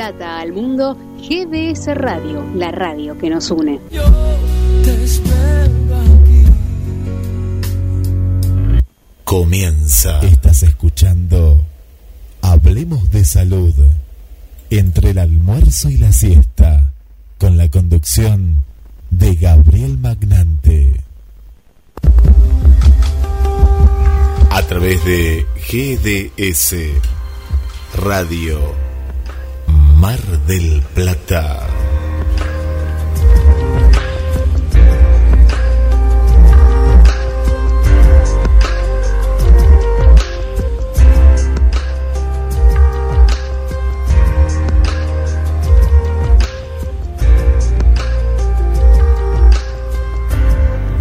Plata al mundo, GDS Radio, la radio que nos une. Comienza. Estás escuchando Hablemos de Salud entre el almuerzo y la siesta con la conducción de Gabriel Magnante. A través de GDS Radio Mar del Plata.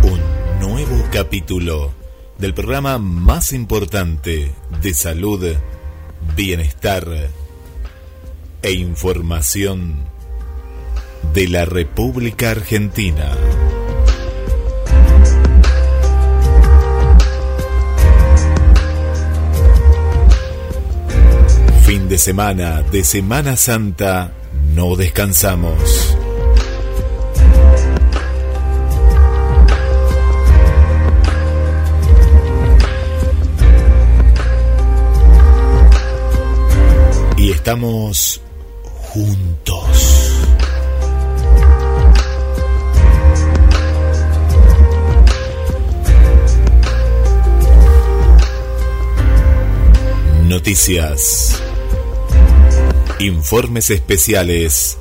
Un nuevo capítulo del programa más importante de salud, bienestar e información de la República Argentina. Fin de semana de Semana Santa, no descansamos. Y estamos juntos. Noticias. Informes especiales.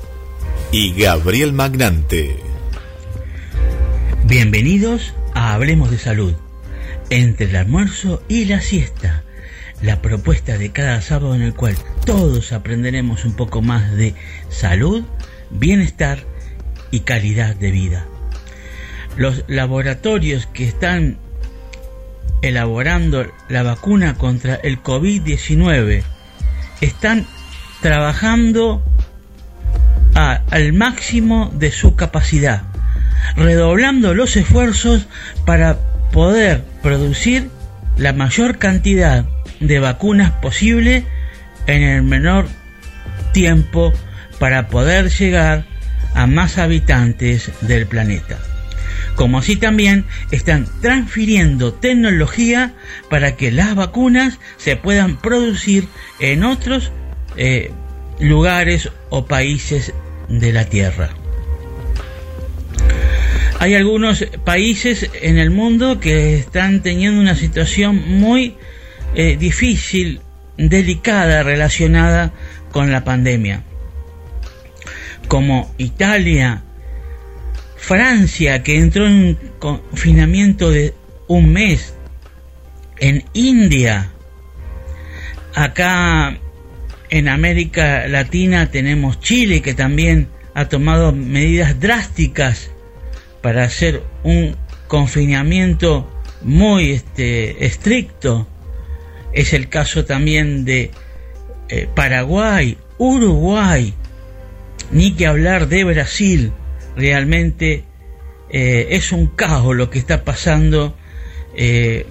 Y Gabriel Magnante. Bienvenidos a Hablemos de Salud, entre el almuerzo y la siesta, la propuesta de cada sábado en el cual todos aprenderemos un poco más de salud, bienestar y calidad de vida. Los laboratorios que están elaborando la vacuna contra el COVID-19 están trabajando al máximo de su capacidad, redoblando los esfuerzos para poder producir la mayor cantidad de vacunas posible en el menor tiempo para poder llegar a más habitantes del planeta. Como así también están transfiriendo tecnología para que las vacunas se puedan producir en otros eh, lugares o países de la Tierra. Hay algunos países en el mundo que están teniendo una situación muy eh, difícil, delicada relacionada con la pandemia, como Italia, Francia, que entró en confinamiento de un mes, en India, acá en América Latina tenemos Chile, que también ha tomado medidas drásticas para hacer un confinamiento muy este, estricto. Es el caso también de eh, Paraguay, Uruguay, ni que hablar de Brasil. Realmente eh, es un caos lo que está pasando eh,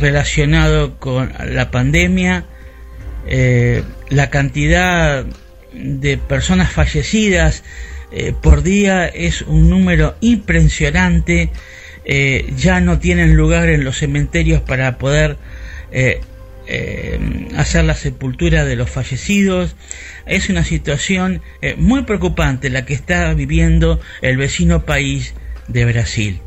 relacionado con la pandemia. La cantidad de personas fallecidas por día es un número impresionante. Ya no tienen lugar en los cementerios para poder eh, hacer la sepultura de los fallecidos. Es una situación eh, muy preocupante la que está viviendo el vecino país de Brasil.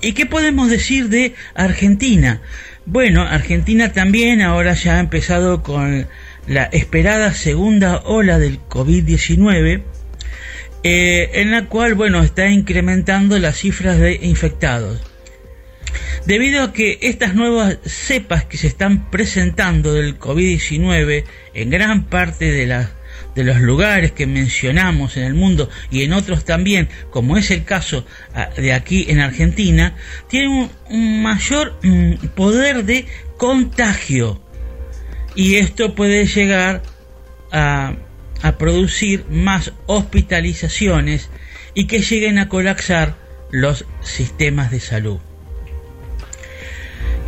¿Y qué podemos decir de Argentina? Bueno, Argentina también ahora ya ha empezado con la esperada segunda ola del COVID-19, eh, en la cual, bueno, está incrementando las cifras de infectados. Debido a que estas nuevas cepas que se están presentando del COVID-19 en gran parte de, los lugares que mencionamos en el mundo y en otros también, como es el caso ah, de aquí en Argentina, tienen un, mayor mm, poder de contagio. Y esto puede llegar a producir más hospitalizaciones y que lleguen a colapsar los sistemas de salud.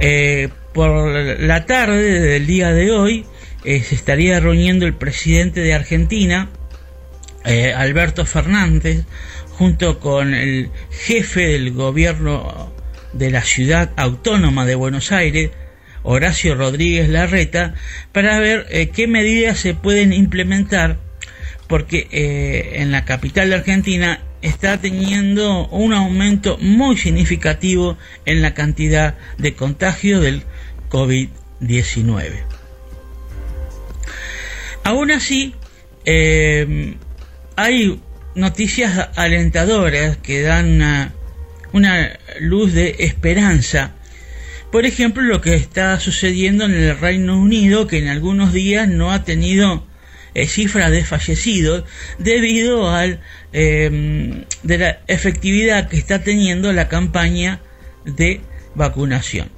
Eh, por la tarde del día de hoy eh, se estaría reuniendo el presidente de Argentina, eh, Alberto Fernández, junto con el jefe del gobierno de la ciudad autónoma de Buenos Aires, Horacio Rodríguez Larreta, para ver qué medidas se pueden implementar, porque en la capital de Argentina está teniendo un aumento muy significativo en la cantidad de contagios del COVID-19. Aún así, eh, hay noticias alentadoras que dan una, una luz de esperanza. Por ejemplo, lo que está sucediendo en el Reino Unido, que en algunos días no ha tenido eh, cifras de fallecidos debido al em, de la efectividad que está teniendo la campaña de vacunación.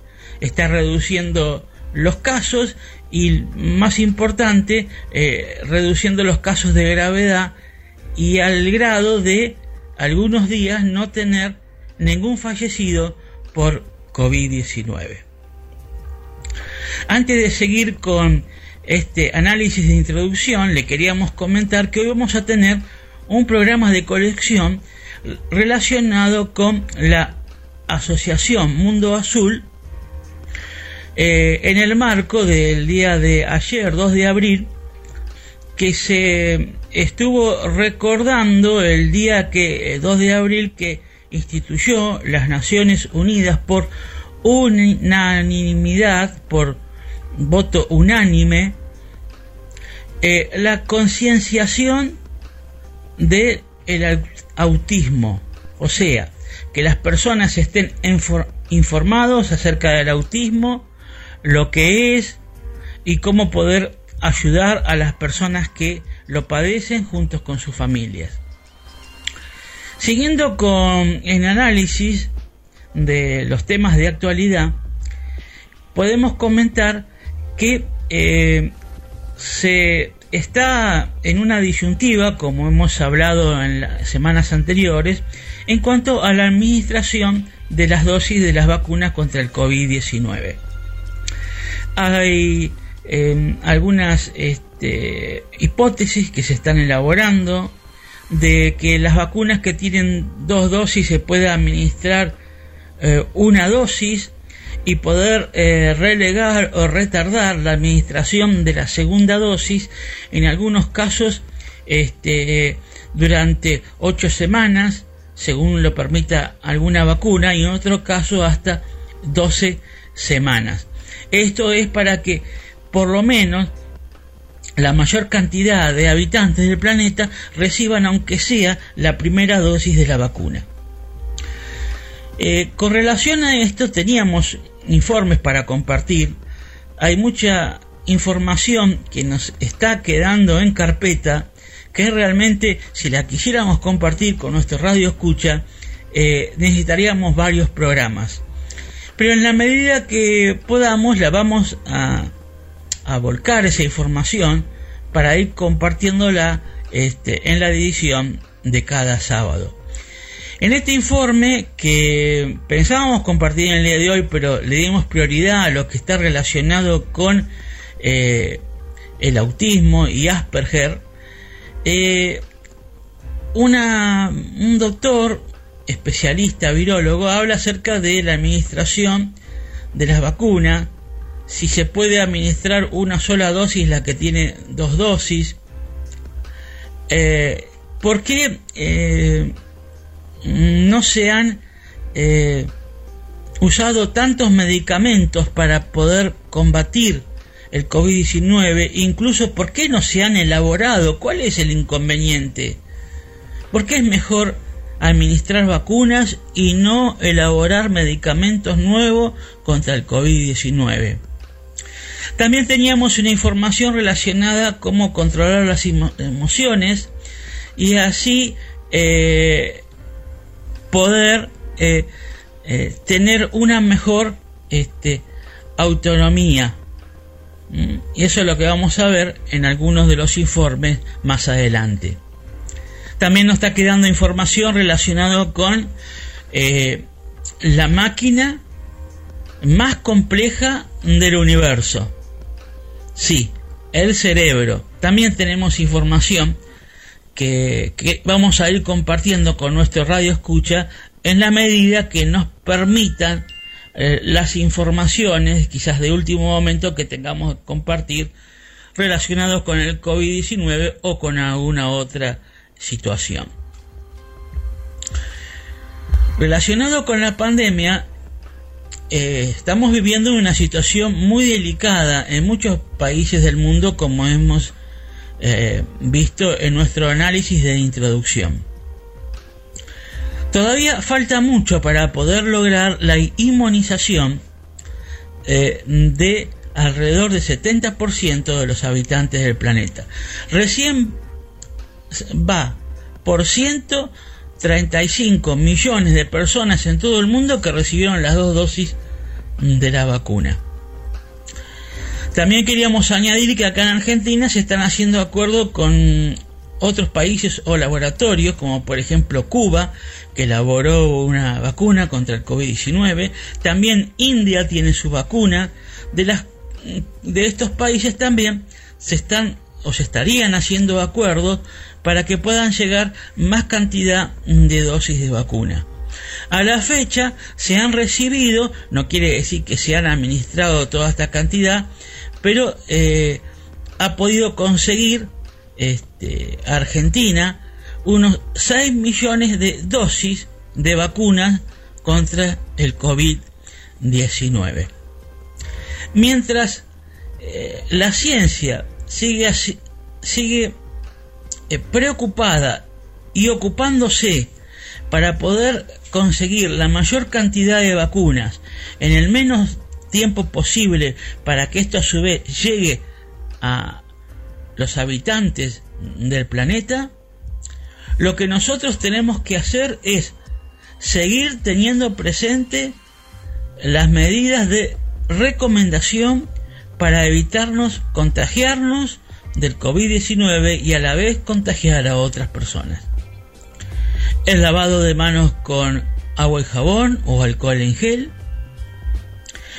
Está reduciendo los casos y más importante, eh, reduciendo los casos de gravedad y al grado de algunos días no tener ningún fallecido por COVID-19. Antes de seguir con este análisis de introducción, le queríamos comentar que hoy vamos a tener un programa de colección relacionado con la Asociación Mundo Azul eh, en el marco del día de ayer, 2 de abril, que se estuvo recordando el día que 2 de abril que instituyó las Naciones Unidas por unanimidad, por voto unánime, eh, la concienciación del el autismo, o sea, que las personas estén informados acerca del autismo, lo que es y cómo poder ayudar a las personas que lo padecen juntos con sus familias. Siguiendo con el análisis de los temas de actualidad, podemos comentar que eh, se está en una disyuntiva, como hemos hablado en las semanas anteriores, en cuanto a la administración de las dosis de las vacunas contra el COVID-19. Hay em, algunas este, hipótesis que se están elaborando de que las vacunas que tienen dos dosis se pueda administrar eh, una dosis y poder eh, relegar o retardar la administración de la segunda dosis, en algunos casos este, durante ocho semanas, según lo permita alguna vacuna, y en otro caso hasta 12 semanas. Esto es para que por lo menos la mayor cantidad de habitantes del planeta reciban aunque sea la primera dosis de la vacuna. Eh, con relación a esto teníamos informes para compartir, hay mucha información que nos está quedando en carpeta que realmente si la quisiéramos compartir con nuestro radio escucha eh, necesitaríamos varios programas. Pero en la medida que podamos la vamos a, a volcar esa información para ir compartiéndola este, en la edición de cada sábado en este informe que pensábamos compartir en el día de hoy, pero le dimos prioridad a lo que está relacionado con eh, el autismo y Asperger, eh, una, un doctor especialista virólogo habla acerca de la administración de las vacunas, si se puede administrar una sola dosis, la que tiene dos dosis, eh, ¿por qué no se han eh, usado tantos medicamentos para poder combatir el COVID-19, incluso por qué no se han elaborado, cuál es el inconveniente, por qué es mejor administrar vacunas y no elaborar medicamentos nuevos contra el COVID-19. También teníamos una información relacionada a cómo controlar las emociones y así eh, poder eh, eh, tener una mejor este, autonomía. Mm, y eso es lo que vamos a ver en algunos de los informes más adelante. También nos está quedando información relacionada con la máquina más compleja del universo. Sí, el cerebro. También tenemos información que, vamos a ir compartiendo con nuestro radio escucha en la medida que nos permitan eh, las informaciones, quizás de último momento, que tengamos que compartir relacionados con el COVID-19 o con alguna otra situación. Relacionado con la pandemia, eh, estamos viviendo una situación muy delicada en muchos países del mundo como hemos eh, visto en nuestro análisis de introducción. Todavía falta mucho para poder lograr la inmunización eh, de alrededor del 70% de los habitantes del planeta. Recién va por ciento 35 millones de personas en todo el mundo que recibieron las dos dosis de la vacuna. También queríamos añadir que acá en Argentina se están haciendo acuerdos con otros países o laboratorios, como por ejemplo Cuba, que elaboró una vacuna contra el COVID-19. También India tiene su vacuna. De, las, de estos países también se están o se estarían haciendo acuerdos para que puedan llegar más cantidad de dosis de vacuna. A la fecha se han recibido, no quiere decir que se han administrado toda esta cantidad, pero eh, ha podido conseguir este, Argentina unos 6 millones de dosis de vacunas contra el COVID-19. Mientras eh, la ciencia sigue, sigue eh, preocupada y ocupándose para poder conseguir la mayor cantidad de vacunas en el menos tiempo posible para que esto a su vez llegue a los habitantes del planeta, lo que nosotros tenemos que hacer es seguir teniendo presente las medidas de recomendación para evitarnos contagiarnos del COVID-19 y a la vez contagiar a otras personas. El lavado de manos con agua y jabón o alcohol en gel,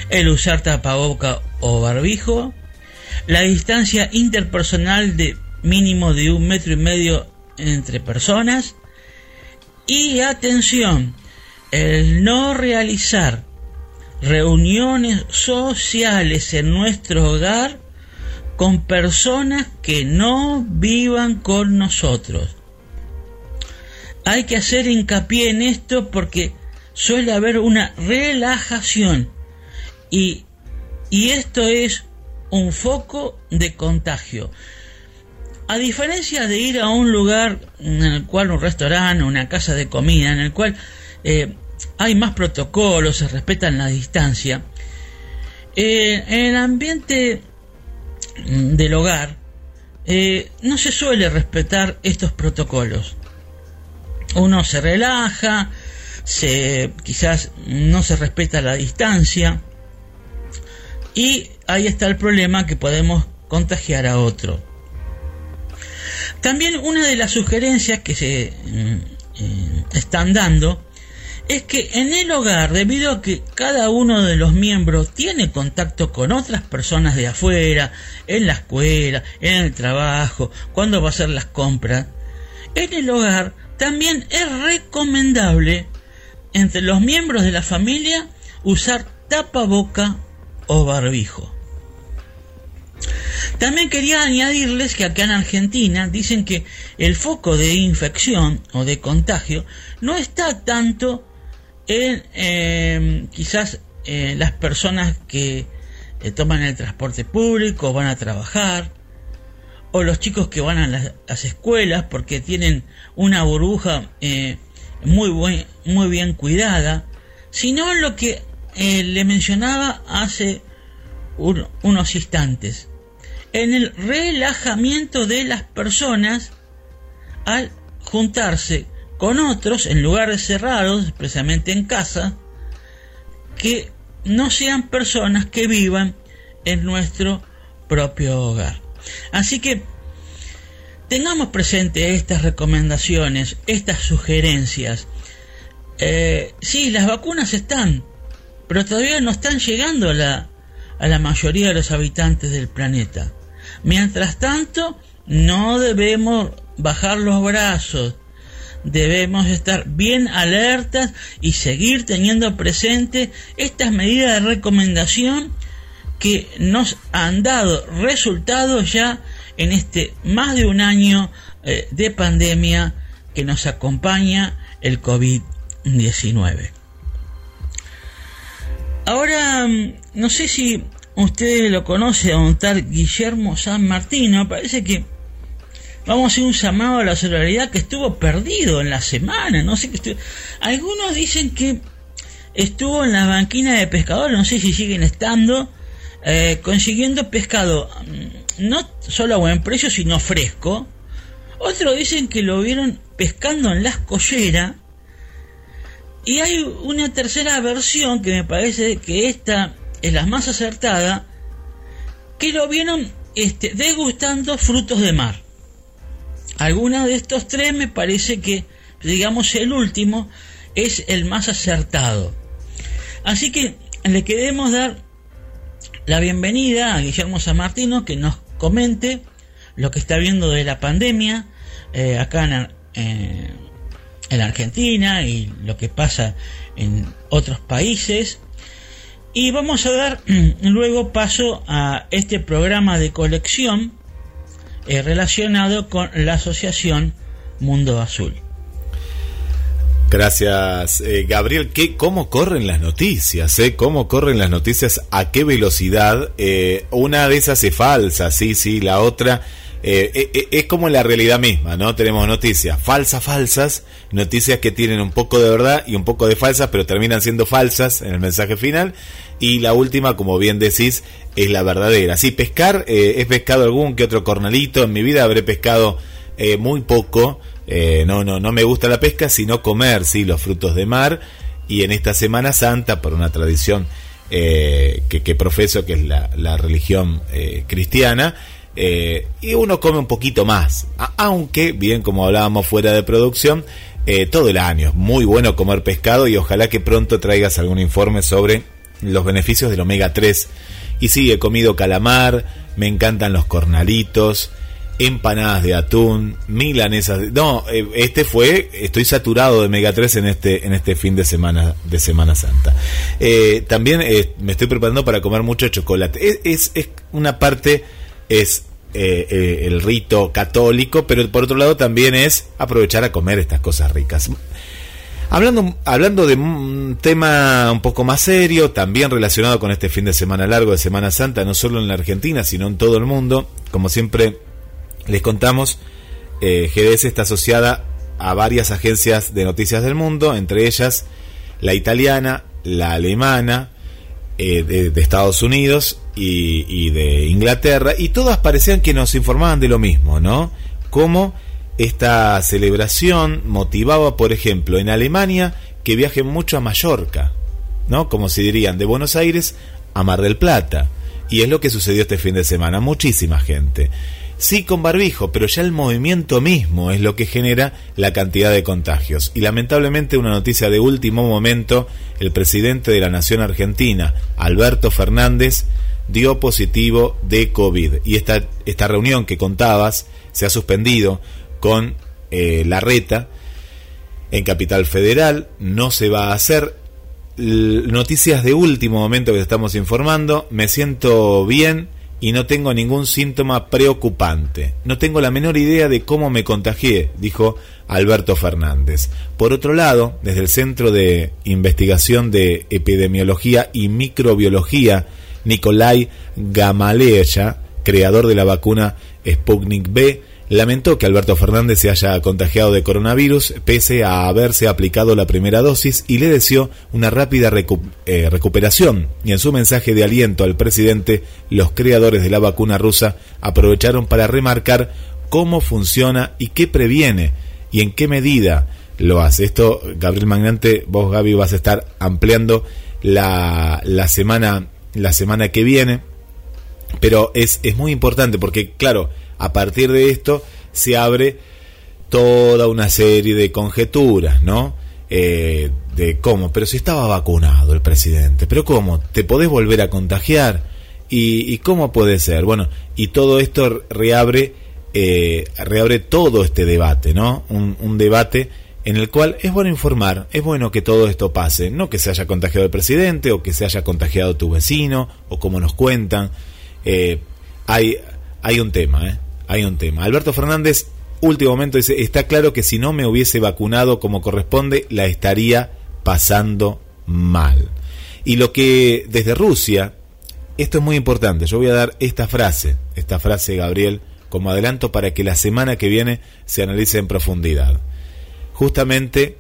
el usar tapaboca o barbijo, la distancia interpersonal de mínimo de un metro y medio entre personas y atención, el no realizar reuniones sociales en nuestro hogar con personas que no vivan con nosotros. Hay que hacer hincapié en esto porque suele haber una relajación y, y esto es un foco de contagio. A diferencia de ir a un lugar en el cual un restaurante, una casa de comida, en el cual eh, hay más protocolos, se respetan la distancia, eh, en el ambiente del hogar, eh, no se suele respetar estos protocolos. Uno se relaja, se, quizás no se respeta la distancia y ahí está el problema que podemos contagiar a otro. También una de las sugerencias que se mm, eh, están dando es que en el hogar, debido a que cada uno de los miembros tiene contacto con otras personas de afuera, en la escuela, en el trabajo, cuando va a hacer las compras, en el hogar también es recomendable entre los miembros de la familia usar tapaboca o barbijo. También quería añadirles que acá en Argentina dicen que el foco de infección o de contagio no está tanto en em, quizás eh, las personas que eh, toman el transporte público, van a trabajar, o los chicos que van a las, escuelas porque tienen una burbuja eh, muy, muy bien cuidada, sino lo que eh, le mencionaba hace unos instantes, en el relajamiento de las personas al juntarse con otros en lugares cerrados, especialmente en casa, que no sean personas que vivan en nuestro propio hogar. Así que tengamos presente estas recomendaciones, estas sugerencias. Eh, sí, las vacunas están, pero todavía no están llegando a la, a la mayoría de los habitantes del planeta. Mientras tanto, no debemos bajar los brazos, debemos estar bien alertas y seguir teniendo presente estas medidas de recomendación que nos han dado resultados ya en este más de un año eh, de pandemia que nos acompaña el COVID-19. Ahora, mm, no sé si ustedes lo conocen a un tal Guillermo San Martino, parece que vamos a hacer un llamado a la solidaridad que estuvo perdido en la semana, no sé qué Algunos dicen que estuvo en la banquina de pescadores, no sé si siguen estando, eh, consiguiendo pescado mm, no solo a buen precio, sino fresco. Otros dicen que lo vieron pescando en las colleras. Y hay una tercera versión que me parece que esta es la más acertada, que lo vieron este, degustando frutos de mar. Alguna de estos tres me parece que, digamos, el último es el más acertado. Así que le queremos dar la bienvenida a Guillermo San Martino que nos comente lo que está viendo de la pandemia eh, acá en, eh, en Argentina y lo que pasa en otros países. Y vamos a dar luego paso a este programa de colección eh, relacionado con la asociación Mundo Azul. Gracias, eh, Gabriel. ¿Qué, ¿Cómo corren las noticias? Eh? ¿Cómo corren las noticias? ¿A qué velocidad? Eh, una de esas es falsa, sí, sí, la otra es como la realidad misma, ¿no? Tenemos noticias falsas, falsas, noticias que tienen un poco de verdad y un poco de falsas, pero terminan siendo falsas en el mensaje final. Y la última, como bien decís, es la verdadera. Sí, pescar, he pescado algún que otro cornalito. En mi vida habré pescado muy poco eh, no, no, no me gusta la pesca, sino comer, sí, los frutos de mar. Y en esta Semana Santa, por una tradición eh, que, profeso, que es la, religión eh, y uno come un poquito más. Aunque, bien como hablábamos fuera de producción, todo el año es muy bueno comer pescado y ojalá que pronto traigas algún informe sobre los beneficios del omega 3. Y sí, he comido calamar, me encantan los cornalitos, empanadas de atún, milanesas. No, eh, este fue, estoy saturado de Mega 3 en este, en este fin de semana de Semana Santa. Eh, también eh, me estoy preparando para comer mucho chocolate. Es, es, una parte, es el rito católico, pero por otro lado también es aprovechar a comer estas cosas ricas. Hablando, hablando de un tema un poco más serio, también relacionado con este fin de semana largo de Semana Santa, no solo en la Argentina, sino en todo el mundo, como siempre les contamos, eh, GDS está asociada a varias agencias de noticias del mundo, entre ellas la italiana, la alemana, eh, de, Estados Unidos y, de Inglaterra, y todas parecían que nos informaban de lo mismo, ¿no? Cómo esta celebración motivaba, por ejemplo, en Alemania que viajen mucho a Mallorca, ¿no? Como si dirían, de Buenos Aires a Mar del Plata. Y es lo que sucedió este fin de semana, muchísima gente sí con barbijo, pero ya el movimiento mismo es lo que genera la cantidad de contagios. Y lamentablemente una noticia de último momento, el presidente de la Nación Argentina, Alberto Fernández, dio positivo de COVID. Y esta, esta reunión que contabas se ha suspendido con eh, la reta en Capital Federal, no se va a hacer. noticias de último momento que estamos informando, me siento bien, y no tengo ningún síntoma preocupante. No tengo la menor idea de cómo me contagié, dijo Alberto Fernández. Por otro lado, desde el Centro de Investigación de Epidemiología y Microbiología, Nikolai Gamaleya, creador de la vacuna Sputnik B, lamentó que Alberto Fernández se haya contagiado de coronavirus pese a haberse aplicado la primera dosis y le deseó una rápida eh, recuperación. Y en su mensaje de aliento al presidente, los creadores de la vacuna rusa aprovecharon para remarcar cómo funciona y qué previene y en qué medida lo hace. Esto, Gabriel Magnante, vos Gaby vas a estar ampliando la, la semana la semana que viene. Pero es, es muy importante porque, claro, a partir de esto se abre toda una serie de conjeturas, ¿no? Eh, de cómo, pero si estaba vacunado el presidente, pero cómo, te podés volver a contagiar y, cómo puede ser, bueno, y todo esto reabre, eh, reabre todo este debate, ¿no? Un, un, debate en el cual es bueno informar, es bueno que todo esto pase, no que se haya contagiado el presidente o que se haya contagiado tu vecino o como nos cuentan, eh, hay, hay un tema, ¿eh? hay un tema. Alberto Fernández, último momento, dice, está claro que si no me hubiese vacunado como corresponde, la estaría pasando mal. Y lo que desde Rusia, esto es muy importante, yo voy a dar esta frase, esta frase, Gabriel, como adelanto para que la semana que viene se analice en profundidad. Justamente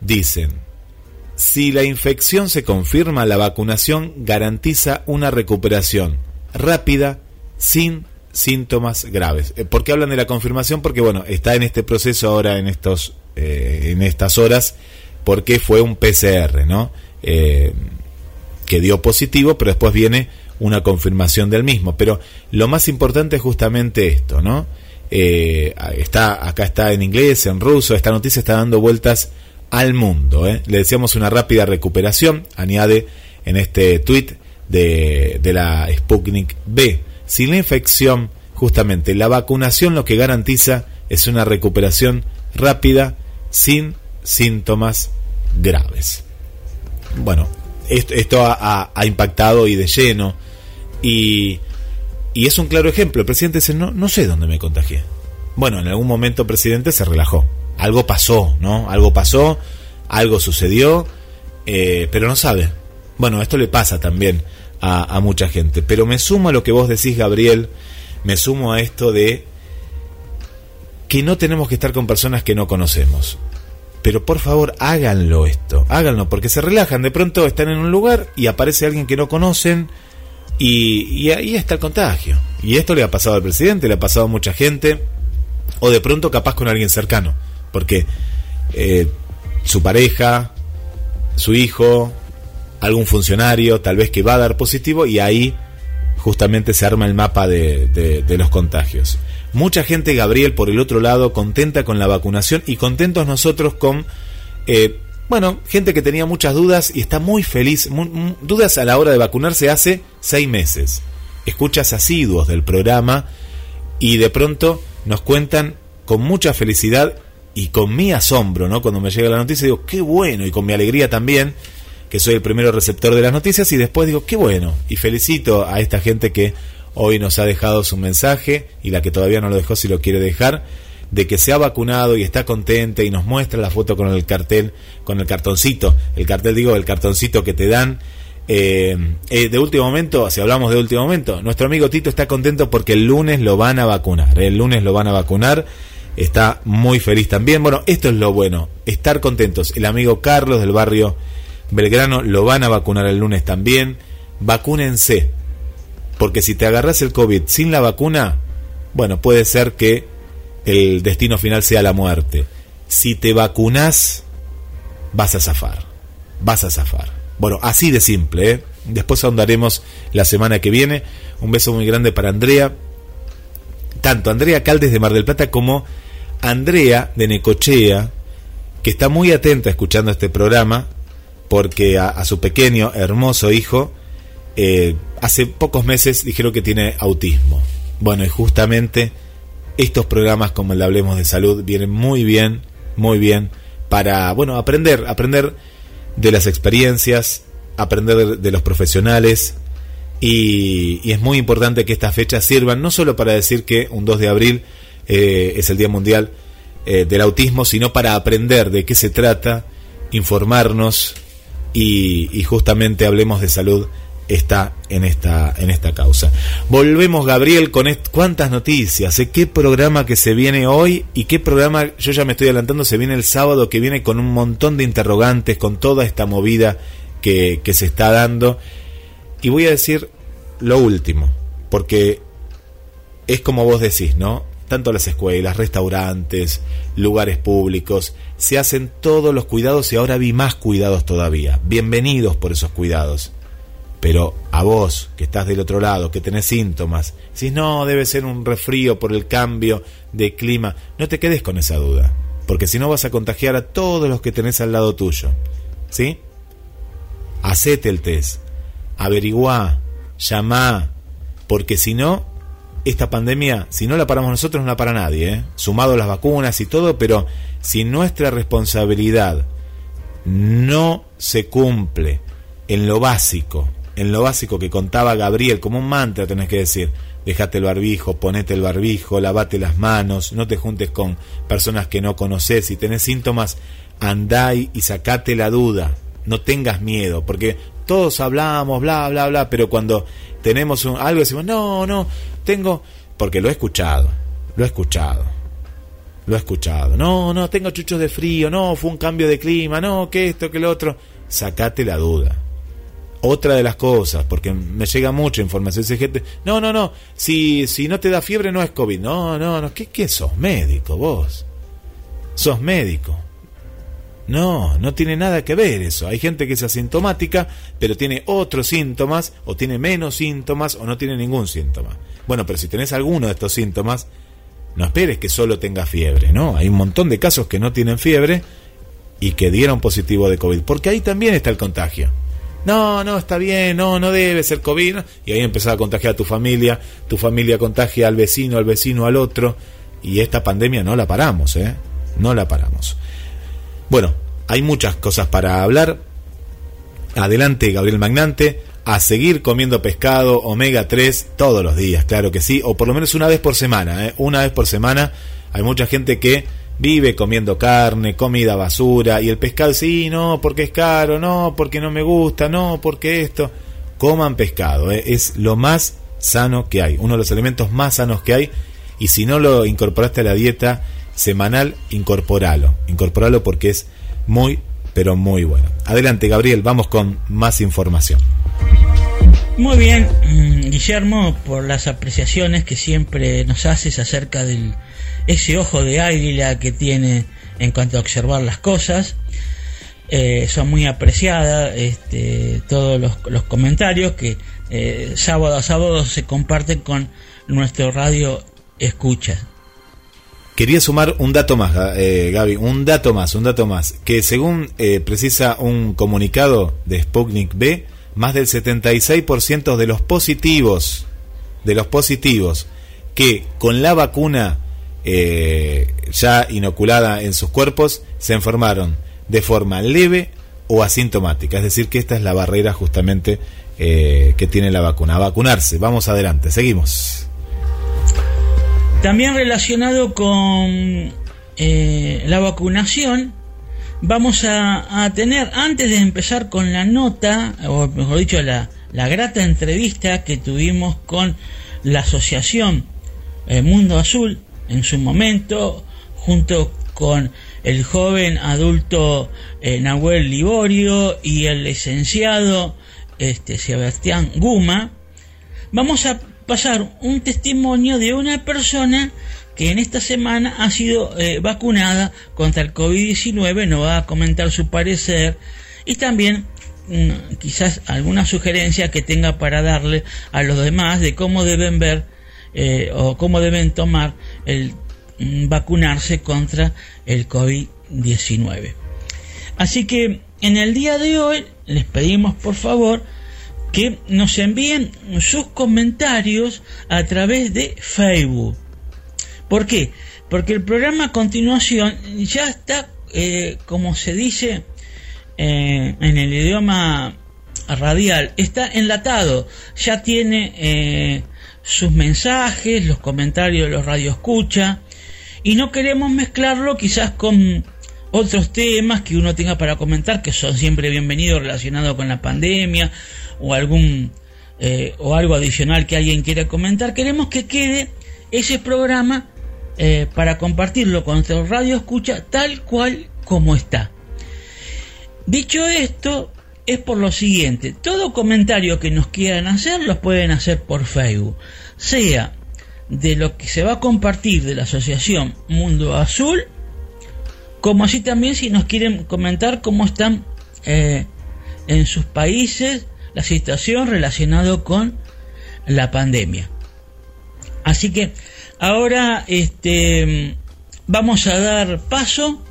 dicen, si la infección se confirma, la vacunación garantiza una recuperación rápida, sin síntomas graves. Eh, ¿Por qué hablan de la confirmación? Porque bueno, está en este proceso ahora en estos eh, en estas horas porque fue un PCR, ¿no? Eh, que dio positivo, pero después viene una confirmación del mismo. Pero lo más importante es justamente esto, ¿no? Está acá está en inglés, en ruso. Esta noticia está dando vueltas al mundo. Le decíamos una rápida recuperación. Añade en este tweet de, de la Sputnik B sin la infección, justamente la vacunación lo que garantiza es una recuperación rápida sin síntomas graves. Bueno, esto, ha, impactado y de lleno y, y, es un claro ejemplo. El presidente dice, no, no sé dónde me contagié. Bueno, en algún momento el presidente se relajó. Algo pasó, ¿no? Algo pasó, algo sucedió, eh, pero no sabe. Bueno, esto le pasa también a, mucha gente. Pero me sumo a lo que vos decís, Gabriel, me sumo a esto de que no tenemos que estar con personas que no conocemos. Pero por favor, háganlo esto, háganlo, porque se relajan. De pronto están en un lugar y aparece alguien que no conocen y, ahí está el contagio. Y esto le ha pasado al presidente, le ha pasado a mucha gente, o de pronto capaz con alguien cercano, porque eh, su pareja, su hijo, algún funcionario, tal vez que va a dar positivo, y ahí justamente se arma el mapa de, de, los contagios. Mucha gente, Gabriel, por el otro lado, contenta con la vacunación y contentos nosotros con, eh, bueno, gente que tenía muchas dudas y está muy feliz. dudas a la hora de vacunarse hace seis meses. Escuchas asiduos del programa y de pronto nos cuentan con mucha felicidad y con mi asombro, ¿no? Cuando me llega la noticia digo, qué bueno, y con mi alegría también, que soy el primero receptor de las noticias y después digo, qué bueno, y felicito a esta gente que hoy nos ha dejado su mensaje y la que todavía no lo dejó si lo quiere dejar, de que se ha vacunado y está contenta y nos muestra la foto con el cartel, con el cartoncito, el cartel digo, el cartoncito que te dan. Eh, eh, de último momento, si hablamos de último momento, nuestro amigo Tito está contento porque el lunes lo van a vacunar, el lunes lo van a vacunar está muy feliz también. Bueno, esto es lo bueno, estar contentos. El amigo Carlos del barrio Belgrano lo van a vacunar el lunes también. Vacúnense. Porque si te agarras el COVID sin la vacuna, bueno, puede ser que el destino final sea la muerte. Si te vacunas, vas a zafar. Vas a zafar. Bueno, así de simple, ¿eh? Después ahondaremos la semana que viene. Un beso muy grande para Andrea. Tanto Andrea Caldes de Mar del Plata como Andrea de Necochea, que está muy atenta escuchando este programa porque a, su pequeño, hermoso hijo, eh, hace pocos meses dijeron que tiene autismo. Bueno, y justamente estos programas como el Hablemos de Salud vienen muy bien, muy bien para, bueno, aprender, aprender de las experiencias, aprender de, los profesionales. Y, es muy importante que estas fechas sirvan no solo para decir que un 2 de abril eh, es el Día Mundial eh, del Autismo, sino para aprender de qué se trata, informarnos, y, justamente hablemos de salud está en esta, en esta causa. Volvemos, Gabriel, con cuántas noticias, ¿eh? qué programa que se viene hoy y qué programa, yo ya me estoy adelantando, se viene el sábado que viene con un montón de interrogantes, con toda esta movida que, que se está dando. Y voy a decir lo último, porque es como vos decís, ¿no? Tanto las escuelas, restaurantes, lugares públicos, se hacen todos los cuidados y ahora vi más cuidados todavía. Bienvenidos por esos cuidados. Pero a vos, que estás del otro lado, que tenés síntomas, si no, debe ser un resfrío por el cambio de clima, no te quedes con esa duda, porque si no vas a contagiar a todos los que tenés al lado tuyo. ¿Sí? Hacete el test, averiguá, llamá, porque si no, esta pandemia, si no la paramos nosotros, no la para nadie, ¿eh? sumado las vacunas y todo, pero si nuestra responsabilidad no se cumple en lo básico, en lo básico que contaba Gabriel, como un mantra tenés que decir, dejate el barbijo, ponete el barbijo, lavate las manos, no te juntes con personas que no conoces, si tenés síntomas, andá y sacate la duda, no tengas miedo, porque todos hablamos, bla, bla, bla, pero cuando tenemos un, algo decimos, no, no, tengo, porque lo he escuchado, lo he escuchado, lo he escuchado, no, no, tengo chuchos de frío, no, fue un cambio de clima, no, que esto, que lo otro, sacate la duda. Otra de las cosas, porque me llega mucha información, dice gente, no, no, no, si, si no te da fiebre no es COVID, no, no, no, ¿qué, qué sos médico vos? Sos médico. No, no tiene nada que ver eso. Hay gente que es asintomática, pero tiene otros síntomas, o tiene menos síntomas, o no tiene ningún síntoma. Bueno, pero si tenés alguno de estos síntomas, no esperes que solo tenga fiebre, ¿no? Hay un montón de casos que no tienen fiebre y que dieron positivo de COVID, porque ahí también está el contagio. No, no, está bien, no, no debe ser COVID. Y ahí empezás a contagiar a tu familia, tu familia contagia al vecino, al vecino, al otro. Y esta pandemia no la paramos, ¿eh? No la paramos. Bueno, hay muchas cosas para hablar. Adelante, Gabriel Magnante, a seguir comiendo pescado omega 3 todos los días, claro que sí, o por lo menos una vez por semana, ¿eh? una vez por semana. Hay mucha gente que vive comiendo carne, comida basura, y el pescado, sí, no, porque es caro, no, porque no me gusta, no, porque esto. Coman pescado, ¿eh? es lo más sano que hay, uno de los alimentos más sanos que hay, y si no lo incorporaste a la dieta, semanal, incorporalo. Incorporalo porque es muy, pero muy bueno. Adelante, Gabriel, vamos con más información. Muy bien, Guillermo, por las apreciaciones que siempre nos haces acerca de ese ojo de águila que tiene en cuanto a observar las cosas. Eh, son muy apreciadas este, todos los, comentarios que eh, sábado a sábado se comparten con nuestro radio escucha. Quería sumar un dato más, eh, Gaby, un dato más, un dato más, que según precisa un comunicado de Sputnik B, más del 76% de los positivos, de los positivos que con la vacuna eh, ya inoculada en sus cuerpos se enfermaron de forma leve o asintomática. Es decir, que esta es la barrera justamente que tiene la vacuna. A vacunarse. Vamos adelante, seguimos. También relacionado con eh, la vacunación, vamos a, tener, antes de empezar con la nota, o mejor dicho, la, grata entrevista que tuvimos con la asociación eh, Mundo Azul en su momento, junto con el joven adulto eh, Nahuel Liborio y el licenciado este, Sebastián Guma, vamos a pasar un testimonio de una persona que en esta semana ha sido eh, vacunada contra el COVID-19, nos va a comentar su parecer y también mm, quizás alguna sugerencia que tenga para darle a los demás de cómo deben ver eh, o cómo deben tomar el mm, vacunarse contra el COVID-19. Así que en el día de hoy les pedimos por favor que nos envíen sus comentarios a través de Facebook. ¿Por qué? Porque el programa a continuación ya está, eh, como se dice eh, en el idioma radial, está enlatado, ya tiene eh, sus mensajes, los comentarios de los escucha y no queremos mezclarlo quizás con otros temas que uno tenga para comentar que son siempre bienvenidos relacionados con la pandemia o algún eh, o algo adicional que alguien quiera comentar, queremos que quede ese programa eh, para compartirlo con nuestro radio escucha tal cual como está. Dicho esto, es por lo siguiente, todo comentario que nos quieran hacer los pueden hacer por Facebook, sea de lo que se va a compartir de la asociación Mundo Azul, como así también si nos quieren comentar cómo están eh, en sus países la situación relacionada con la pandemia. Así que ahora este, vamos a dar paso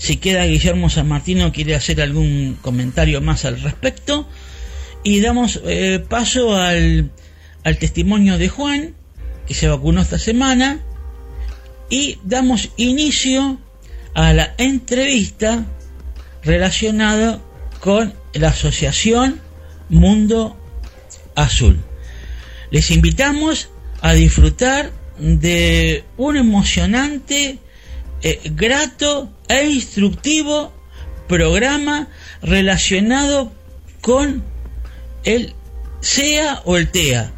si queda Guillermo San Martino quiere hacer algún comentario más al respecto. Y damos eh, paso al, testimonio de Juan, que se vacunó esta semana. Y damos inicio a la entrevista relacionada con la asociación Mundo Azul. Les invitamos a disfrutar de un emocionante eh, grato e instructivo programa relacionado con el SEA o el TEA,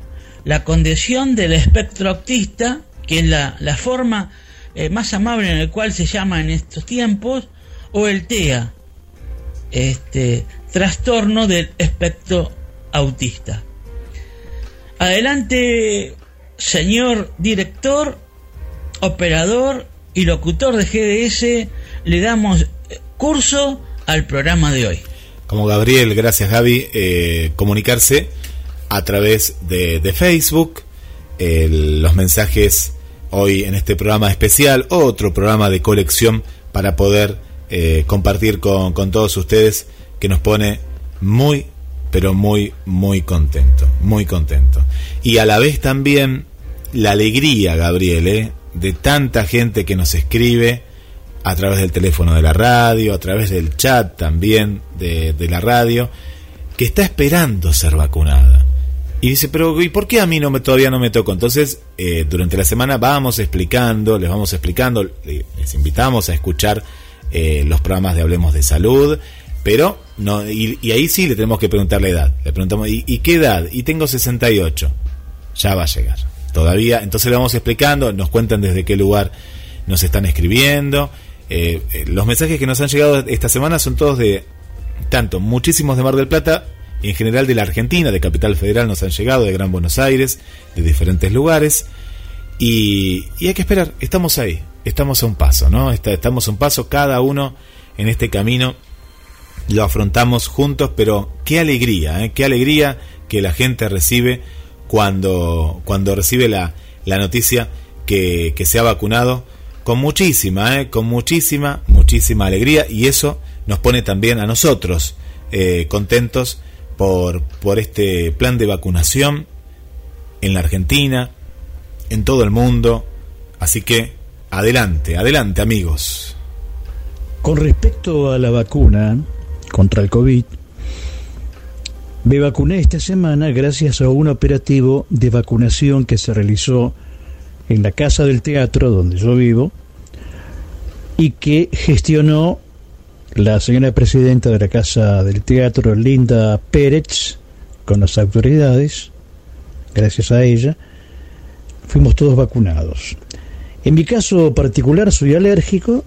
la condición del espectro autista, que es la, forma eh, más amable en la cual se llama en estos tiempos, o el TEA, este trastorno del espectro autista. Adelante, señor director, operador y locutor de GDS, le damos curso al programa de hoy. Como Gabriel, gracias Gaby, eh, comunicarse a través de, Facebook, los mensajes hoy en este programa especial, otro programa de colección para poder eh, compartir con, con todos ustedes que nos pone muy, pero muy, muy contento, muy contento. Y a la vez también la alegría, Gabriel, ¿eh? de tanta gente que nos escribe a través del teléfono de la radio, a través del chat también de, la radio, que está esperando ser vacunada. Y dice, pero ¿y por qué a mí no me, todavía no me tocó? Entonces, eh, durante la semana vamos explicando, les vamos explicando, les invitamos a escuchar eh, los programas de Hablemos de Salud, pero no y, ahí sí le tenemos que preguntar la edad. Le preguntamos, ¿y, ¿y qué edad? Y tengo 68. Ya va a llegar todavía. Entonces le vamos explicando, nos cuentan desde qué lugar nos están escribiendo. Eh, eh, los mensajes que nos han llegado esta semana son todos de, tanto, muchísimos de Mar del Plata, y en general de la Argentina, de Capital Federal nos han llegado, de Gran Buenos Aires, de diferentes lugares. Y, hay que esperar, estamos ahí, estamos a un paso, ¿no? estamos a un paso, cada uno en este camino lo afrontamos juntos, pero qué alegría, ¿eh? qué alegría que la gente recibe cuando, cuando recibe la, la noticia que, se ha vacunado con muchísima, eh, con muchísima, muchísima alegría y eso nos pone también a nosotros eh, contentos por, por este plan de vacunación en la Argentina, en todo el mundo. Así que adelante, adelante amigos. Con respecto a la vacuna contra el COVID, me vacuné esta semana gracias a un operativo de vacunación que se realizó en la Casa del Teatro, donde yo vivo, y que gestionó la señora presidenta de la Casa del Teatro, Linda Pérez, con las autoridades, gracias a ella, fuimos todos vacunados. En mi caso particular soy alérgico,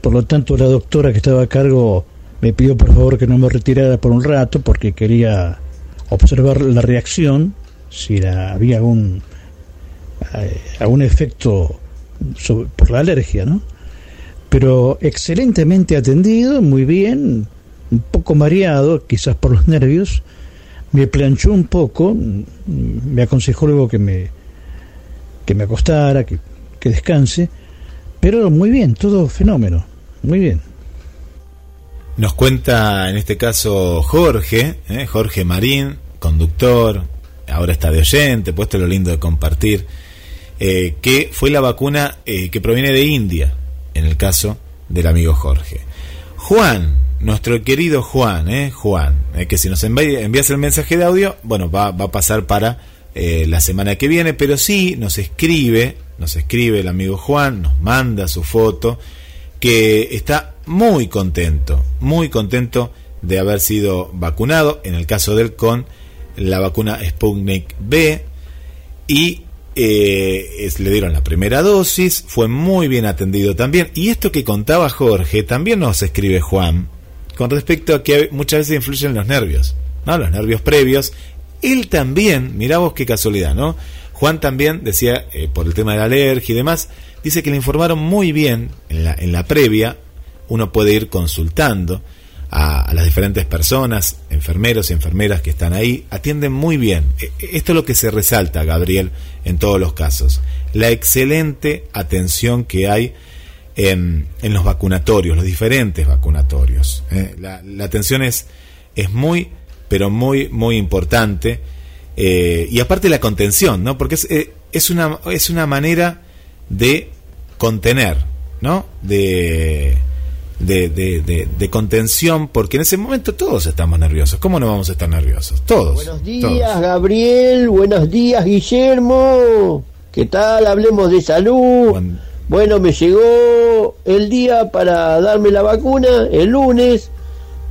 por lo tanto la doctora que estaba a cargo me pidió por favor que no me retirara por un rato porque quería observar la reacción, si había algún, eh, algún efecto por la alergia, ¿no? Pero excelentemente atendido, muy bien, un poco mareado, quizás por los nervios, me planchó un poco, me aconsejó luego que me, que me acostara, que, que descanse, pero muy bien, todo fenómeno, muy bien. Nos cuenta en este caso Jorge, ¿eh? Jorge Marín, conductor, ahora está de oyente, puesto lo lindo de compartir, eh, que fue la vacuna eh, que proviene de India, en el caso del amigo Jorge. Juan, nuestro querido Juan, eh, Juan, que si nos envías el mensaje de audio, bueno, va, va a pasar para la semana que viene, pero sí nos escribe, nos escribe el amigo Juan, nos manda su foto, que está muy contento, muy contento de haber sido vacunado, en el caso del con la vacuna Sputnik B y eh, le dieron la primera dosis, fue muy bien atendido también. Y esto que contaba Jorge, también nos escribe Juan, con respecto a que muchas veces influyen los nervios, ¿no? Los nervios previos. Él también, mirá vos qué casualidad, ¿no? Juan también decía, eh, por el tema de la alergia y demás, dice que le informaron muy bien en la, en la previa, uno puede ir consultando a, las diferentes personas, enfermeros y enfermeras que están ahí, atienden muy bien. E, esto es lo que se resalta, Gabriel, en todos los casos. La excelente atención que hay en, en los vacunatorios, los diferentes vacunatorios. ¿eh? La, atención es, es muy, pero muy, muy importante. Eh, y aparte la contención, ¿no? Porque es, eh, es, una, es una manera de contener, ¿no? De de, de, contención, porque en ese momento todos estamos nerviosos. ¿Cómo no vamos a estar nerviosos? Todos. Buenos días, Gabriel. Buenos días, Guillermo. ¿Qué tal? Hablemos de salud. Bueno, me llegó el día para darme la vacuna, el lunes.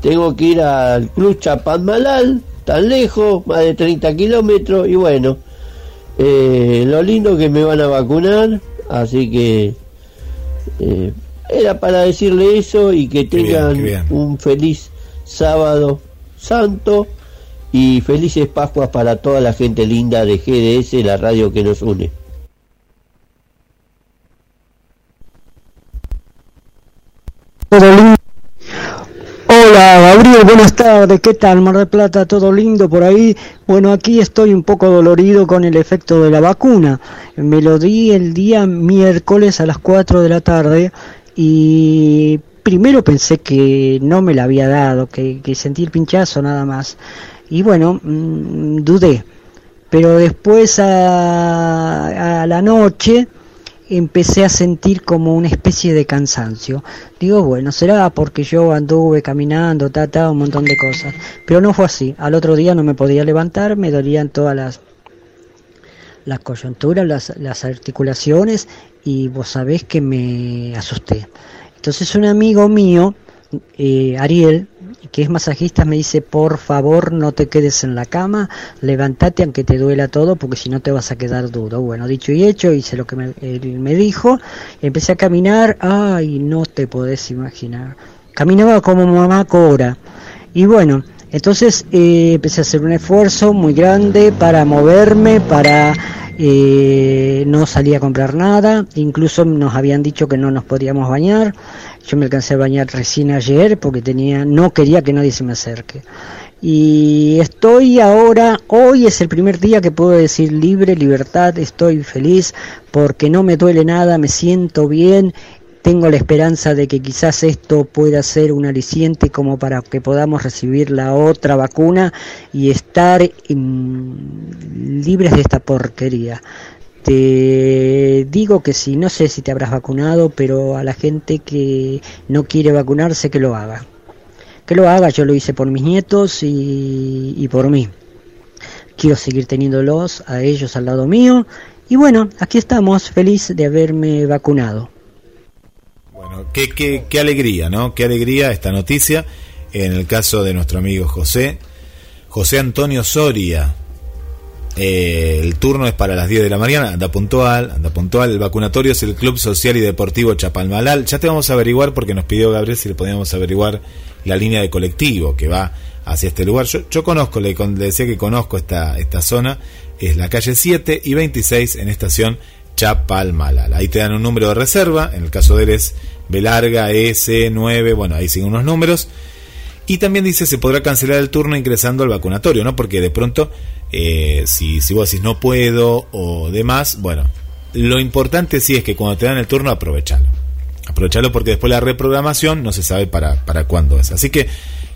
Tengo que ir al Club Chapadmalal, tan lejos, más de 30 kilómetros. Y bueno, eh, lo lindo que me van a vacunar, así que eh, era para decirle eso y que tengan un feliz sábado santo y felices Pascuas para toda la gente linda de GDS, la radio que nos une. Hola Gabriel, buenas tardes, ¿qué tal? Mar de Plata, todo lindo por ahí. Bueno, aquí estoy un poco dolorido con el efecto de la vacuna. Me lo di el día miércoles a las 4 de la tarde y primero pensé que no me la había dado, que, que sentí el pinchazo nada más. Y bueno, mm, dudé. Pero después a, la noche empecé a sentir como una especie de cansancio. Digo, bueno, será porque yo anduve caminando, ta, un montón de cosas. Pero no fue así. Al otro día no me podía levantar, me dolían todas las las coyunturas, las, las articulaciones y vos sabés que me asusté. Entonces un amigo mío, eh, Ariel, que es masajista, me dice, por favor no te quedes en la cama, levántate aunque te duela todo, porque si no te vas a quedar duro. Bueno, dicho y hecho, hice lo que me, él me dijo, empecé a caminar, ay, no te podés imaginar. Caminaba como mamá cora. Y bueno, entonces eh, empecé a hacer un esfuerzo muy grande para moverme, para eh, no salí a comprar nada, incluso nos habían dicho que no nos podíamos bañar. Yo me alcancé a bañar recién ayer porque tenía, no quería que nadie se me acerque. Y estoy ahora, hoy es el primer día que puedo decir libre, libertad, estoy feliz porque no me duele nada, me siento bien tengo la esperanza de que quizás esto pueda ser un aliciente como para que podamos recibir la otra vacuna y estar libres de esta porquería. Te digo que si, no sé si te habrás vacunado, pero a la gente que no quiere vacunarse que lo haga. Que lo haga, yo lo hice por mis nietos y, y por mí. Quiero seguir teniéndolos a ellos al lado mío. Y bueno, aquí estamos, feliz de haberme vacunado. Bueno, qué, qué, alegría, ¿no? Qué alegría esta noticia. En el caso de nuestro amigo José, José Antonio Soria. Eh, el turno es para las 10 de la mañana, anda puntual, anda puntual. El vacunatorio es el Club Social y Deportivo Chapalmalal. Ya te vamos a averiguar porque nos pidió Gabriel si le podíamos averiguar la línea de colectivo que va hacia este lugar. Yo, yo conozco, le, le decía que conozco esta, esta zona, es la calle 7 y 26 en estación Chapalmalal. Ahí te dan un número de reserva, en el caso de él es B larga, S9, bueno, ahí siguen unos números. Y también dice se podrá cancelar el turno ingresando al vacunatorio, ¿no? Porque de pronto, eh, si, si vos decís no puedo o demás, bueno, lo importante sí es que cuando te dan el turno aprovechalo. Aprovechalo porque después la reprogramación no se sabe para, para cuándo es. Así que,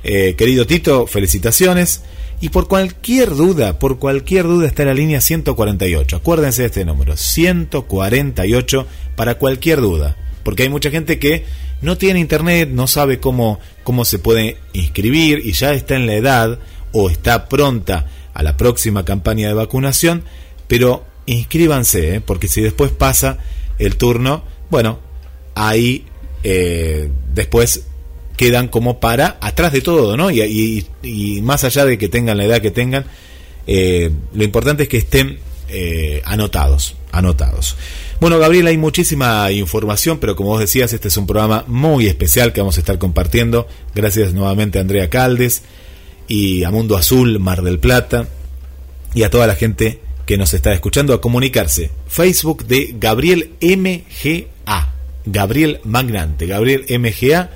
eh, querido Tito, felicitaciones. Y por cualquier duda, por cualquier duda está la línea 148. Acuérdense de este número, 148 para cualquier duda. Porque hay mucha gente que no tiene internet, no sabe cómo, cómo se puede inscribir y ya está en la edad o está pronta a la próxima campaña de vacunación, pero inscríbanse, ¿eh? porque si después pasa el turno, bueno, ahí eh, después quedan como para atrás de todo, ¿no? Y, más allá de que tengan la edad que tengan, Eh, lo importante es que estén eh, anotados, anotados. Bueno, Gabriel, hay muchísima información, pero como vos decías, este es un programa muy especial que vamos a estar compartiendo. Gracias nuevamente a Andrea Caldes y a Mundo Azul, Mar del Plata, y a toda la gente que nos está escuchando a comunicarse. Facebook de Gabriel MGA, Gabriel Magnante, Gabriel MGA,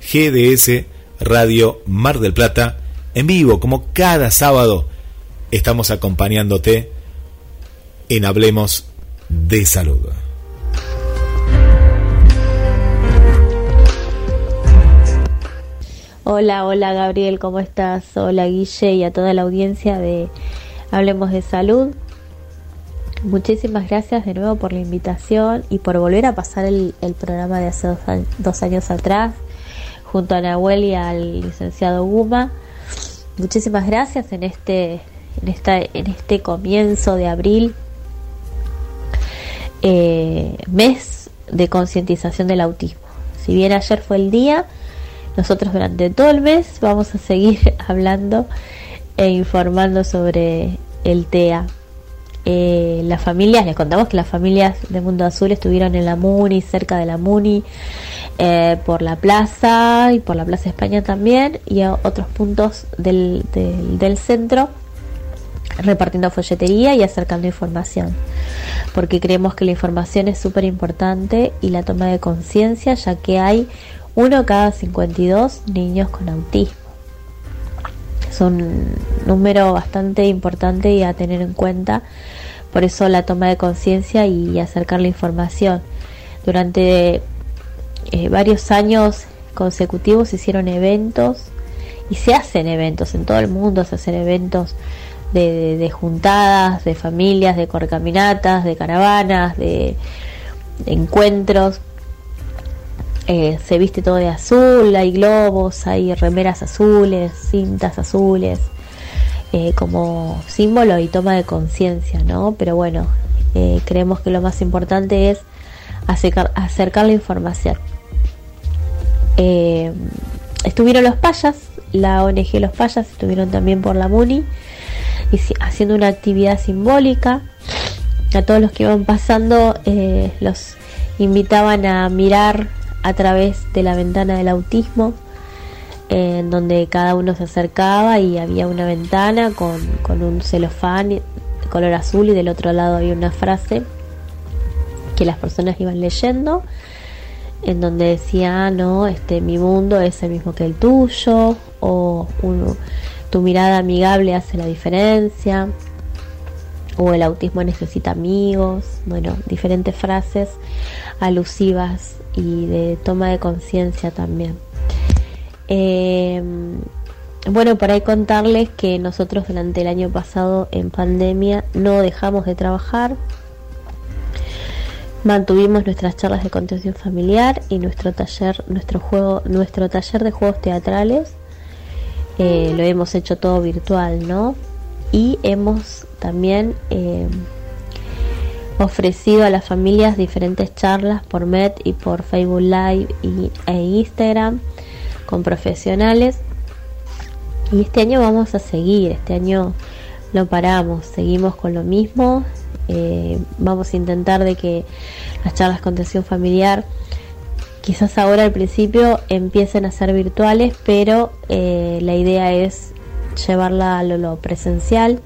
GDS Radio Mar del Plata, en vivo, como cada sábado, estamos acompañándote en Hablemos de Salud. Hola, hola Gabriel, ¿cómo estás? Hola Guille y a toda la audiencia de Hablemos de Salud. Muchísimas gracias de nuevo por la invitación y por volver a pasar el, programa de hace dos, años atrás junto a Nahuel y al licenciado Guma. Muchísimas gracias en este, en esta, en este comienzo de abril eh, mes de concientización del autismo. Si bien ayer fue el día, nosotros durante todo el mes vamos a seguir hablando e informando sobre el TEA. Eh, las familias, les contamos que las familias de Mundo Azul estuvieron en la MUNI, cerca de la MUNI, eh, por la plaza y por la Plaza España también, y a otros puntos del, del centro repartiendo folletería y acercando información, porque creemos que la información es súper importante y la toma de conciencia, ya que hay uno cada 52 niños con autismo. Es un número bastante importante y a tener en cuenta, por eso la toma de conciencia y acercar la información. Durante eh, varios años consecutivos se hicieron eventos y se hacen eventos en todo el mundo, se hacen eventos de, juntadas, de familias, de corcaminatas, de caravanas, de, encuentros. Eh, se viste todo de azul, hay globos, hay remeras azules, cintas azules, eh, como símbolo y toma de conciencia, ¿no? Pero bueno, creemos que lo más importante es acercar, la información. estuvieron los payas, la ONG Los Payas, estuvieron también por la MUNI haciendo una actividad simbólica. A todos los que iban pasando eh, los invitaban a mirar a través de la ventana del autismo, en donde cada uno se acercaba y había una ventana con, con un celofán color azul y del otro lado había una frase que las personas iban leyendo en donde decía ah, no este mi mundo es el mismo que el tuyo o tu mirada amigable hace la diferencia, o el autismo necesita amigos, bueno, diferentes frases alusivas y de toma de conciencia también. Em, bueno, por ahí contarles que nosotros durante el año pasado en pandemia no dejamos de trabajar, mantuvimos nuestras charlas de contención familiar y nuestro taller, nuestro juego, nuestro taller de juegos teatrales eh, lo hemos hecho todo virtual, ¿no? Y hemos también eh, ofrecido a las familias diferentes charlas por Met y por Facebook Live y, e Instagram con profesionales. Y este año vamos a seguir, este año no paramos, seguimos con lo mismo. Eh, vamos a intentar de que las charlas con atención familiar quizás ahora al principio empiecen a ser virtuales, pero eh, la idea es llevarla a lo, presencial.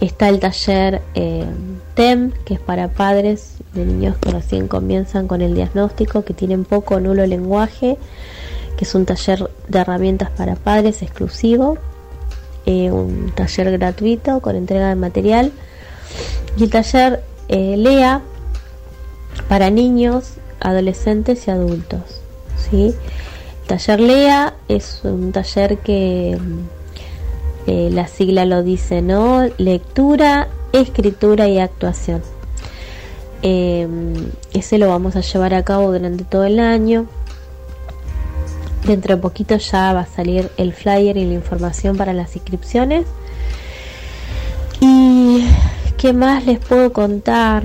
Está el taller eh, TEM, que es para padres de niños que recién comienzan con el diagnóstico, que tienen poco o nulo lenguaje, que es un taller de herramientas para padres exclusivo, un taller gratuito con entrega de material. Y el taller LEA para niños adolescentes y adultos. ¿sí? taller LEA es un taller que eh, la sigla lo dice, ¿no? Lectura, escritura y actuación. Em, ese lo vamos a llevar a cabo durante todo el año. Dentro de poquito ya va a salir el flyer y la información para las inscripciones. ¿Y qué más les puedo contar?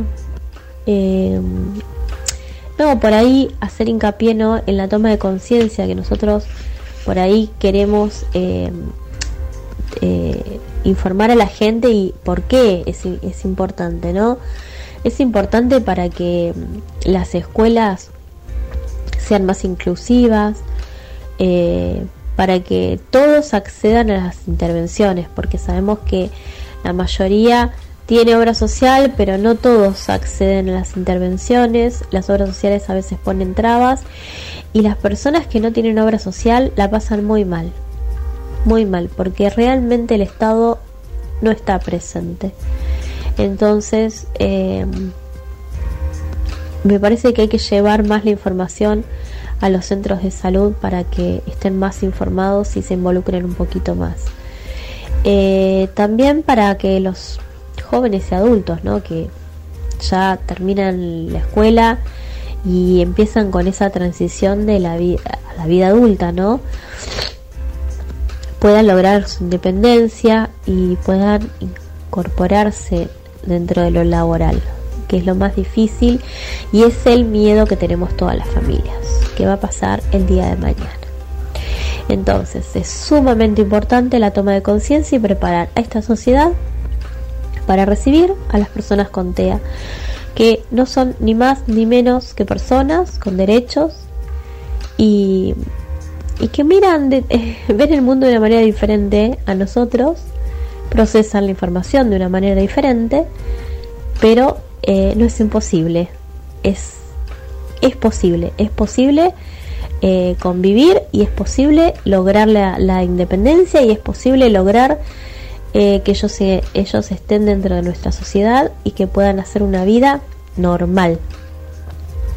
Eh, no, por ahí hacer hincapié ¿no? en la toma de conciencia que nosotros por ahí queremos eh, eh, informar a la gente y por qué es, importante, ¿no? Es importante para que las escuelas sean más inclusivas, eh, para que todos accedan a las intervenciones, porque sabemos que la mayoría tiene obra social, pero no todos acceden a las intervenciones, las obras sociales a veces ponen trabas y las personas que no tienen obra social la pasan muy mal, muy mal, porque realmente el Estado no está presente. Entonces, eh, me parece que hay que llevar más la información a los centros de salud para que estén más informados y se involucren un poquito más. Eh, también para que los jóvenes y adultos, ¿no? que ya terminan la escuela y empiezan con esa transición de la vida a la vida adulta, ¿no? puedan lograr su independencia y puedan incorporarse dentro de lo laboral, que es lo más difícil y es el miedo que tenemos todas las familias, que va a pasar el día de mañana. Entonces es sumamente importante la toma de conciencia y preparar a esta sociedad para recibir a las personas con TEA, que no son ni más ni menos que personas con derechos y, y que miran, de, ven el mundo de una manera diferente a nosotros, procesan la información de una manera diferente, pero eh, no es imposible, es, es posible, es posible eh, convivir y es posible lograr la, independencia y es posible lograr eh, que ellos, ellos estén dentro de nuestra sociedad y que puedan hacer una vida normal,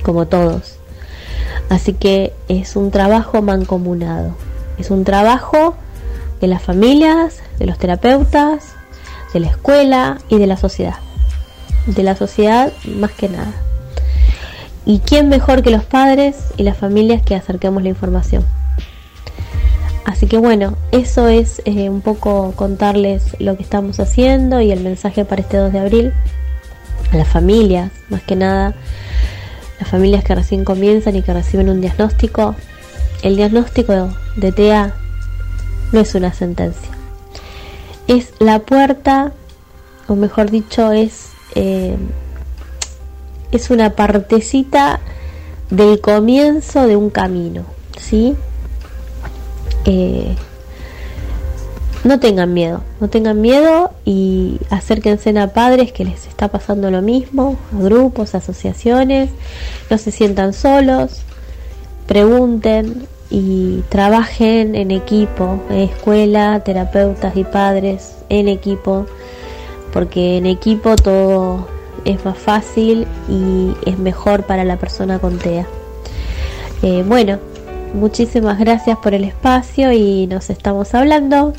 como todos. Así que es un trabajo mancomunado, es un trabajo de las familias, de los terapeutas, de la escuela y de la sociedad. De la sociedad más que nada. ¿Y quién mejor que los padres y las familias que acerquemos la información? Así que bueno, eso es eh, un poco contarles lo que estamos haciendo y el mensaje para este 2 de abril a las familias, más que nada, las familias que recién comienzan y que reciben un diagnóstico. El diagnóstico de TEA no es una sentencia, es la puerta, o mejor dicho, es eh, es una partecita del comienzo de un camino, ¿sí? Eh, no tengan miedo, no tengan miedo y acérquense a padres que les está pasando lo mismo, a grupos, asociaciones, no se sientan solos, pregunten y trabajen en equipo, escuela, terapeutas y padres en equipo, porque en equipo todo es más fácil y es mejor para la persona con TEA. Eh, bueno, muchísimas gracias por el espacio y nos estamos hablando.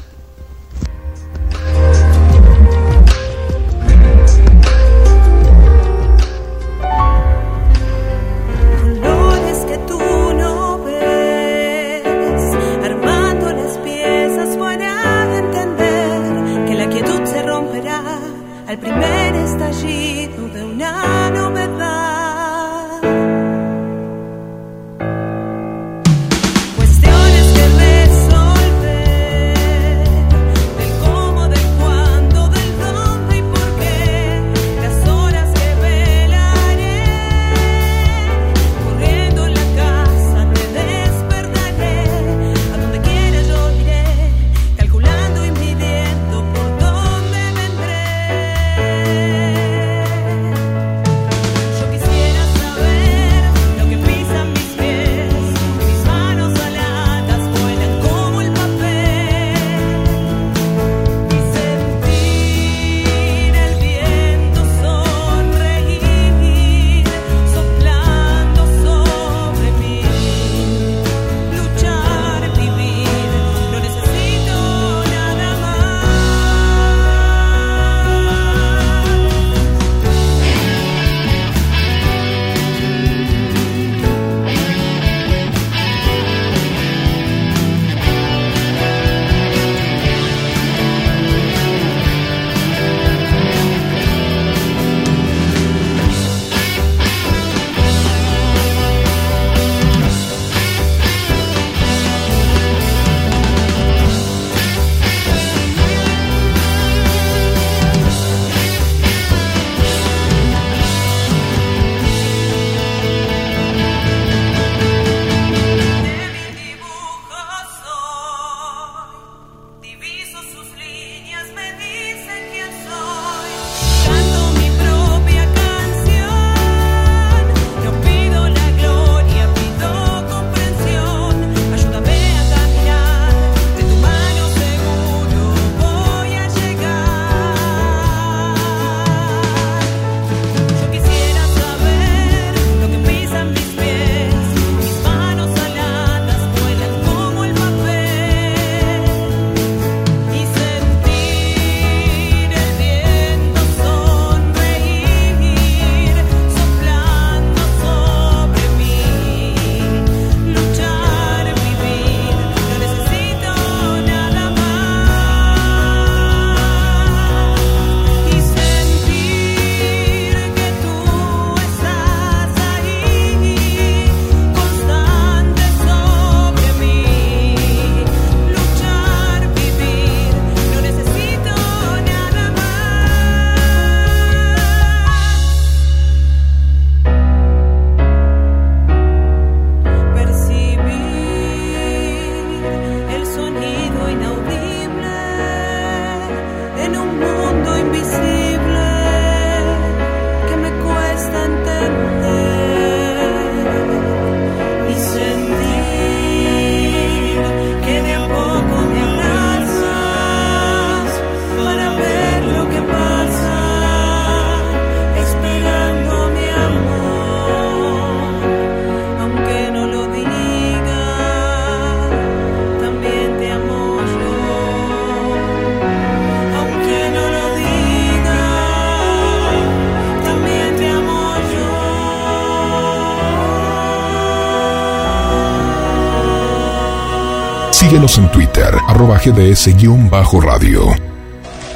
GDS-radio.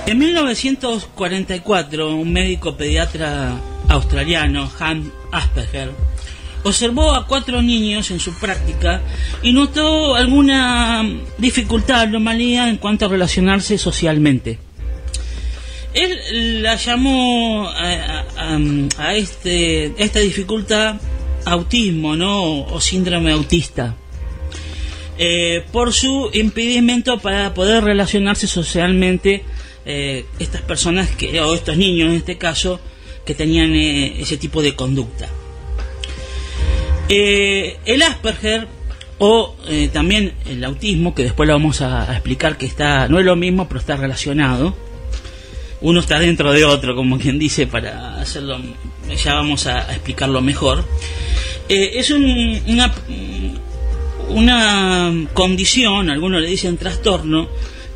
En 1944, un médico pediatra australiano, Hans Asperger, observó a cuatro niños en su práctica y notó alguna dificultad, anomalía en cuanto a relacionarse socialmente. Él la llamó a, este, esta dificultad autismo, ¿no? O síndrome autista. Eh, por su impedimento para poder relacionarse socialmente eh, estas personas que, o estos niños en este caso que tenían eh, ese tipo de conducta. el Asperger o también el autismo, que después lo vamos a, explicar que está, no es lo mismo, pero está relacionado. Uno está dentro de otro, como quien dice, para hacerlo, ya vamos a, explicarlo mejor. es una, una condición, algunos le dicen trastorno,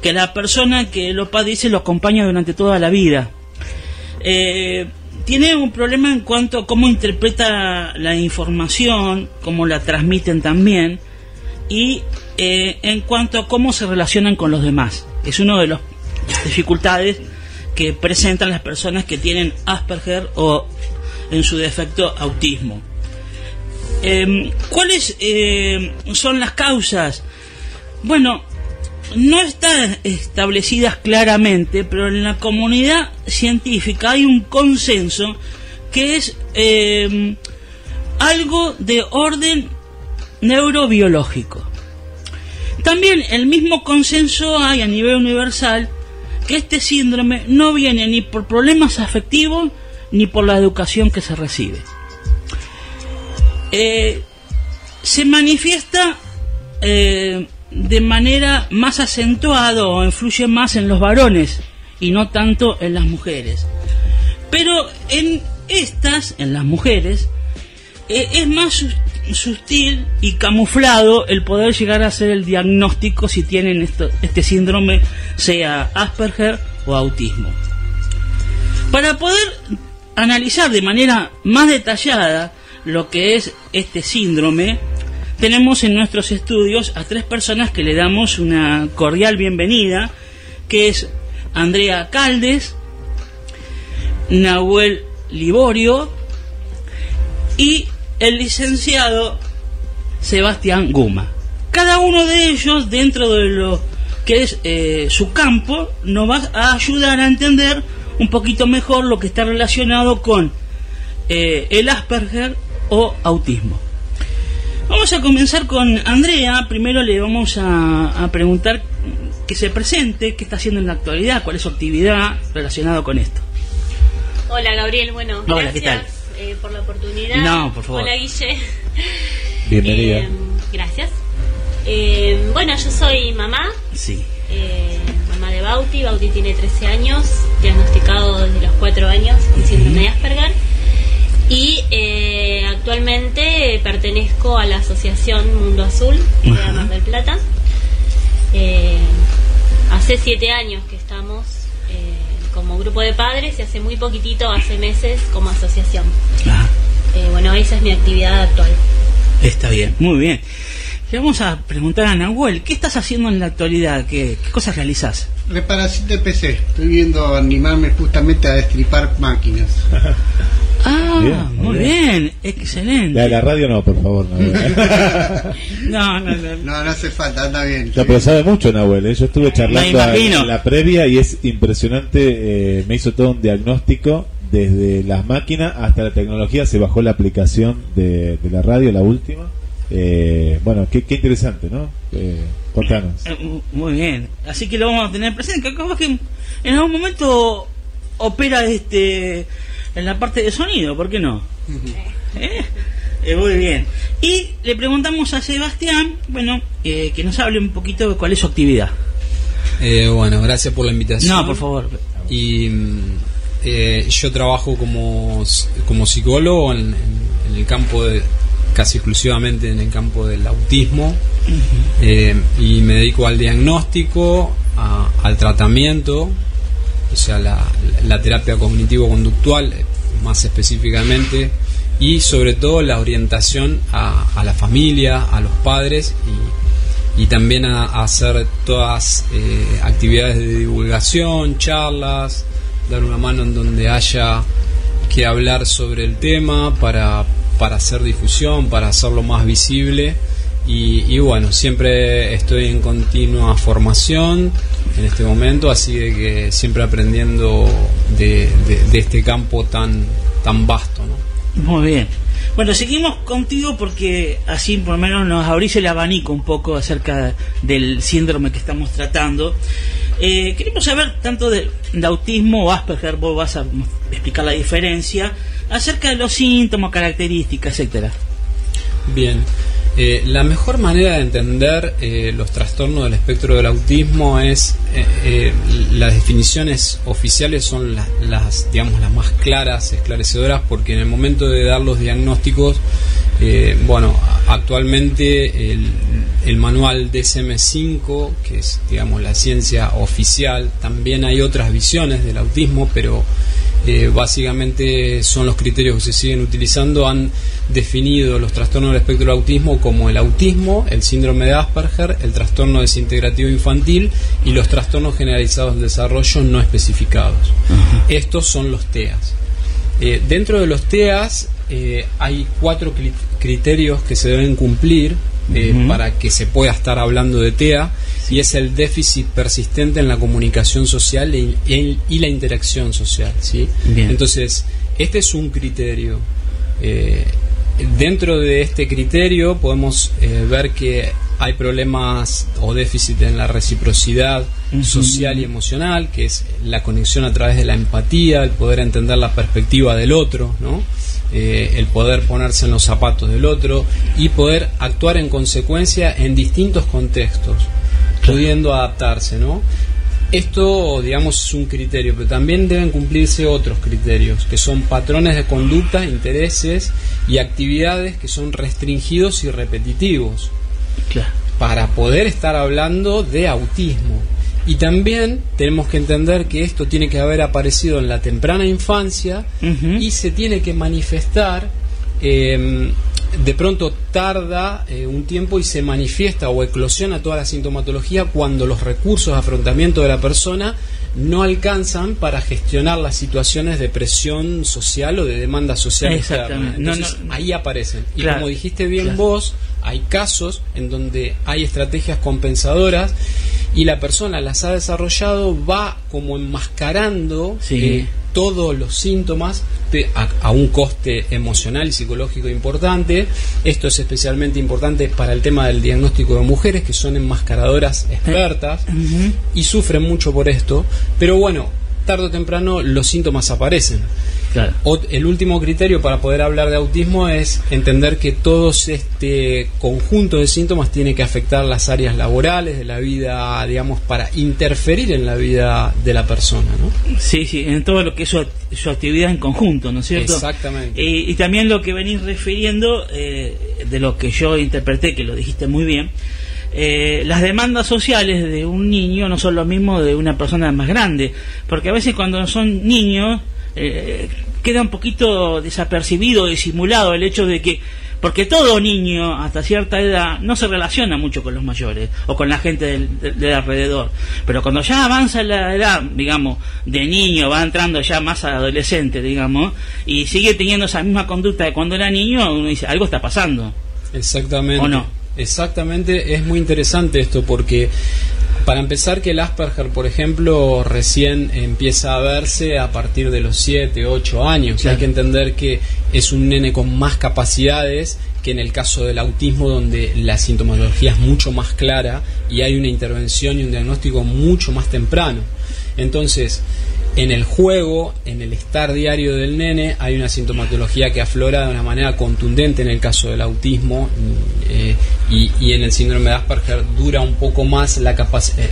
que la persona que lo padece lo acompaña durante toda la vida. Eh, tiene un problema en cuanto a cómo interpreta la información, cómo la transmiten también, y eh, en cuanto a cómo se relacionan con los demás. Es una de las dificultades que presentan las personas que tienen Asperger o en su defecto autismo. Em, ¿Cuáles em, son las causas? Bueno, no están establecidas claramente, pero en la comunidad científica hay un consenso que es em, algo de orden neurobiológico. También el mismo consenso hay a nivel universal que este síndrome no viene ni por problemas afectivos ni por la educación que se recibe. Eh, se manifiesta eh, de manera más acentuada o influye más en los varones y no tanto en las mujeres. Pero en estas, en las mujeres, eh, es más sutil y camuflado el poder llegar a hacer el diagnóstico si tienen este síndrome, sea Asperger o autismo. Para poder analizar de manera más detallada lo que es este síndrome, tenemos en nuestros estudios a tres personas que le damos una cordial bienvenida, que es Andrea Caldes, Nahuel Liborio y el licenciado Sebastián Guma. Cada uno de ellos, dentro de lo que es eh, su campo, nos va a ayudar a entender un poquito mejor lo que está relacionado con eh, el Asperger o autismo. Vamos a comenzar con Andrea. Primero le vamos a, preguntar que se presente, qué está haciendo en la actualidad, cuál es su actividad relacionada con esto. Hola Gabriel, bueno, gracias eh, por la oportunidad. No, por favor. Hola Guille. Bienvenida. Eh, gracias. Eh, bueno, yo soy mamá. Sí. mamá de Bauti. Bauti tiene 13 años, diagnosticado desde los 4 años con síndrome de Asperger y eh, actualmente pertenezco a la asociación Mundo Azul de Mar del Plata. Eh, hace siete años que estamos eh, como grupo de padres y hace muy poquitito, hace meses, como asociación. bueno, esa es mi actividad actual. Está bien, muy bien. Le vamos a preguntar a Nahuel, ¿qué estás haciendo en la actualidad? ¿Qué, qué cosas realizas? Reparación de PC. Estoy viendo animarme justamente a destripar máquinas. Ah, muy bien. excelente. La, la radio no, por favor. no, no, no, no, no hace falta, anda bien. No, pero sabe mucho Nahuel, ¿eh? yo estuve charlando en la previa y es impresionante, eh, me hizo todo un diagnóstico desde las máquinas hasta la tecnología, se bajó la aplicación de, de la radio, la última. Eh, bueno, qué, qué, interesante, ¿no? Eh, contanos. muy bien, así que lo vamos a tener presente. Que que en algún momento opera este en la parte de sonido, ¿por qué no? ¿Eh? ¿Eh? muy bien. Y le preguntamos a Sebastián, bueno, eh, que nos hable un poquito de cuál es su actividad. Eh, bueno, gracias por la invitación. No, por favor. Y yo trabajo como, como psicólogo en, el campo de, casi exclusivamente en el campo del autismo y me dedico al diagnóstico, al tratamiento o sea, la, terapia cognitivo-conductual más específicamente, y sobre todo la orientación a, la familia, a los padres y también a, a hacer todas eh, actividades de divulgación, charlas, dar una mano en donde haya que hablar sobre el tema para, para hacer difusión, para hacerlo más visible. Y, y bueno, siempre estoy en continua formación en este momento, así de que siempre aprendiendo de, de- de este campo tan, tan vasto. ¿no? Muy bien. Bueno, seguimos contigo porque así por lo menos nos abrís el abanico un poco acerca del síndrome que estamos tratando. Eh, queremos saber tanto de, de autismo o Asperger, vos vas a explicar la diferencia, acerca de los síntomas, características, etcétera. Bien, Eh, la mejor manera de entender eh, los trastornos del espectro del autismo es eh, las definiciones oficiales son la- las digamos las más claras, esclarecedoras, porque en el momento de dar los diagnósticos, bueno, actualmente el, el manual DSM-5, que es digamos la ciencia oficial, también hay otras visiones del autismo, pero eh, básicamente son los criterios que se siguen utilizando, han definido los trastornos del espectro del autismo como el autismo, el síndrome de Asperger, el trastorno desintegrativo infantil y los trastornos generalizados del desarrollo no especificados. Estos son los TEAS. Eh, dentro de los TEAS eh, hay cuatro cri- criterios que se deben cumplir eh, para que se pueda estar hablando de TEA y es el déficit persistente en la comunicación social y, la interacción social. ¿sí? Bien. Entonces, este es un criterio. Eh, dentro de este criterio podemos eh, ver que hay problemas o déficit en la reciprocidad social y emocional, que es la conexión a través de la empatía, el poder entender la perspectiva del otro, ¿no? Eh, el poder ponerse en los zapatos del otro y poder actuar en consecuencia en distintos contextos, pudiendo adaptarse, ¿no? Esto, digamos, es un criterio, pero también deben cumplirse otros criterios, que son patrones de conducta, intereses y actividades que son restringidos y repetitivos Claro. para poder estar hablando de autismo. Y también tenemos que entender que esto tiene que haber aparecido en la temprana infancia y se tiene que manifestar, eh, de pronto tarda eh, un tiempo y se manifiesta o eclosiona toda la sintomatología cuando los recursos de afrontamiento de la persona no alcanzan para gestionar las situaciones de presión social o de demanda social externa. No, Entonces, no. ahí aparecen. Y Claro. como dijiste bien Claro. vos, hay casos en donde hay estrategias compensadoras y la persona las ha desarrollado, va como enmascarando Sí. eh, todos los síntomas a, a un coste emocional y psicológico importante. Esto es especialmente importante para el tema del diagnóstico de mujeres que son enmascaradoras expertas y sufren mucho por esto. Pero bueno, tarde o temprano los síntomas aparecen. Claro. El último criterio para poder hablar de autismo es entender que todo este conjunto de síntomas tiene que afectar las áreas laborales de la vida, digamos, para interferir en la vida de la persona, ¿no? Sí, sí, en todo lo que es su, su actividad en conjunto, ¿no es cierto? Exactamente. Y, y también lo que venís refiriendo, eh, de lo que yo interpreté, que lo dijiste muy bien, eh, las demandas sociales de un niño no son lo mismo de una persona más grande, porque a veces cuando son niños eh, queda un poquito desapercibido, disimulado el hecho de que porque todo niño hasta cierta edad no se relaciona mucho con los mayores o con la gente del, del- del alrededor. Pero cuando ya avanza la edad, digamos, de niño, va entrando ya más a adolescente, digamos, y sigue teniendo esa misma conducta de cuando era niño, uno dice, algo está pasando. Exactamente. ¿O no? Exactamente, es muy interesante esto porque para empezar que el Asperger, por ejemplo, recién empieza a verse a partir de los 7, 8 años. Claro. Hay que entender que es un nene con más capacidades que en el caso del autismo donde la sintomatología es mucho más clara y hay una intervención y un diagnóstico mucho más temprano. Entonces, en el juego, en el estar diario del nene, hay una sintomatología que aflora de una manera contundente en el caso del autismo eh, y, y en el síndrome de Asperger dura un poco más la capacidad,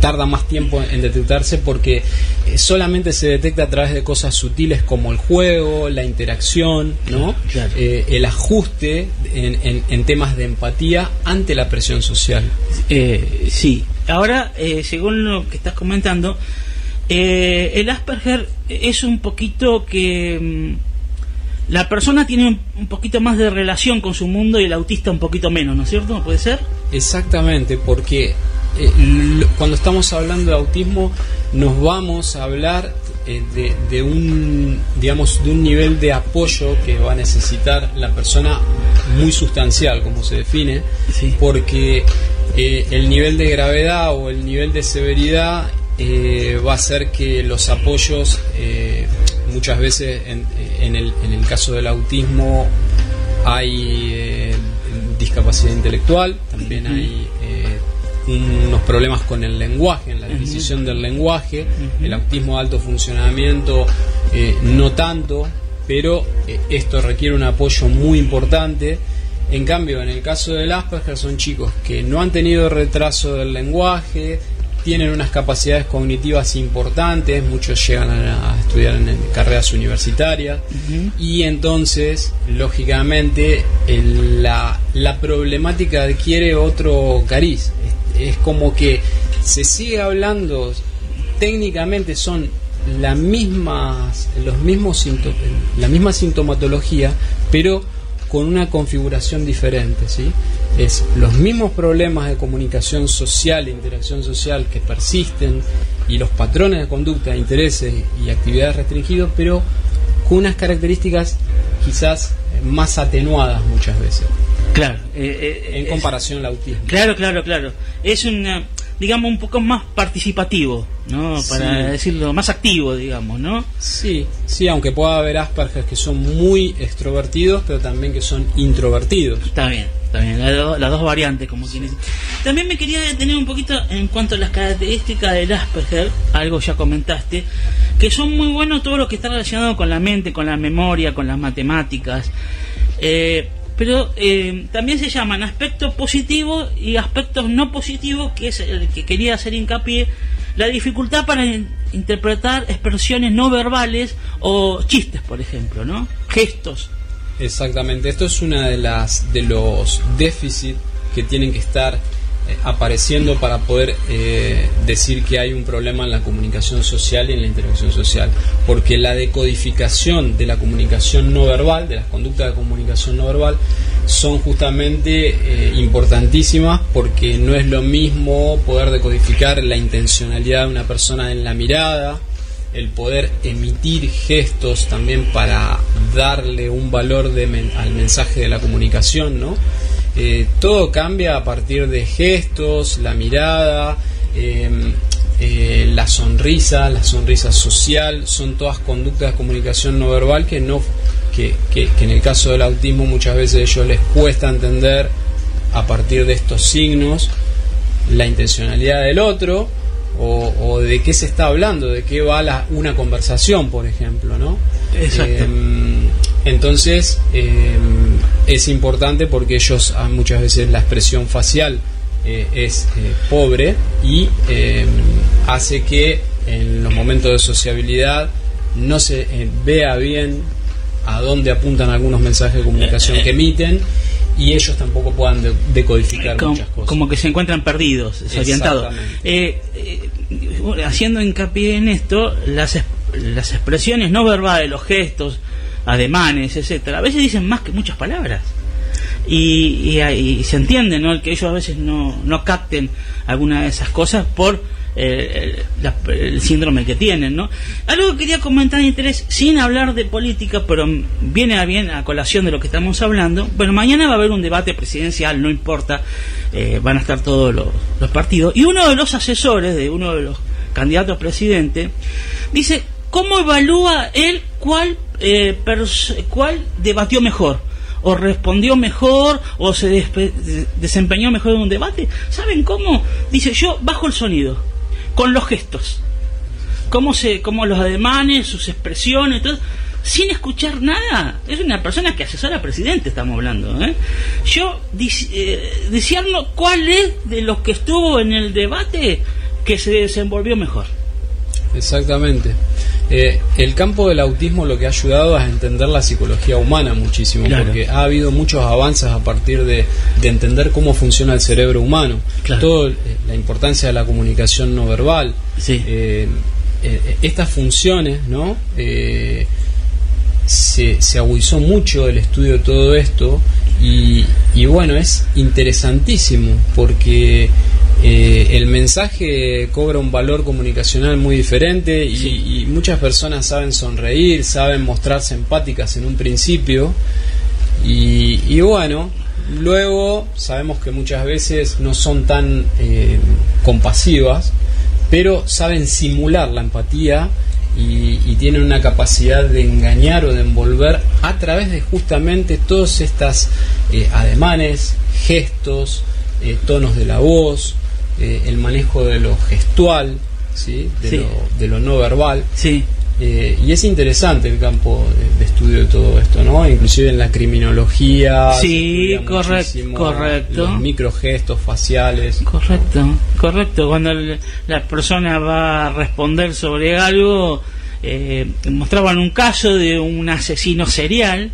tarda más tiempo en detectarse porque eh, solamente se detecta a través de cosas sutiles como el juego, la interacción, ¿no? Claro. Eh, el ajuste en, en- en temas de empatía ante la presión social. Eh, sí. Ahora, eh, según lo que estás comentando, eh, el Asperger es un poquito que mm, la persona tiene un, un poquito más de relación con su mundo y el autista un poquito menos, ¿no es cierto? ¿Puede ser? Exactamente, porque eh, cuando estamos hablando de autismo nos vamos a hablar eh, de, de un digamos de un nivel de apoyo que va a necesitar la persona muy sustancial como se define porque el nivel de gravedad o el nivel de severidad eh, va a hacer que los apoyos eh, muchas veces en, en el, en el caso del autismo hay eh, discapacidad intelectual, también hay eh, unos problemas con el lenguaje, en la adquisición del lenguaje, el autismo de alto funcionamiento no tanto, pero esto requiere un apoyo muy importante. En cambio, en el caso del Asperger son chicos que no han tenido retraso del lenguaje, tienen unas capacidades cognitivas importantes, muchos llegan a, estudiar en, carreras universitarias y entonces, lógicamente, el- la, la problemática adquiere otro cariz. Es, es como que se sigue hablando, técnicamente son la mismas, los mismos la misma sintomatología, pero con una configuración diferente, ¿sí? Es los mismos problemas de comunicación social, de interacción social que persisten y los patrones de conducta, intereses y actividades restringidos, pero con unas características quizás más atenuadas muchas veces. Claro. eh, en comparación al autismo. Claro, claro, claro. Es una, digamos, un poco más participativo, ¿no? Para Sí. decirlo, más activo, digamos, ¿no? Sí, sí, aunque pueda haber Asperger que son muy extrovertidos, pero también que son introvertidos. Está bien, bien, las, do- las dos variantes, como quien dice. También me quería detener un poquito en cuanto a las características del Asperger, algo ya comentaste, que son muy buenos todo lo que está relacionado con la mente, con la memoria, con las matemáticas. Eh, pero eh, también se llaman aspectos positivos y aspectos no positivos, que es el que quería hacer hincapié, la dificultad para in- interpretar expresiones no verbales o chistes, por ejemplo, ¿no? Gestos. Exactamente, esto es una de las de los déficits que tienen que estar eh, apareciendo para poder eh, decir que hay un problema en la comunicación social y en la interacción social, porque la decodificación de la comunicación no verbal, de las conductas de comunicación no verbal, son justamente eh, importantísimas porque no es lo mismo poder decodificar la intencionalidad de una persona en la mirada, el poder emitir gestos también para darle un valor de men- al mensaje de la comunicación, ¿no? Eh, todo cambia a partir de gestos, la mirada, eh, eh, la sonrisa, la sonrisa social, son todas conductas de comunicación no verbal que no que, que- que en el caso del autismo muchas veces a ellos les cuesta entender a partir de estos signos la intencionalidad del otro o, o de qué se está hablando, de qué va la, una conversación, por ejemplo, ¿no? Exacto. Eh, entonces eh, es importante porque ellos ah, muchas veces la expresión facial eh, es eh, pobre y eh, hace que en los momentos de sociabilidad no se eh, vea bien a dónde apuntan algunos mensajes de comunicación que emiten y ellos tampoco puedan de- decodificar como, muchas cosas. como que se encuentran perdidos, desorientados. Eh, eh, haciendo hincapié en esto, las, las expresiones no verbales, los gestos, ademanes, etcétera, a veces dicen más que muchas palabras. Y, y, y se entiende, ¿no? El que ellos a veces no, no capten alguna de esas cosas por eh, el, la- el síndrome que tienen, ¿no? Algo que quería comentar de interés, sin hablar de política, pero viene a bien a colación de lo que estamos hablando. Bueno, mañana va a haber un debate presidencial, no importa, eh, van a estar todos los, partidos. Y uno de los asesores de uno de los candidatos a presidente dice, ¿cómo evalúa él cuál, eh, cuál debatió mejor? o respondió mejor o se desempeñó mejor en un debate. ¿Saben cómo? Dice, yo bajo el sonido, con los gestos. Cómo, se, cómo los ademanes, sus expresiones, todo, sin escuchar nada. Es una persona que asesora al presidente, estamos hablando. ¿eh? Yo eh, discierno cuál es de los que estuvo en el debate que se desenvolvió mejor. Exactamente. Eh, el campo del autismo lo que ha ayudado es entender la psicología humana muchísimo, Claro. porque ha habido muchos avances a partir de, de entender cómo funciona el cerebro humano. Todo eh, la importancia de la comunicación no verbal. Eh, eh, estas funciones, ¿no? Se, se agudizó mucho el estudio de todo esto y, y bueno, es interesantísimo porque eh, el mensaje cobra un valor comunicacional muy diferente y, y muchas personas saben sonreír, saben mostrarse empáticas en un principio. Y, y bueno, luego sabemos que muchas veces no son tan eh, compasivas, pero saben simular la empatía y, y tienen una capacidad de engañar o de envolver a través de justamente todos estas eh, ademanes, gestos, eh, tonos de la voz, eh, el manejo de lo gestual, ¿sí? De, Sí. Lo, de lo no verbal. Sí. Eh, y es interesante el campo de, de estudio de todo esto, ¿no? Inclusive en la criminología. Sí, correcto, correcto. Los microgestos faciales. Correcto, correcto. Cuando el- la persona va a responder sobre algo, eh, mostraban un caso de un asesino serial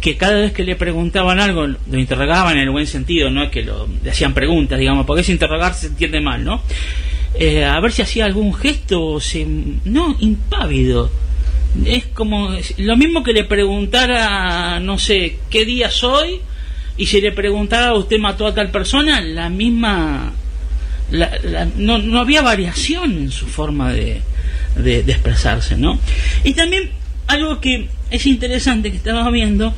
que cada vez que le preguntaban algo, lo interrogaban en el buen sentido, no es que lo, le hacían preguntas, digamos, porque es interrogar se entiende mal, ¿no? Eh, a ver si hacía algún gesto, o se, no, impávido. Es como lo mismo que le preguntara, no sé, qué día soy, y si le preguntara, ¿usted mató a tal persona? La misma. la- no, no había variación en su forma de, de expresarse, ¿no? Y también algo que es interesante que estaba viendo,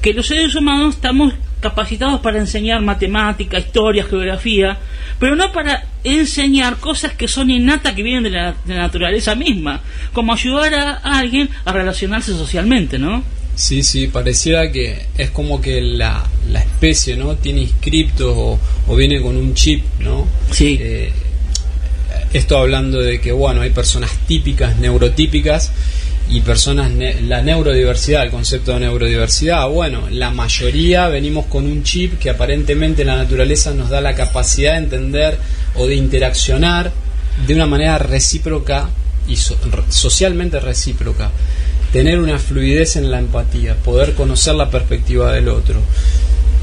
que los seres humanos estamos capacitados para enseñar matemática, historia, geografía, pero no para enseñar cosas que son innatas, que vienen de la, de la naturaleza misma, como ayudar a alguien a relacionarse socialmente, ¿no? Sí, sí, pareciera que es como que la, la especie, ¿no? Tiene inscriptos o, o viene con un chip, ¿no? Sí. Eh, esto hablando de que, bueno, hay personas típicas, neurotípicas y personas, ne- la neurodiversidad, el concepto de neurodiversidad, bueno, la mayoría venimos con un chip que aparentemente la naturaleza nos da la capacidad de entender o de interaccionar de una manera recíproca y socialmente recíproca tener una fluidez en la empatía, poder conocer la perspectiva del otro.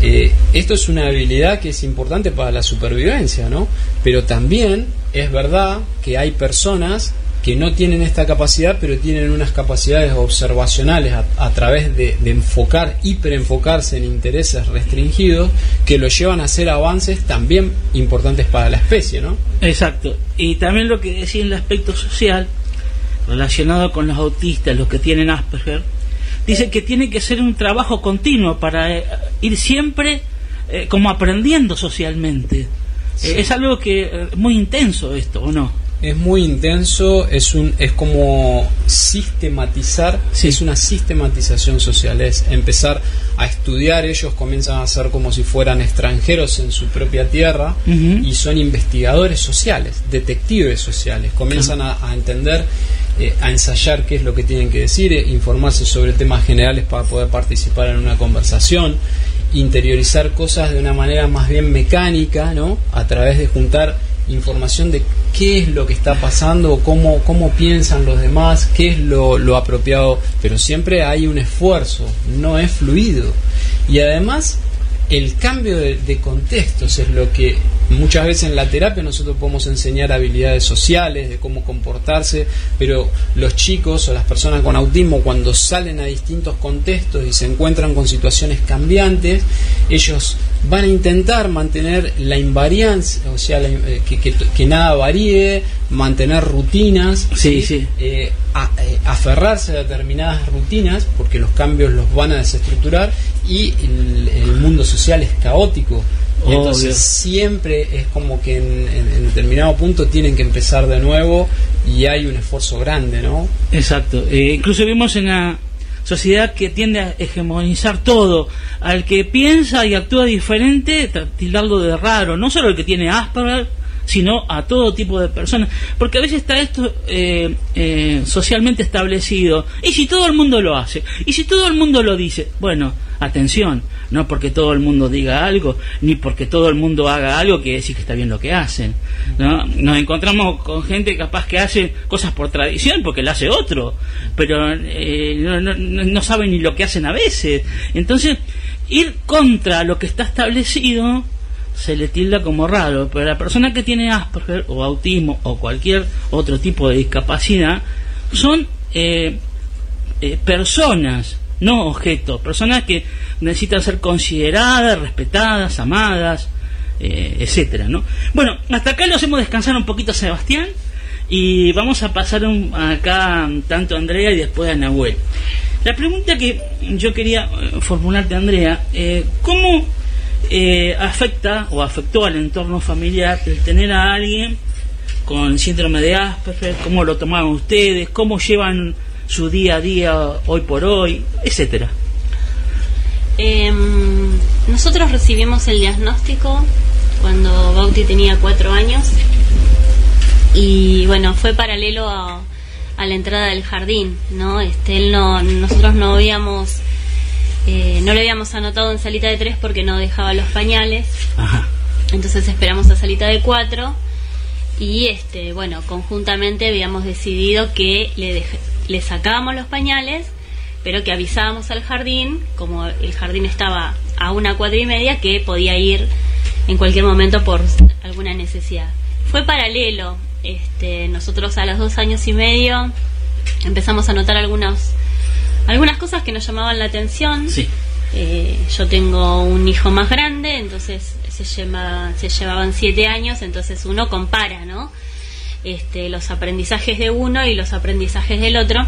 Eh, esto es una habilidad que es importante para la supervivencia, ¿no? Pero también es verdad que hay personas que no tienen esta capacidad, pero tienen unas capacidades observacionales a, a través de, de enfocar, hiperenfocarse en intereses restringidos, que lo llevan a hacer avances también importantes para la especie, ¿no? Exacto. Y también lo que decía en el aspecto social, relacionado con los autistas, los que tienen Asperger, dice que tiene que ser un trabajo continuo para eh, ir siempre eh, como aprendiendo socialmente. Sí. Eh, es algo que eh, muy intenso esto, ¿o no? Es muy intenso, es un es como sistematizar, es una sistematización social, es empezar a estudiar, ellos comienzan a ser como si fueran extranjeros en su propia tierra y son investigadores sociales, detectives sociales, comienzan a, a entender, eh, a ensayar qué es lo que tienen que decir, eh, informarse sobre temas generales para poder participar en una conversación, interiorizar cosas de una manera más bien mecánica, ¿no? A través de juntar información de qué es lo que está pasando, cómo, cómo piensan los demás, qué es lo, lo apropiado, pero siempre hay un esfuerzo, no es fluido. Y además, el cambio de, de contextos es lo que muchas veces en la terapia nosotros podemos enseñar habilidades sociales, de cómo comportarse, pero los chicos o las personas con autismo cuando salen a distintos contextos y se encuentran con situaciones cambiantes, ellos van a intentar mantener la invariancia, o sea, la- eh, que, que- que nada varíe, mantener rutinas, Sí, sí. Eh, a- eh, aferrarse a determinadas rutinas, porque los cambios los van a desestructurar y el, el mundo social es caótico. Y entonces siempre es como que en, en- en determinado punto tienen que empezar de nuevo y hay un esfuerzo grande, ¿no? Exacto. Eh, incluso vivimos en una sociedad que tiende a hegemonizar todo. Al que piensa y actúa diferente, tildarlo de raro. No solo el que tiene Asperger, sino a todo tipo de personas. Porque a veces está esto eh, eh, socialmente establecido. ¿Y si todo el mundo lo hace? ¿Y si todo el mundo lo dice? Bueno, atención. No porque todo el mundo diga algo, ni porque todo el mundo haga algo, que decir que está bien lo que hacen. ¿no? Nos encontramos con gente capaz que hace cosas por tradición, porque la hace otro, pero eh, no, no, no- saben ni lo que hacen a veces. Entonces, ir contra lo que está establecido se le tilda como raro, pero la persona que tiene Asperger o autismo o cualquier otro tipo de discapacidad son eh, eh, personas, no objetos, personas que necesitan ser consideradas, respetadas, amadas, eh, etcétera, ¿no? Bueno, hasta acá lo hacemos descansar un poquito a Sebastián y vamos a pasar un- acá tanto a Andrea y después a Nahuel. La pregunta que yo quería eh, formularte, Andrea, eh, ¿cómo eh, afecta o afectó al entorno familiar el tener a alguien con síndrome de Asperger? ¿Cómo lo tomaban ustedes? ¿Cómo llevan su día a día hoy por hoy? Etcétera. Em, nosotros recibimos el diagnóstico cuando Bauti tenía cuatro años y bueno, fue paralelo a, la entrada del jardín, ¿no? Este, no, nosotros no habíamos, eh, no le habíamos anotado en salita de tres porque no dejaba los pañales, entonces esperamos a salita de cuatro y este, bueno, conjuntamente habíamos decidido que le, le sacábamos los pañales pero que avisábamos al jardín, como el jardín estaba a una cuadra y media, que podía ir en cualquier momento por alguna necesidad. Fue paralelo, este, nosotros a los dos años y medio empezamos a notar algunas, algunas cosas que nos llamaban la atención. Eh, yo tengo un hijo más grande, entonces se, lleva, se llevaban siete años, entonces uno compara, ¿no? Este, los aprendizajes de uno y los aprendizajes del otro.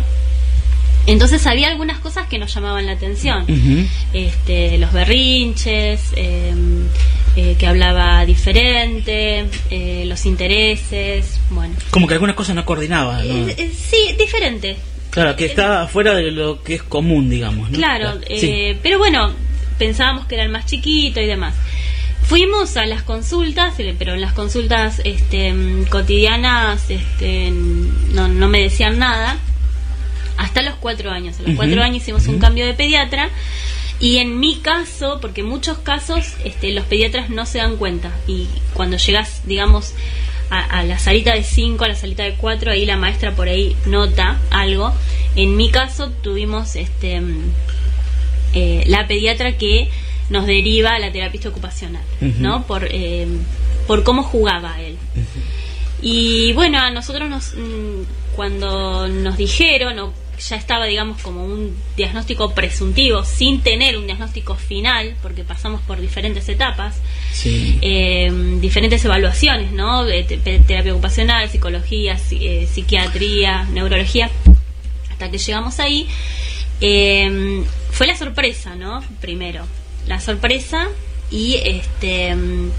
Entonces había algunas cosas que nos llamaban la atención. este, los berrinches, eh, eh, que hablaba diferente, eh, los intereses, bueno. Como que algunas cosas no coordinaban. ¿no? Eh, sí, diferente. Claro, que está fuera de lo que es común, digamos. ¿no? Claro, Sí. eh, pero bueno, pensábamos que era el más chiquito y demás. Fuimos a las consultas, eh, pero en las consultas este, cotidianas este, no, no me decían nada. Hasta los cuatro años. A los cuatro años hicimos un cambio de pediatra. Y en mi caso, porque en muchos casos este, los pediatras no se dan cuenta. Y cuando llegas, digamos, a, a la salita de 5, a la salita de 4, ahí la maestra por ahí nota algo. En mi caso tuvimos este mm, eh, la pediatra que nos deriva a la terapista ocupacional. ¿no? Por, eh, por cómo jugaba él. Y bueno, a nosotros nos, mm, cuando nos dijeron, o ya estaba, digamos, como un diagnóstico presuntivo, sin tener un diagnóstico final, porque pasamos por diferentes etapas, Sí. eh, diferentes evaluaciones, ¿no? De terapia ocupacional, psicología, psi- eh, psiquiatría, neurología, hasta que llegamos ahí, eh, fue la sorpresa, ¿no? Primero, la sorpresa y este mm,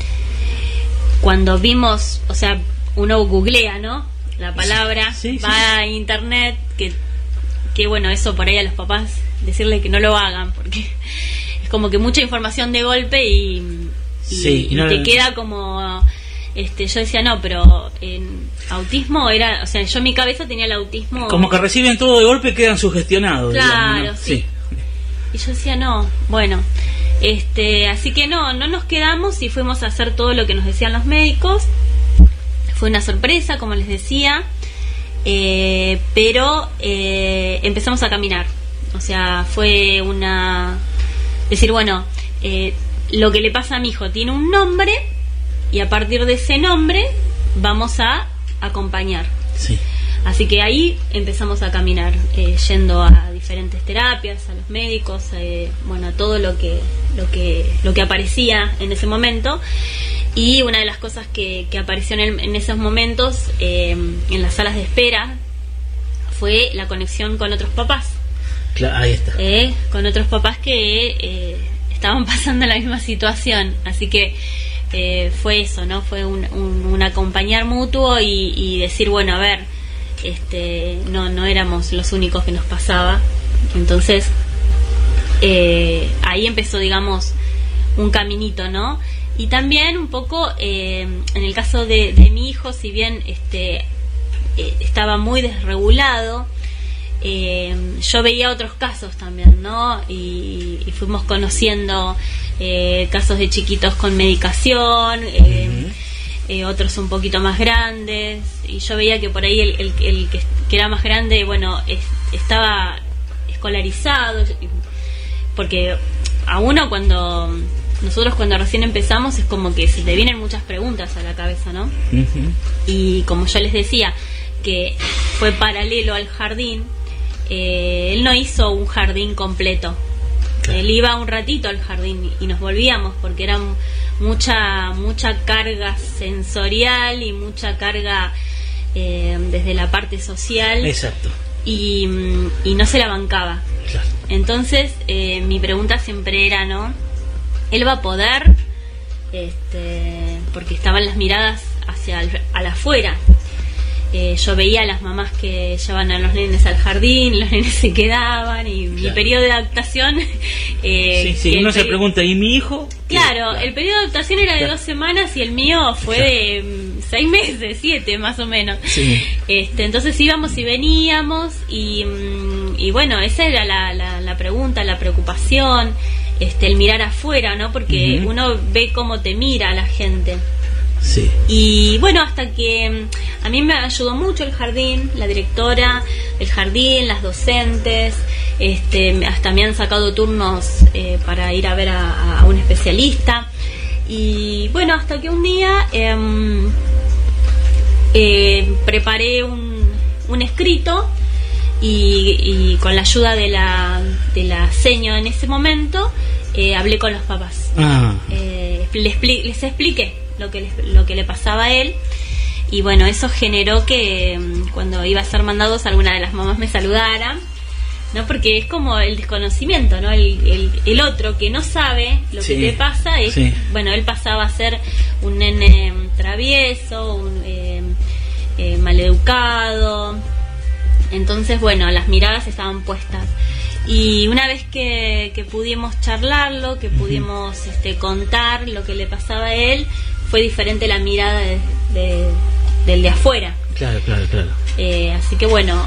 cuando vimos, o sea, uno googlea, ¿no? La palabra, Sí, sí, va a internet, que, que bueno, eso por ahí a los papás decirle que no lo hagan, porque es como que mucha información de golpe y, y, Sí, y y no- te queda como este yo decía no pero en autismo era o sea yo en mi cabeza tenía el autismo Como que reciben todo de golpe y quedan sugestionados. Claro, digamos, ¿no? sí. y yo decía no bueno este así que no no nos quedamos y fuimos a hacer todo lo que nos decían los médicos fue una sorpresa como les decía eh, pero eh, empezamos a caminar o sea fue una decir bueno eh, lo que le pasa a mi hijo tiene un nombre y a partir de ese nombre vamos a acompañar Sí. Así que ahí empezamos a caminar, eh, yendo a diferentes terapias, a los médicos, eh, bueno, a todo lo que, lo que, lo que aparecía en ese momento. Y una de las cosas que, que apareció en, el- en esos momentos, eh, en las salas de espera, fue la conexión con otros papás. Cla- ahí está. eh, con otros papás que eh, estaban pasando la misma situación. Así que eh, fue eso, ¿no? Fue un, un- un acompañar mutuo y, y decir, bueno, a ver, este, no, no éramos los únicos que nos pasaba. Entonces, eh, ahí empezó, digamos, un caminito, ¿no? Y también un poco, eh, en el caso de, mi hijo, si bien este, eh, estaba muy desregulado, eh, yo veía otros casos también, ¿no? Y, fuimos conociendo casos de chiquitos con medicación, eh, eh, otros un poquito más grandes, y yo veía que por ahí el, el- el que, que era más grande, bueno, es- estaba escolarizado, porque a uno cuando nosotros cuando recién empezamos es como que se te vienen muchas preguntas a la cabeza, ¿no? y como yo les decía que fue paralelo al jardín eh, él no hizo un jardín completo. Él iba un ratito al jardín y nos volvíamos porque era mucha mucha carga sensorial y mucha carga eh, desde la parte social. Exacto. Y, mm, y no se la bancaba. Entonces, eh, mi pregunta siempre era, ¿no? ¿Él va a poder? Este, porque estaban las miradas hacia al afuera. Eh, yo veía a las mamás que llevaban a los nenes al jardín, los nenes se quedaban y mi periodo de adaptación... sí, Eh, sí, el uno se pregunta, ¿y mi hijo? Claro, el periodo de adaptación era de Claro. dos semanas y el mío fue de mm, seis meses, siete más o menos. Sí. Este, entonces íbamos y veníamos y, mm, y bueno, esa era la, la, la pregunta, la preocupación, este, el mirar afuera, ¿no? Porque uno ve cómo te mira la gente. Sí. Y bueno, hasta que mm, a mí me ayudó mucho el jardín, la directora del jardín, las docentes, este, hasta me han sacado turnos eh, para ir a ver a, a un especialista. Y bueno, hasta que un día em, eh, preparé un, un escrito y, y con la ayuda de la, de la seño en ese momento eh, hablé con los papás. Ah, Eh, les expliqué lo que, les- lo que le pasaba a él y bueno, eso generó que mm, cuando iba a ser mandados alguna de las mamás me saludara, ¿no? Porque es como el desconocimiento, ¿no? El, el, el otro que no sabe lo Sí, que le pasa es, sí. bueno, él pasaba a ser un nene mm, travieso, un eh, eh, maleducado, entonces, bueno, las miradas estaban puestas. Y una vez que, que pudimos charlarlo, que pudimos este, contar lo que le pasaba a él, fue diferente la mirada de- de- del de afuera. claro, claro, claro. Eh, así que bueno,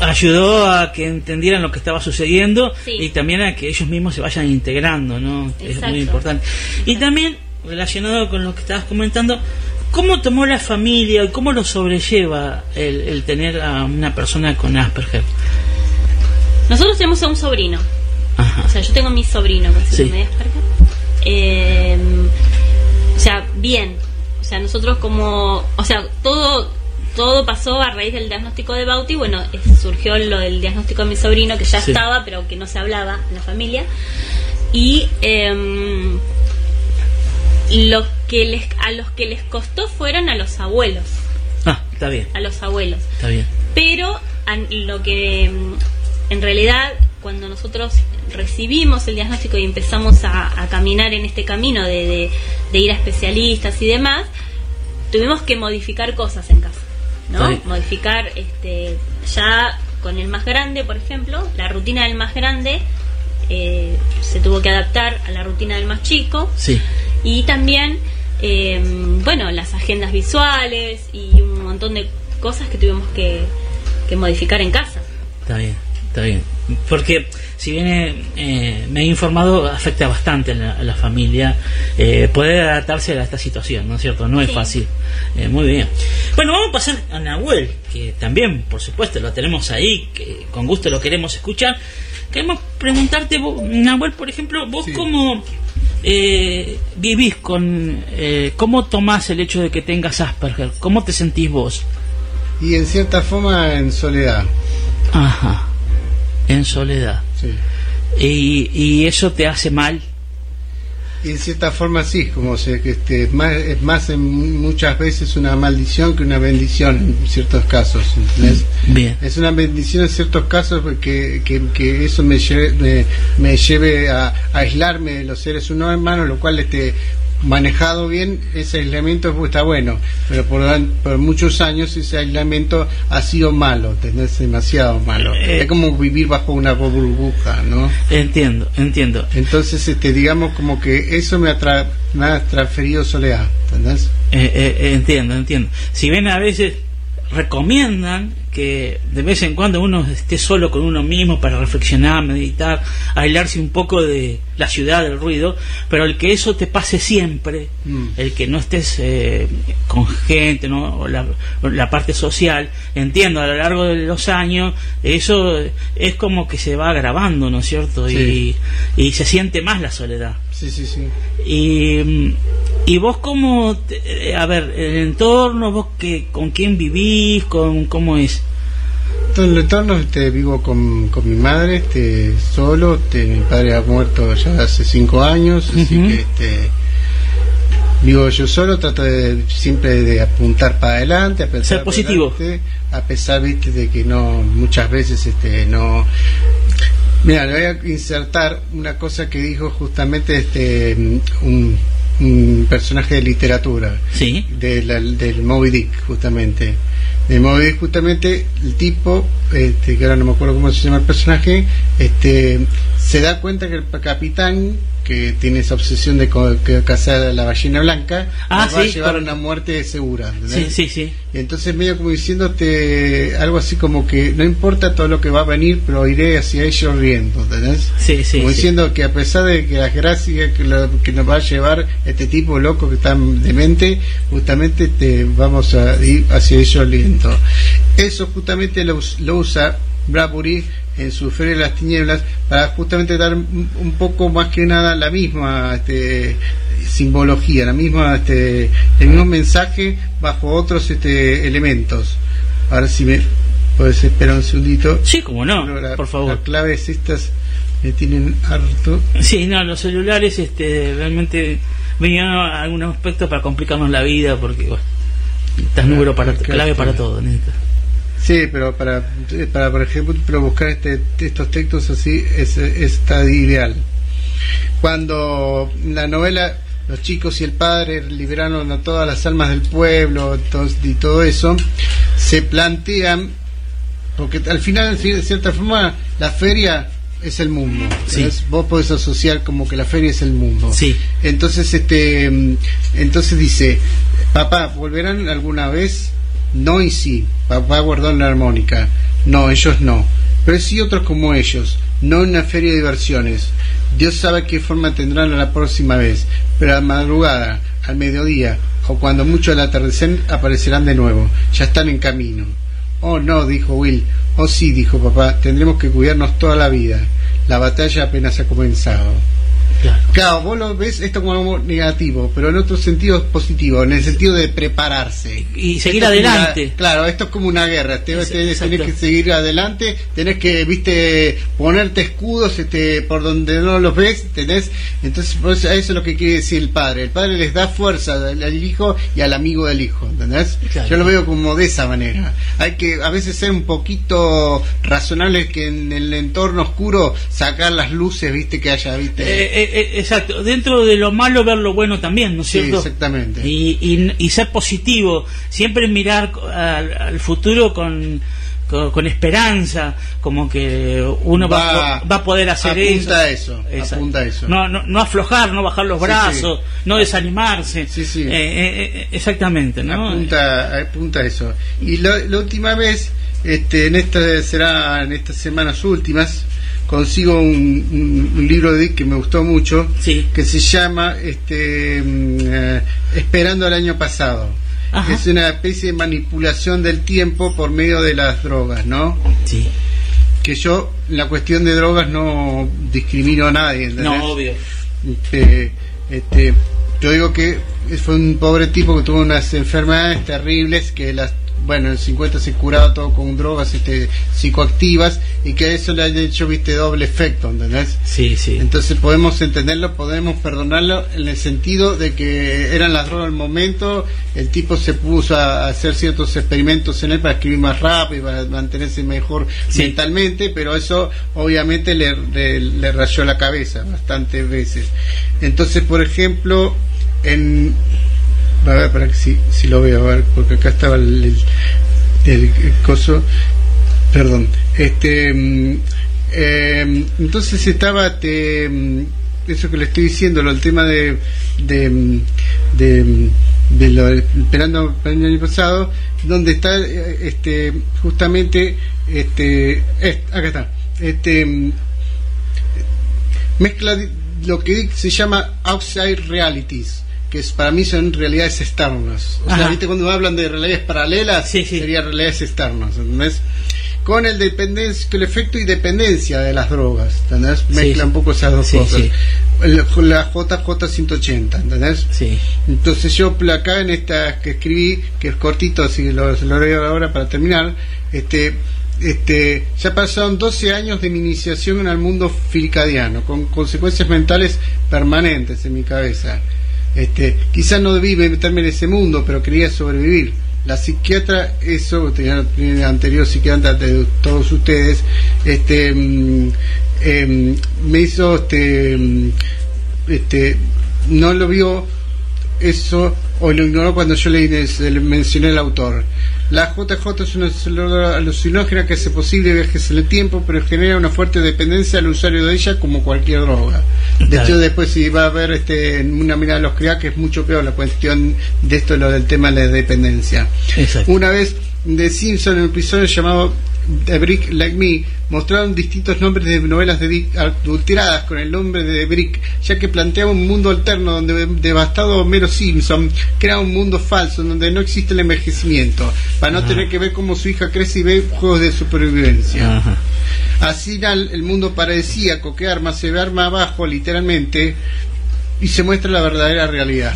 Ayudó a que entendieran lo que estaba sucediendo Sí. y también a que ellos mismos se vayan integrando, ¿no? Es muy importante. Y también, relacionado con lo que estabas comentando, ¿cómo tomó la familia y cómo lo sobrelleva el, el tener a una persona con Asperger? nosotros tenemos a un sobrino. Ajá. O sea, yo tengo a mi sobrino con síndrome de Asperger. Eh, o sea, bien. O sea, nosotros como... O sea, todo todo pasó a raíz del diagnóstico de Bauti. Bueno, eh, surgió lo del diagnóstico de mi sobrino, que ya Sí. estaba, pero que no se hablaba en la familia. Y em, lo que les, a los que les costó fueron a los abuelos. Ah, está bien, A los abuelos está bien. pero an- lo que mm, en realidad cuando nosotros recibimos el diagnóstico y empezamos a, a caminar en este camino de, de- de ir a especialistas y demás, tuvimos que modificar cosas en casa, ¿no? Modificar este, ya con el más grande, por ejemplo, la rutina del más grande eh, se tuvo que adaptar a la rutina del más chico Sí. y también eh, bueno las agendas visuales y un montón de cosas que tuvimos que, que modificar en casa Está bien, está bien. Porque si bien eh, eh, me he informado, afecta bastante a la, a la familia eh, poder adaptarse a esta situación, ¿no es cierto? No es Sí. fácil. Eh, muy bien. Bueno, vamos a pasar a Nahuel, que también, por supuesto, lo tenemos ahí, que con gusto lo queremos escuchar. Queremos preguntarte, vos, Nahuel, por ejemplo, vos cómo eh, vivís con, eh, cómo tomás el hecho de que tengas Asperger, cómo te sentís vos. Y en cierta forma en soledad. Ajá, en soledad. Sí. Y, y eso te hace mal. Y en cierta forma sí, como se, que este, es más, es más en muchas veces una maldición que una bendición en ciertos casos. ¿entendés? Bien. Es una bendición en ciertos casos porque que, que eso me lleve, me, me lleve a, a aislarme de los seres humanos, lo cual este manejado bien ese aislamiento pues, está bueno, pero por, por muchos años ese aislamiento ha sido malo, ¿entendés? demasiado malo. Eh. es como vivir bajo una burbuja, ¿no? Entiendo, entiendo. Entonces, este, digamos como que eso me ha, tra- me ha transferido soledad, ¿entendés? Eh, eh, entiendo, entiendo. Si bien a veces recomiendan que de vez en cuando uno esté solo con uno mismo para reflexionar, meditar, aislarse un poco de la ciudad, del ruido, pero el que eso te pase siempre, Mm. el que no estés eh, con gente, ¿no? o la, la parte social, entiendo, a lo largo de los años, eso es como que se va agravando, ¿no es cierto? Sí. Y, y se siente más la soledad. Sí, sí, sí. Y, y vos cómo, eh, a ver, el entorno, vos que, con quién vivís, con cómo es. todo el entorno este, vivo con, con mi madre, este, solo, este, mi padre ha muerto ya hace cinco años, así que este, vivo yo solo, trato de siempre de apuntar para adelante, a pensar Ser positivo. adelante, a pesar viste de que no muchas veces este no Mira, le voy a insertar una cosa que dijo justamente este un, un personaje de literatura. Sí. De la- del Moby Dick, justamente. De Moby Dick, justamente, el tipo, este, que ahora no me acuerdo cómo se llama el personaje, este, se da cuenta que el capitán, que tiene esa obsesión de cazar a la ballena blanca, Ah, va a llevar a una muerte segura. Sí, sí, sí. Y entonces medio como diciéndote algo así como que no importa todo lo que va a venir, pero iré hacia ellos riendo, ¿entendés? Sí, sí, Como sí. diciendo que a pesar de que las gracias que, lo- que nos va a llevar este tipo loco que está demente, justamente te vamos a ir hacia ellos riendo. Eso justamente lo, lo usa Bradbury en su Feria de las Tinieblas para justamente dar un, poco más que nada la misma este, simbología, la misma este, el mismo mensaje bajo otros este, elementos. Ahora si me puedes esperar un segundito. Sí, como no, La- por favor. Las claves estas me tienen harto. Sí, no, los celulares este, realmente venían a algunos aspectos para complicarnos la vida porque, bueno, estás número para, clave para todo. Néstor. Sí, pero para, para por ejemplo, pero buscar este, estos textos así es, está ideal. Cuando la novela Los chicos y el padre liberaron a todas las almas del pueblo y todo eso, se plantean, porque al final, de cierta forma, la feria es el mundo. Sí. Vos podés asociar como que la feria es el mundo. Sí. Entonces, este, mm, entonces dice, papá, ¿volverán alguna vez? No y sí. Papá guardó la armónica. No, ellos no. Pero sí otros como ellos. No una feria de diversiones. Dios sabe qué forma tendrán la próxima vez. Pero a la madrugada, al mediodía, o cuando mucho al atardecer, aparecerán de nuevo. Ya están en camino. Oh, no, dijo Will. Oh, sí, dijo papá. Tendremos que cuidarnos toda la vida. La batalla apenas ha comenzado. Claro, vos lo ves esto como algo negativo, pero en otro sentido es positivo, en el sentido de prepararse. Y seguir Esto adelante. una- claro, esto es como una guerra. Te, Es- te- exacto. tenés que seguir adelante, tenés que, viste, ponerte escudos este, por donde no los ves, tenés. Entonces, por eso, eso es lo que quiere decir el padre. El padre les da fuerza al, al hijo y al amigo del hijo, ¿entendés? Claro. Yo lo veo como de esa manera. Hay que a veces ser un poquito razonables que en el entorno oscuro sacar las luces, viste, que haya, viste. Eh, eh, eh, exacto, dentro de lo malo ver lo bueno también, ¿no es Sí, cierto? exactamente. Y, y, y ser positivo, siempre mirar al, al futuro con, con, con esperanza, como que uno va, Va- va a poder hacer apunta eso. a eso, apunta a eso. No, no, no aflojar, no bajar los Sí, brazos, sí. no desanimarse. Sí, sí. Eh, eh, eh, exactamente, ¿no? apunta, apunta a eso. Y la, la última vez, este, en esta será en estas semanas últimas, consigo un, libro de Dick que me gustó mucho, que se llama este, mm, eh, Esperando al año pasado. Ajá. Es una especie de manipulación del tiempo por medio de las drogas, ¿no? Sí. Que yo, en la cuestión de drogas, no discrimino a nadie. ¿entendés? No, obvio. Este, este, yo digo que fue un pobre tipo que tuvo unas enfermedades terribles que las bueno, en el 50 se curaba todo con drogas este, psicoactivas y que eso le haya hecho, viste, doble efecto, ¿entendés? Sí, sí. Entonces podemos entenderlo, podemos perdonarlo en el sentido de que eran las drogas al momento, el tipo se puso a hacer ciertos experimentos en él para escribir más rápido, para mantenerse mejor mentalmente, pero eso obviamente le, le, le rayó la cabeza bastantes veces. Entonces, por ejemplo, en... A ver, para que si, si lo veo, a ver, porque acá estaba el, el, coso. Perdón. Este eh, entonces estaba te, mm, eso que le estoy diciendo lo el tema de de, mm, de, lo esperando para el año pasado donde está eh, este justamente este es- acá está. Este mezcla lo que se llama outside realities que para mí son realidades externas. O sea. ¿viste cuando hablan de realidades paralelas? Sería realidades externas, ¿entendés? Con el dependencia, el efecto y dependencia de las drogas, ¿entendés? Sí. Mezcla un poco esas dos Sí, cosas. sí. El- La JJ 180, ¿entendés? Sí. Entonces yo acá en esta que escribí, que es cortito, así lo, lo leo ahora para terminar, este este, ya pasaron 12 años de mi iniciación al mundo filicadiano, con consecuencias mentales permanentes en mi cabeza. Este, quizás no debí meterme en ese mundo, pero quería sobrevivir. La psiquiatra, eso, tenía anterior psiquiatra de todos ustedes, este, mm, em, me hizo, este, mm, este, no lo vio eso o lo ignoró cuando yo le, le mencioné al autor. La JJ es una alucinógena que hace posible viajes en el tiempo, pero genera una fuerte dependencia al usuario de ella como cualquier droga. De hecho, después si va a haber este, una mirada a los que es mucho peor la cuestión de esto, lo del tema de la dependencia. Una vez de Simpson en un episodio llamado The Brick Like Me mostraron distintos nombres de novelas de adulteradas con el nombre de Brick, ya que planteaba un mundo alterno donde devastado Homero Simpson crea un mundo falso donde no existe el envejecimiento, para no tener que ver cómo su hija crece y ve juegos de supervivencia. Así el mundo paradisíaco que arma se ve arma abajo literalmente y se muestra la verdadera realidad.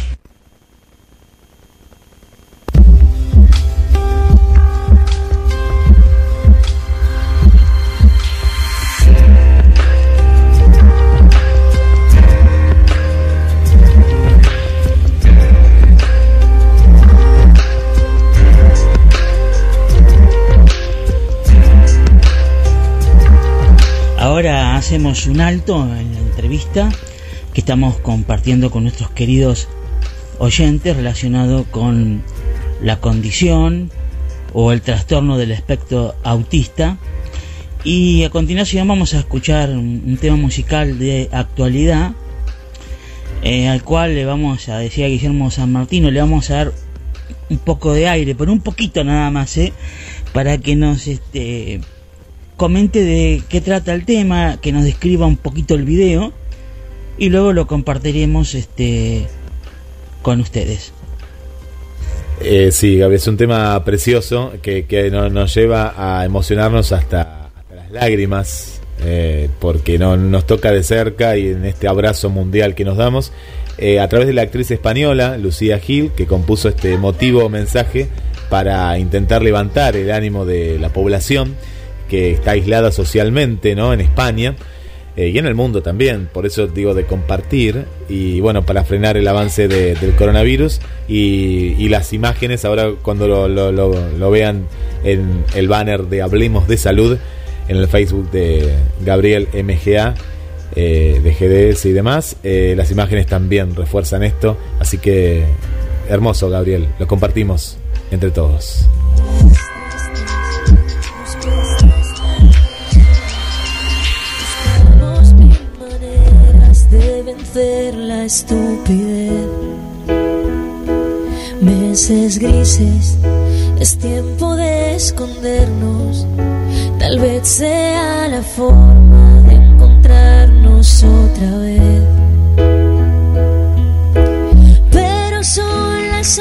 Ahora hacemos un alto en la entrevista que estamos compartiendo con nuestros queridos oyentes relacionado con la condición o el trastorno del espectro autista. Y a continuación vamos a escuchar un, tema musical de actualidad eh, al cual le vamos a decir a Guillermo San Martino, le vamos a dar un poco de aire, pero un poquito nada más, ¿eh? para que nos este, comente de qué trata el tema, que nos describa un poquito el video y luego lo compartiremos este con ustedes. Eh, sí, Gabriel, es un tema precioso que, nos lleva a emocionarnos hasta, las lágrimas, eh, porque no, nos toca de cerca y en este abrazo mundial que nos damos, eh, a través de la actriz española Lucía Gil, que compuso este emotivo mensaje para intentar levantar el ánimo de la población que está aislada socialmente ¿no? en España eh, y en el mundo también, por eso digo de compartir y bueno, para frenar el avance del coronavirus y, las imágenes, ahora cuando lo, lo, vean en el banner de Hablemos de Salud, en el Facebook de Gabriel MGA, eh, de GDS y demás, eh, las imágenes también refuerzan esto, así que hermoso Gabriel, lo compartimos entre todos. La estupidez. Meses grises, es tiempo de escondernos. Tal vez sea la forma de encontrarnos otra vez. Pero son las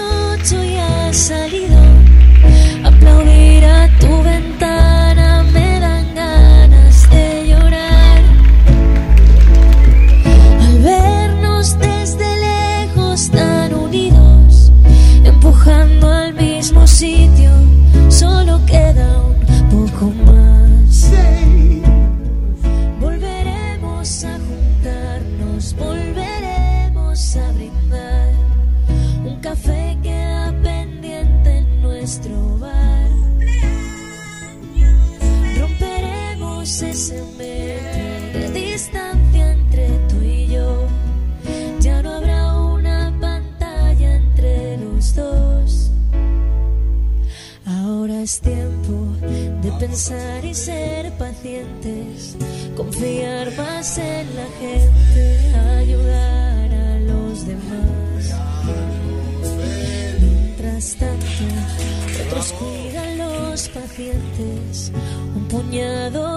y ser pacientes, confiar más en la gente, ayudar a los demás. Mientras tanto, otros cuidan los pacientes, un puñado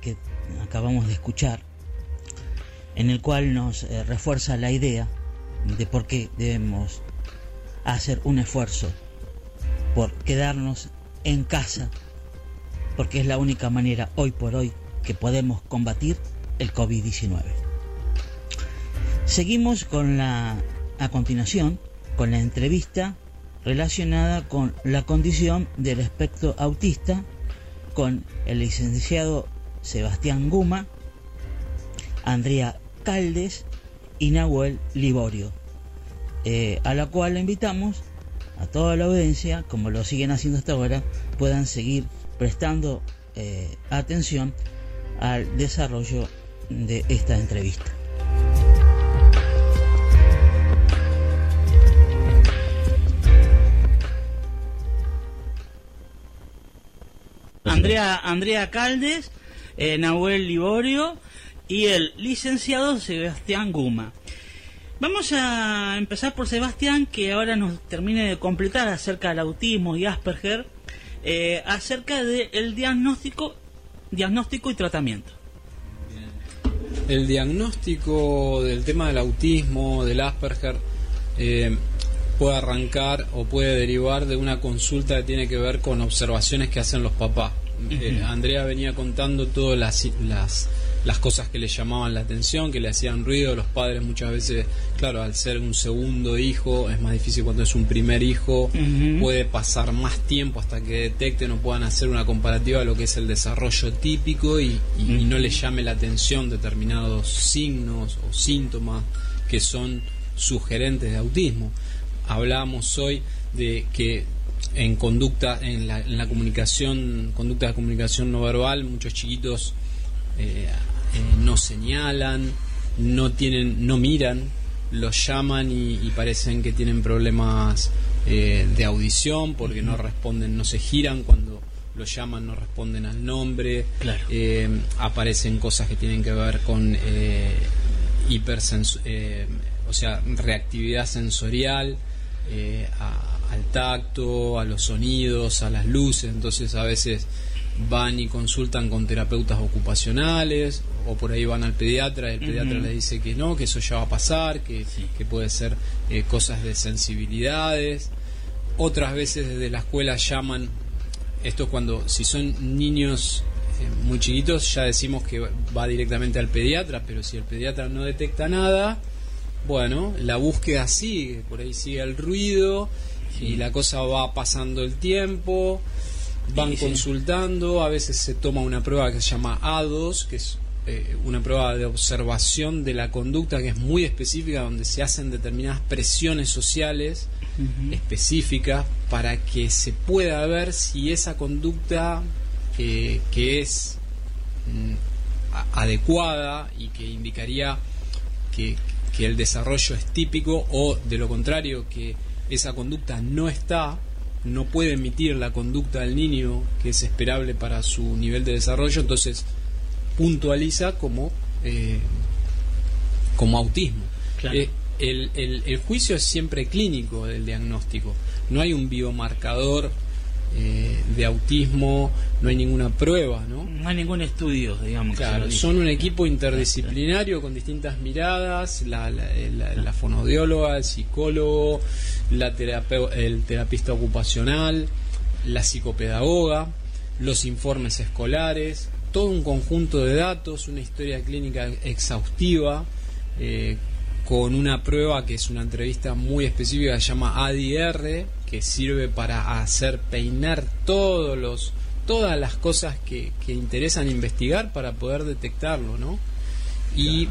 que acabamos de escuchar, en el cual nos eh, refuerza la idea de por qué debemos hacer un esfuerzo por quedarnos en casa, porque es la única manera hoy por hoy que podemos combatir el COVID-19. Seguimos con la, a continuación, con la entrevista relacionada con la condición del espectro autista con el licenciado Sebastián Guma, Andrea Caldes y Nahuel Liborio, eh, a la cual le invitamos a toda la audiencia, como lo siguen haciendo hasta ahora, puedan seguir prestando eh, atención al desarrollo de esta entrevista. Andrea, Andrea Caldes, eh, Nahuel Liborio y el licenciado Sebastián Guma. Vamos a empezar por Sebastián, que ahora nos termine de completar acerca del autismo y Asperger, eh, acerca del diagnóstico, diagnóstico y tratamiento. El diagnóstico del tema del autismo, del Asperger, eh, puede arrancar o puede derivar de una consulta que tiene que ver con observaciones que hacen los papás. Eh, Andrea venía contando todas las, las, las cosas que le llamaban la atención, que le hacían ruido. Los padres muchas veces, claro, al ser un segundo hijo, es más difícil cuando es un primer hijo, puede pasar más tiempo hasta que detecten o puedan hacer una comparativa de lo que es el desarrollo típico y, y- y no le llame la atención determinados signos o síntomas que son sugerentes de autismo. Hablábamos hoy de que en conducta, en la, en la comunicación, conducta de comunicación no verbal, muchos chiquitos eh, eh, no señalan, no tienen, no miran, los llaman y, y parecen que tienen problemas eh, de audición porque no responden, no se giran cuando los llaman, no responden al nombre. Eh, aparecen cosas que tienen que ver con eh, hipersens- eh, o sea, reactividad sensorial. a- al tacto, a los sonidos, a las luces, entonces a veces van y consultan con terapeutas ocupacionales o por ahí van al pediatra y el pediatra Ujú. les dice que no, que eso ya va a pasar, que, que puede ser eh, cosas de sensibilidades. Otras veces desde la escuela llaman, esto es cuando, si son niños eh, muy chiquitos, ya decimos que va directamente al pediatra, pero si el pediatra no detecta nada, bueno, la búsqueda sigue, por ahí sigue el ruido y la cosa va pasando el tiempo, van Sí, sí. consultando, a veces se toma una prueba que se llama A2, que es eh, una prueba de observación de la conducta que es muy específica, donde se hacen determinadas presiones sociales específicas para que se pueda ver si esa conducta eh, que es mm, adecuada y que indicaría que, que el desarrollo es típico o de lo contrario que esa conducta no está no puede emitir la conducta del niño que es esperable para su nivel de desarrollo entonces puntualiza como eh, como autismo Claro. Eh, el, el- el juicio es siempre clínico del diagnóstico no hay un biomarcador eh, de autismo no hay ninguna prueba no No hay ningún estudio, digamos. Claro, son un equipo interdisciplinario con distintas miradas, la, la, la- la fonodióloga, el psicólogo, la el terapista ocupacional, la psicopedagoga, los informes escolares, todo un conjunto de datos, una historia clínica exhaustiva, eh, con una prueba que es una entrevista muy específica que se llama ADR, que sirve para hacer peinar todos los todas las cosas que, que interesan investigar para poder detectarlo, ¿no? Y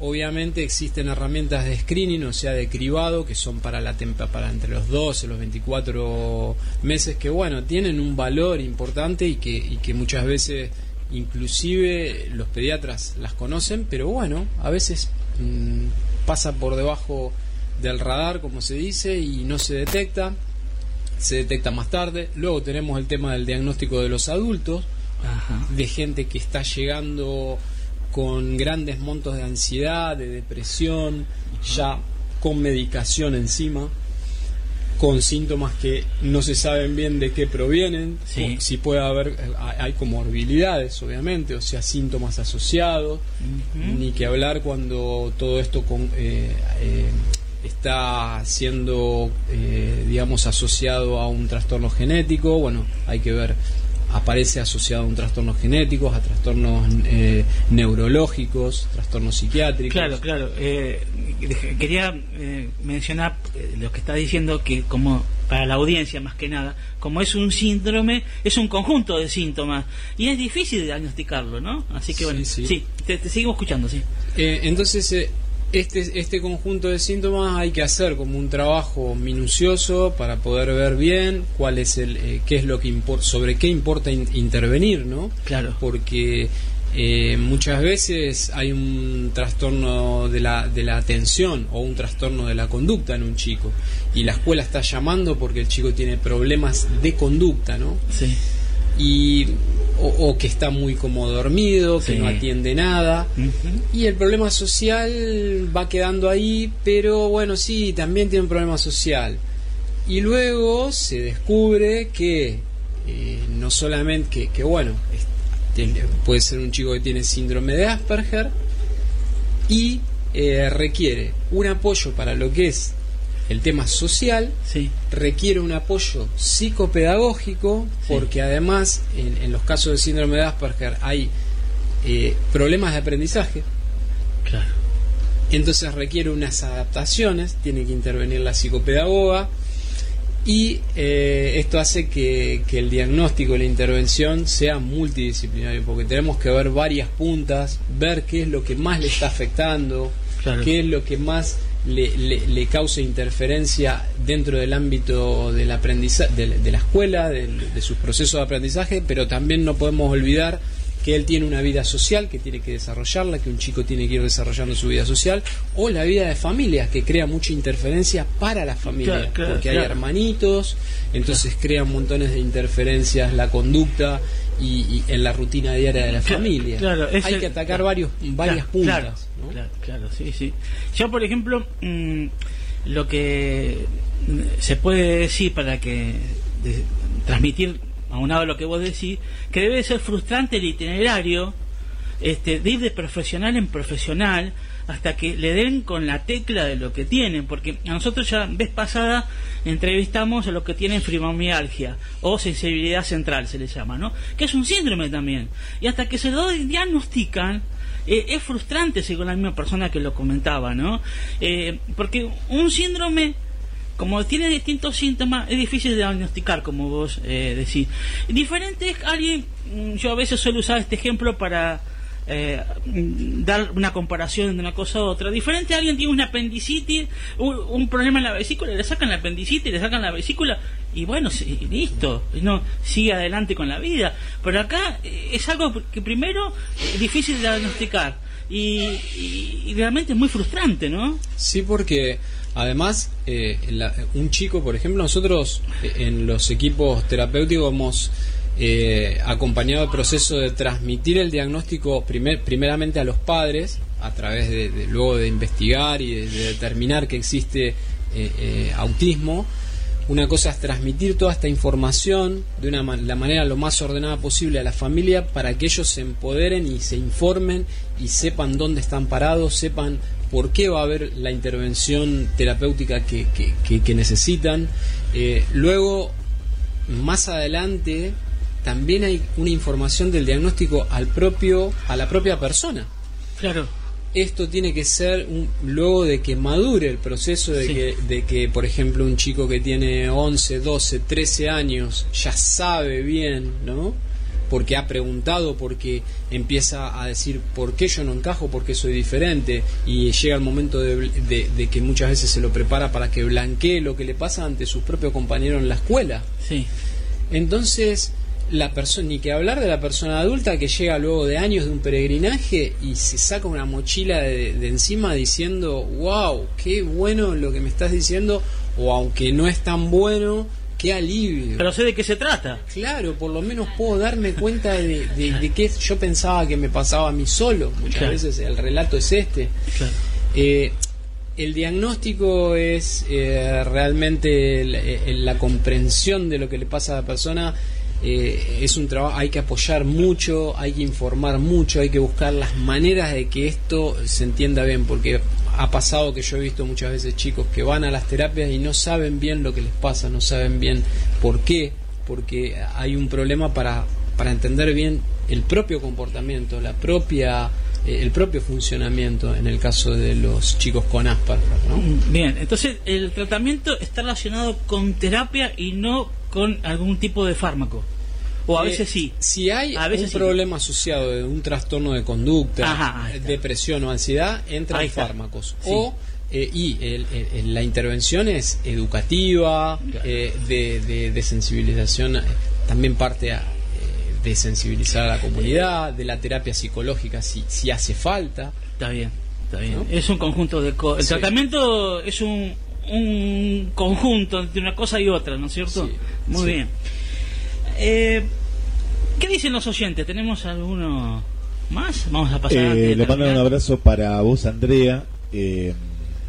obviamente existen herramientas de screening, o sea, de cribado, que son para la tempa, para entre los 12 y los 24 meses, que bueno, tienen un valor importante y que, y que muchas veces inclusive los pediatras las conocen, pero bueno, a veces mm, pasa por debajo del radar, como se dice, y no se detecta, se detecta más tarde. Luego tenemos el tema del diagnóstico de los adultos, de gente que está llegando con grandes montos de ansiedad, de depresión, ya con medicación encima con síntomas que no se saben bien de qué provienen, si puede haber, hay comorbilidades obviamente, o sea, síntomas asociados, ni que hablar cuando todo esto con, eh, eh, está siendo, eh, digamos, asociado a un trastorno genético, bueno, hay que ver aparece asociado a un trastorno genéticos, a trastornos eh, neurológicos, trastornos psiquiátricos. Claro, claro. Eh, quería eh, mencionar lo que está diciendo que como para la audiencia más que nada, como es un síndrome, es un conjunto de síntomas y es difícil diagnosticarlo, ¿no? Así que bueno, sí, te, te, seguimos escuchando, sí. entonces este, este conjunto de síntomas hay que hacer como un trabajo minucioso para poder ver bien cuál es el, eh, qué es lo que importa, sobre qué importa intervenir, ¿no? Claro. Porque eh, muchas veces hay un trastorno de la, de la atención o un trastorno de la conducta en un chico y la escuela está llamando porque el chico tiene problemas de conducta, ¿no? Sí. Y o, que está muy como dormido, que no atiende nada. Y el problema social va quedando ahí, pero bueno, sí, también tiene un problema social. Y luego se descubre que eh, no solamente que, que bueno, puede ser un chico que tiene síndrome de Asperger y eh, requiere un apoyo para lo que es el tema social requiere un apoyo psicopedagógico porque además en, los casos de síndrome de Asperger hay eh, problemas de aprendizaje. Claro. Entonces requiere unas adaptaciones, tiene que intervenir la psicopedagoga y eh, esto hace que, el diagnóstico, la intervención sea multidisciplinario porque tenemos que ver varias puntas, ver qué es lo que más le está afectando, qué es lo que más le, le, causa interferencia dentro del ámbito del aprendizaje, de, la escuela, de, sus procesos de aprendizaje, pero también no podemos olvidar que él tiene una vida social que tiene que desarrollarla, que un chico tiene que ir desarrollando su vida social, o la vida de familia, que crea mucha interferencia para la familia, porque hay hermanitos, entonces crea montones de interferencias la conducta y, en la rutina diaria de la familia. hay que atacar varios, varias puntas. Claro, claro, sí, sí. Yo, por ejemplo, mm, lo que se puede decir para que transmitir aunado a lo que vos decís, que debe ser frustrante el itinerario este, de ir de profesional en profesional hasta que le den con la tecla de lo que tienen, porque a nosotros ya vez pasada entrevistamos a los que tienen fibromialgia o sensibilidad central se les llama, ¿no? Que es un síndrome también. Y hasta que se lo diagnostican, eh, es frustrante según la misma persona que lo comentaba, ¿no? Eh, porque un síndrome como tiene distintos síntomas, es difícil de diagnosticar, como vos eh, decís. Diferente es alguien, mm, yo a veces suelo usar este ejemplo para eh, dar una comparación de una cosa a otra. Diferente, alguien tiene una apendicitis, un, problema en la vesícula, le sacan la apendicitis, le sacan la vesícula y bueno, listo, no sigue adelante con la vida. Pero acá eh, es algo que primero es difícil de diagnosticar y, realmente es muy frustrante, ¿no? Sí, porque además eh, un chico, por ejemplo, nosotros en los equipos terapéuticos hemos eh, acompañado el proceso de transmitir el diagnóstico primer, primeramente a los padres, a través de, luego de investigar y de, determinar que existe eh, eh, autismo. Una cosa es transmitir toda esta información de una la manera lo más ordenada posible a la familia para que ellos se empoderen y se informen y sepan dónde están parados, sepan por qué va a haber la intervención terapéutica que, que necesitan. luego, más adelante, también hay una información del diagnóstico al propio a la propia persona. Claro. Esto tiene que ser un, luego de que madure el proceso de, que, de que, por ejemplo, un chico que tiene 11, 12, 13 años ya sabe bien, ¿no? Porque ha preguntado, porque empieza a decir por qué yo no encajo, por qué soy diferente, y llega el momento de, de que muchas veces se lo prepara para que blanquee lo que le pasa ante sus propios compañeros en la escuela. Sí. Entonces, la persona, ni que hablar de la persona adulta que llega luego de años de un peregrinaje y se saca una mochila de, de encima diciendo, wow, qué bueno lo que me estás diciendo, o aunque no es tan bueno, qué alivio. Pero sé de qué se trata. Claro, por lo menos puedo darme cuenta de, de, de qué yo pensaba que me pasaba a mí solo. Muchas Claro. veces el relato es este. Eh, el diagnóstico es eh, realmente la comprensión de lo que le pasa a la persona. Eh, es un trabajo, hay que apoyar mucho, hay que informar mucho, hay que buscar las maneras de que esto se entienda bien, porque ha pasado que yo he visto muchas veces chicos que van a las terapias y no saben bien lo que les pasa, no saben bien por qué, porque hay un problema para, para entender bien el propio comportamiento, la propia eh, el propio funcionamiento en el caso de los chicos con Asperger, ¿no? Bien, entonces el tratamiento está relacionado con terapia y no con algún tipo de fármaco. O a Eh, veces sí. Si hay A veces un sí. problema asociado de un trastorno de conducta, Ajá, está. depresión o ansiedad, entran fármacos. Sí. O eh, y el- la intervención es educativa, eh, de, de- de sensibilización, eh, también parte a, eh, de sensibilizar a la comunidad, de la terapia psicológica si, si hace falta. Está bien, está bien. ¿no? Es un conjunto de cosas. El Sí. tratamiento es un, un conjunto entre una cosa y otra, ¿no es cierto? Muy sí. bien. Eh, ¿Qué dicen los oyentes? ¿Tenemos alguno más? Vamos a pasar. Eh, le mando un abrazo para vos, Andrea. Eh,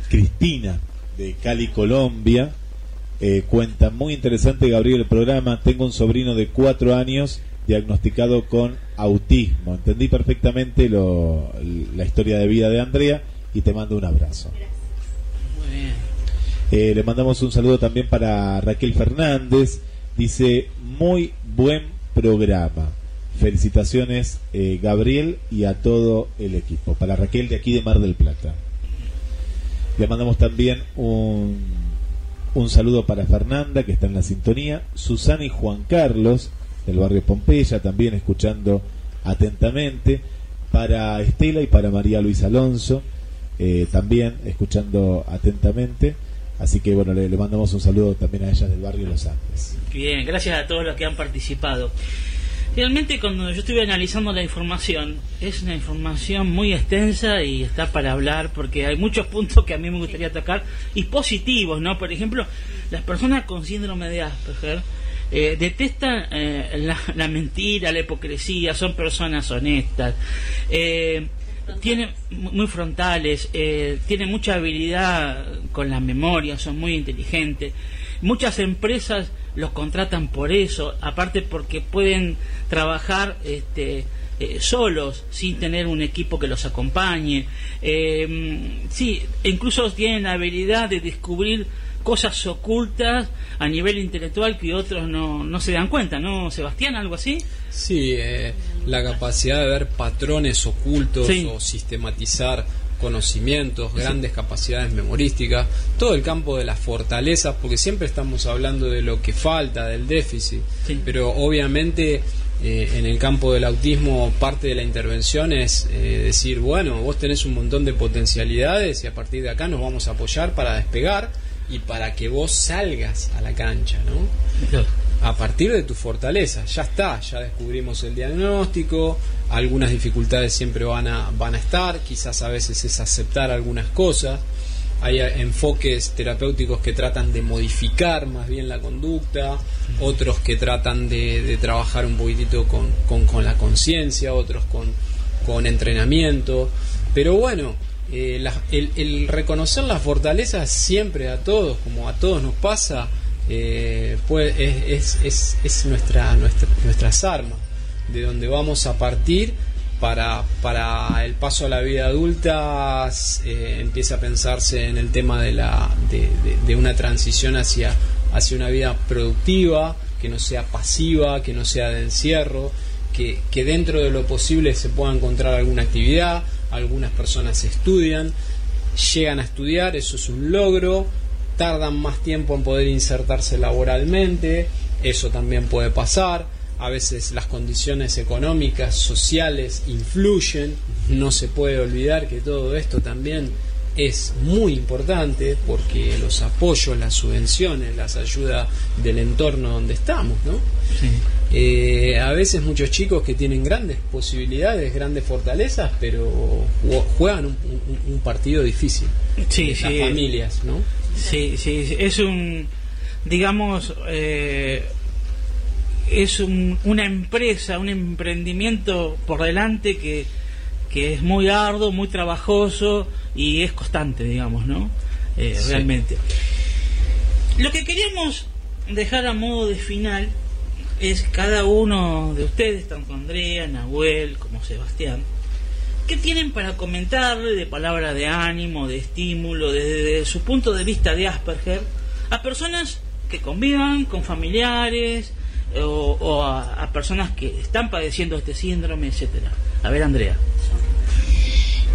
Cristina, de Cali, Colombia. Eh, cuenta, muy interesante, Gabriel, el programa. Tengo un sobrino de cuatro años diagnosticado con autismo. Entendí perfectamente lo- la historia de vida de Andrea y te mando un abrazo. Muy bien. Eh, le mandamos un saludo también para Raquel Fernández. Dice, muy buen programa. Felicitaciones, eh, Gabriel, y a todo el equipo. Para Raquel de aquí de Mar del Plata. Le mandamos también un, un saludo para Fernanda, que está en la sintonía. Susana y Juan Carlos, del barrio Pompeya, también escuchando atentamente. Para Estela y para María Luisa Alonso, eh, también escuchando atentamente. Así que bueno, le, le mandamos un saludo también a ellas del barrio Los Andes. Bien, gracias a todos los que han participado. Realmente cuando yo estuve analizando la información, es una información muy extensa y está para hablar porque hay muchos puntos que a mí me gustaría tocar y positivos, ¿no? Por ejemplo, las personas con síndrome de Asperger eh, detestan eh, la, mentira, la hipocresía, son personas honestas. Eh, tienen mu- muy frontales, eh, tienen mucha habilidad con la memoria, son muy inteligentes. Muchas empresas los contratan por eso, aparte porque pueden trabajar este, eh, solos, sin tener un equipo que los acompañe. Eh, sí, incluso tienen la habilidad de descubrir cosas ocultas a nivel intelectual que otros no, no se dan cuenta, ¿no, Sebastián? ¿Algo así? Sí, eh, la capacidad de ver patrones ocultos Sí. o sistematizar conocimientos, grandes capacidades memorísticas, todo el campo de las fortalezas, porque siempre estamos hablando de lo que falta, del déficit, pero obviamente eh, en el campo del autismo parte de la intervención es eh, decir, bueno, vos tenés un montón de potencialidades y a partir de acá nos vamos a apoyar para despegar y para que vos salgas a la cancha, ¿no? A partir de tu fortaleza. Ya está, ya descubrimos el diagnóstico, algunas dificultades siempre van a, van a estar, quizás a veces es aceptar algunas cosas. Hay enfoques terapéuticos que tratan de modificar más bien la conducta, otros que tratan de, trabajar un poquitito con, con, la conciencia, otros con, con entrenamiento. Pero bueno, eh, el reconocer las fortalezas siempre a todos, como a todos nos pasa, eh, es, es, es, es nuestra, nuestra, nuestras armas, de donde vamos a partir para, para el paso a la vida adulta, eh, empieza a pensarse en el tema de, la, de- de una transición hacia, hacia una vida productiva, que no sea pasiva, que no sea de encierro, que, que dentro de lo posible se pueda encontrar alguna actividad, algunas personas estudian, llegan a estudiar, eso es un logro, tardan más tiempo en poder insertarse laboralmente, eso también puede pasar, a veces las condiciones económicas, sociales influyen, no se puede olvidar que todo esto también es muy importante porque los apoyos, las subvenciones, las ayudas del entorno donde estamos, ¿no? Eh, a veces muchos chicos que tienen grandes posibilidades, grandes fortalezas, pero ju- juegan un, un- un partido difícil. Sí, Las sí. familias, ¿no? Sí, sí, es un, digamos, eh, es un- una empresa, un emprendimiento por delante que, que es muy arduo, muy trabajoso y es constante, digamos, ¿no? Eh, Sí. Realmente. Lo que queríamos dejar a modo de final es cada uno de ustedes, tanto Andrea, Nahuel como Sebastián, ¿Qué tienen para comentarle de palabra de ánimo, de estímulo, desde su punto de vista de Asperger, a personas que convivan con familiares eh, o, a personas que están padeciendo este síndrome, etcétera? A ver, Andrea.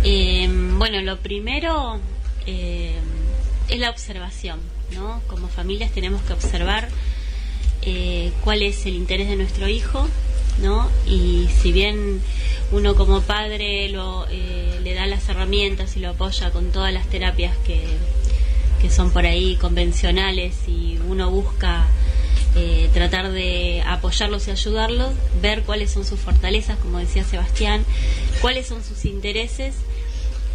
Eh, bueno, lo primero eh, es la observación, ¿no? Como familias tenemos que observar eh, cuál es el interés de nuestro hijo, ¿no? Y si bien uno como padre lo, eh, le da las herramientas y lo apoya con todas las terapias que, que son por ahí convencionales y uno busca eh, tratar de apoyarlos y ayudarlos, ver cuáles son sus fortalezas, como decía Sebastián, cuáles son sus intereses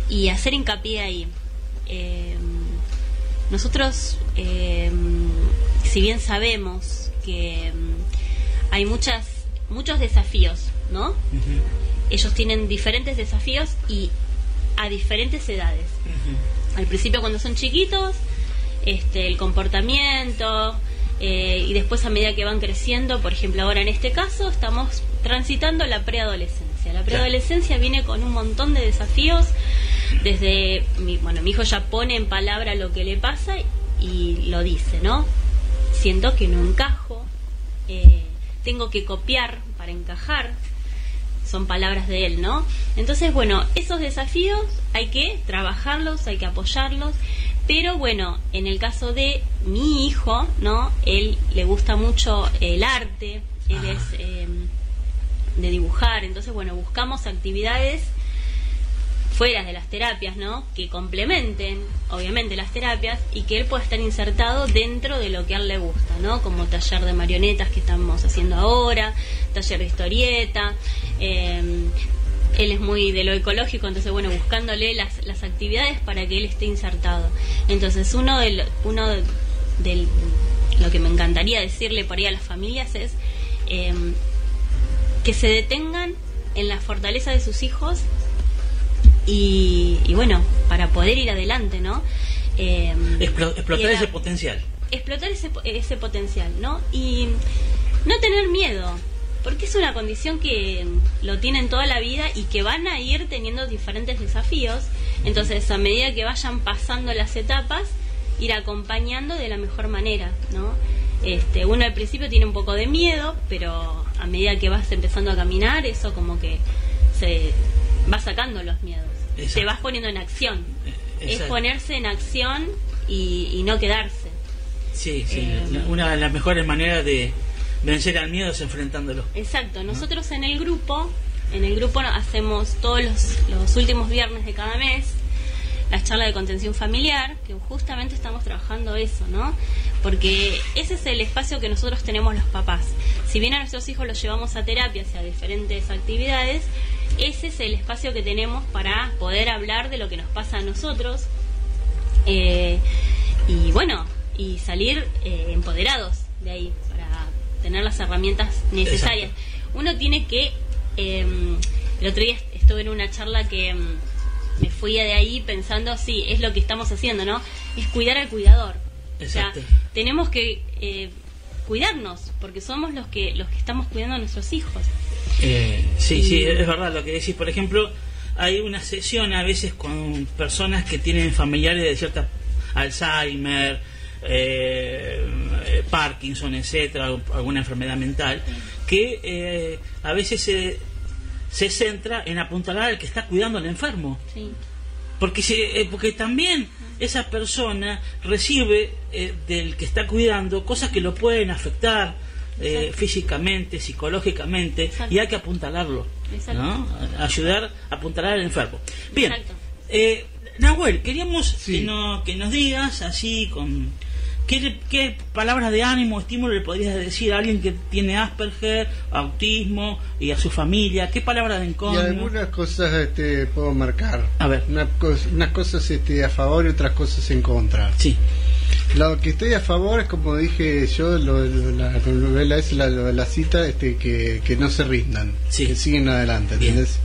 y hacer hincapié ahí. Eh, nosotros, eh, si bien sabemos que mm, hay muchas, muchos desafíos, ¿no? Ellos tienen diferentes desafíos y a diferentes edades. Al principio cuando son chiquitos, este, el comportamiento eh, y después a medida que van creciendo, por ejemplo ahora en este caso estamos transitando la preadolescencia. La preadolescencia viene con un montón de desafíos. Desde, mi, bueno, mi hijo ya pone en palabra lo que le pasa y lo dice, ¿no? Siento que no encajo, eh, tengo que copiar para encajar, son palabras de él, ¿no? Entonces, bueno, esos desafíos hay que trabajarlos, hay que apoyarlos, pero bueno, en el caso de mi hijo, ¿no? Él le gusta mucho el arte, él es eh, de dibujar, entonces, bueno, buscamos actividades fuera de las terapias, ¿no? Que complementen, obviamente, las terapias y que él pueda estar insertado dentro de lo que a él le gusta, ¿no? Como taller de marionetas que estamos haciendo ahora, taller de historieta. eh, él es muy de lo ecológico, entonces, bueno, buscándole las, actividades para que él esté insertado. Entonces, uno de, lo- uno de, del- lo que me encantaría decirle por ahí a las familias es eh, que se detengan en la fortaleza de sus hijos y, y bueno, para poder ir adelante, ¿no? Eh, Explo- explotar era- ese potencial. explotar ese, ese potencial, ¿no? Y no tener miedo, porque es una condición que lo tienen toda la vida y que van a ir teniendo diferentes desafíos. Entonces, a medida que vayan pasando las etapas, ir acompañando de la mejor manera, ¿no? Este, uno al principio tiene un poco de miedo, pero a medida que vas empezando a caminar, eso como que se va sacando los miedos. Exacto. Te vas poniendo en acción. Es exacto. ponerse en acción y, y no quedarse. Sí, sí. Eh, la- una de las mejores maneras de vencer al miedo es enfrentándolo. Exacto, nosotros en el grupo, en el grupo hacemos todos los, los últimos viernes de cada mes las charlas de contención familiar, que justamente estamos trabajando eso, ¿no? Porque ese es el espacio que nosotros tenemos los papás. Si bien a nuestros hijos los llevamos a terapias y a diferentes actividades, ese es el espacio que tenemos para poder hablar de lo que nos pasa a nosotros, eh, y bueno, y salir eh, empoderados de ahí para tener las herramientas necesarias. Uno tiene que, eh, el otro día estuve en una charla que mm, me fui de ahí pensando, sí, es lo que estamos haciendo, ¿no? Es cuidar al cuidador. O sea, Exacto. tenemos que eh, cuidarnos, porque somos los que, los que estamos cuidando a nuestros hijos. Eh, sí, Y- sí, es verdad lo que decís. Por ejemplo, hay una sesión a veces con personas que tienen familiares de cierta Alzheimer, eh, Parkinson, etcétera, alguna enfermedad mental, que eh, a veces se, se centra en apuntalar al que está cuidando al enfermo. Sí. Porque, se- eh, porque también esa persona recibe eh, del que está cuidando cosas que lo pueden afectar eh, físicamente, psicológicamente, y hay que apuntalarlo. Ayudar a apuntalar al enfermo. Bien, eh, Nahuel, queríamos que, no- que nos digas así con... ¿qué, ¿Qué palabras de ánimo, estímulo le podrías decir a alguien que tiene Asperger, autismo y a su familia? ¿Qué palabras de Y encono? algunas cosas este, puedo marcar. A ver. Una unas cosas este, a favor y otras cosas en contra. Sí. Lo que estoy a favor es, como dije yo, lo, lo- la novela es la, de la cita, este, que, que no se rindan, que siguen adelante, ¿entendés?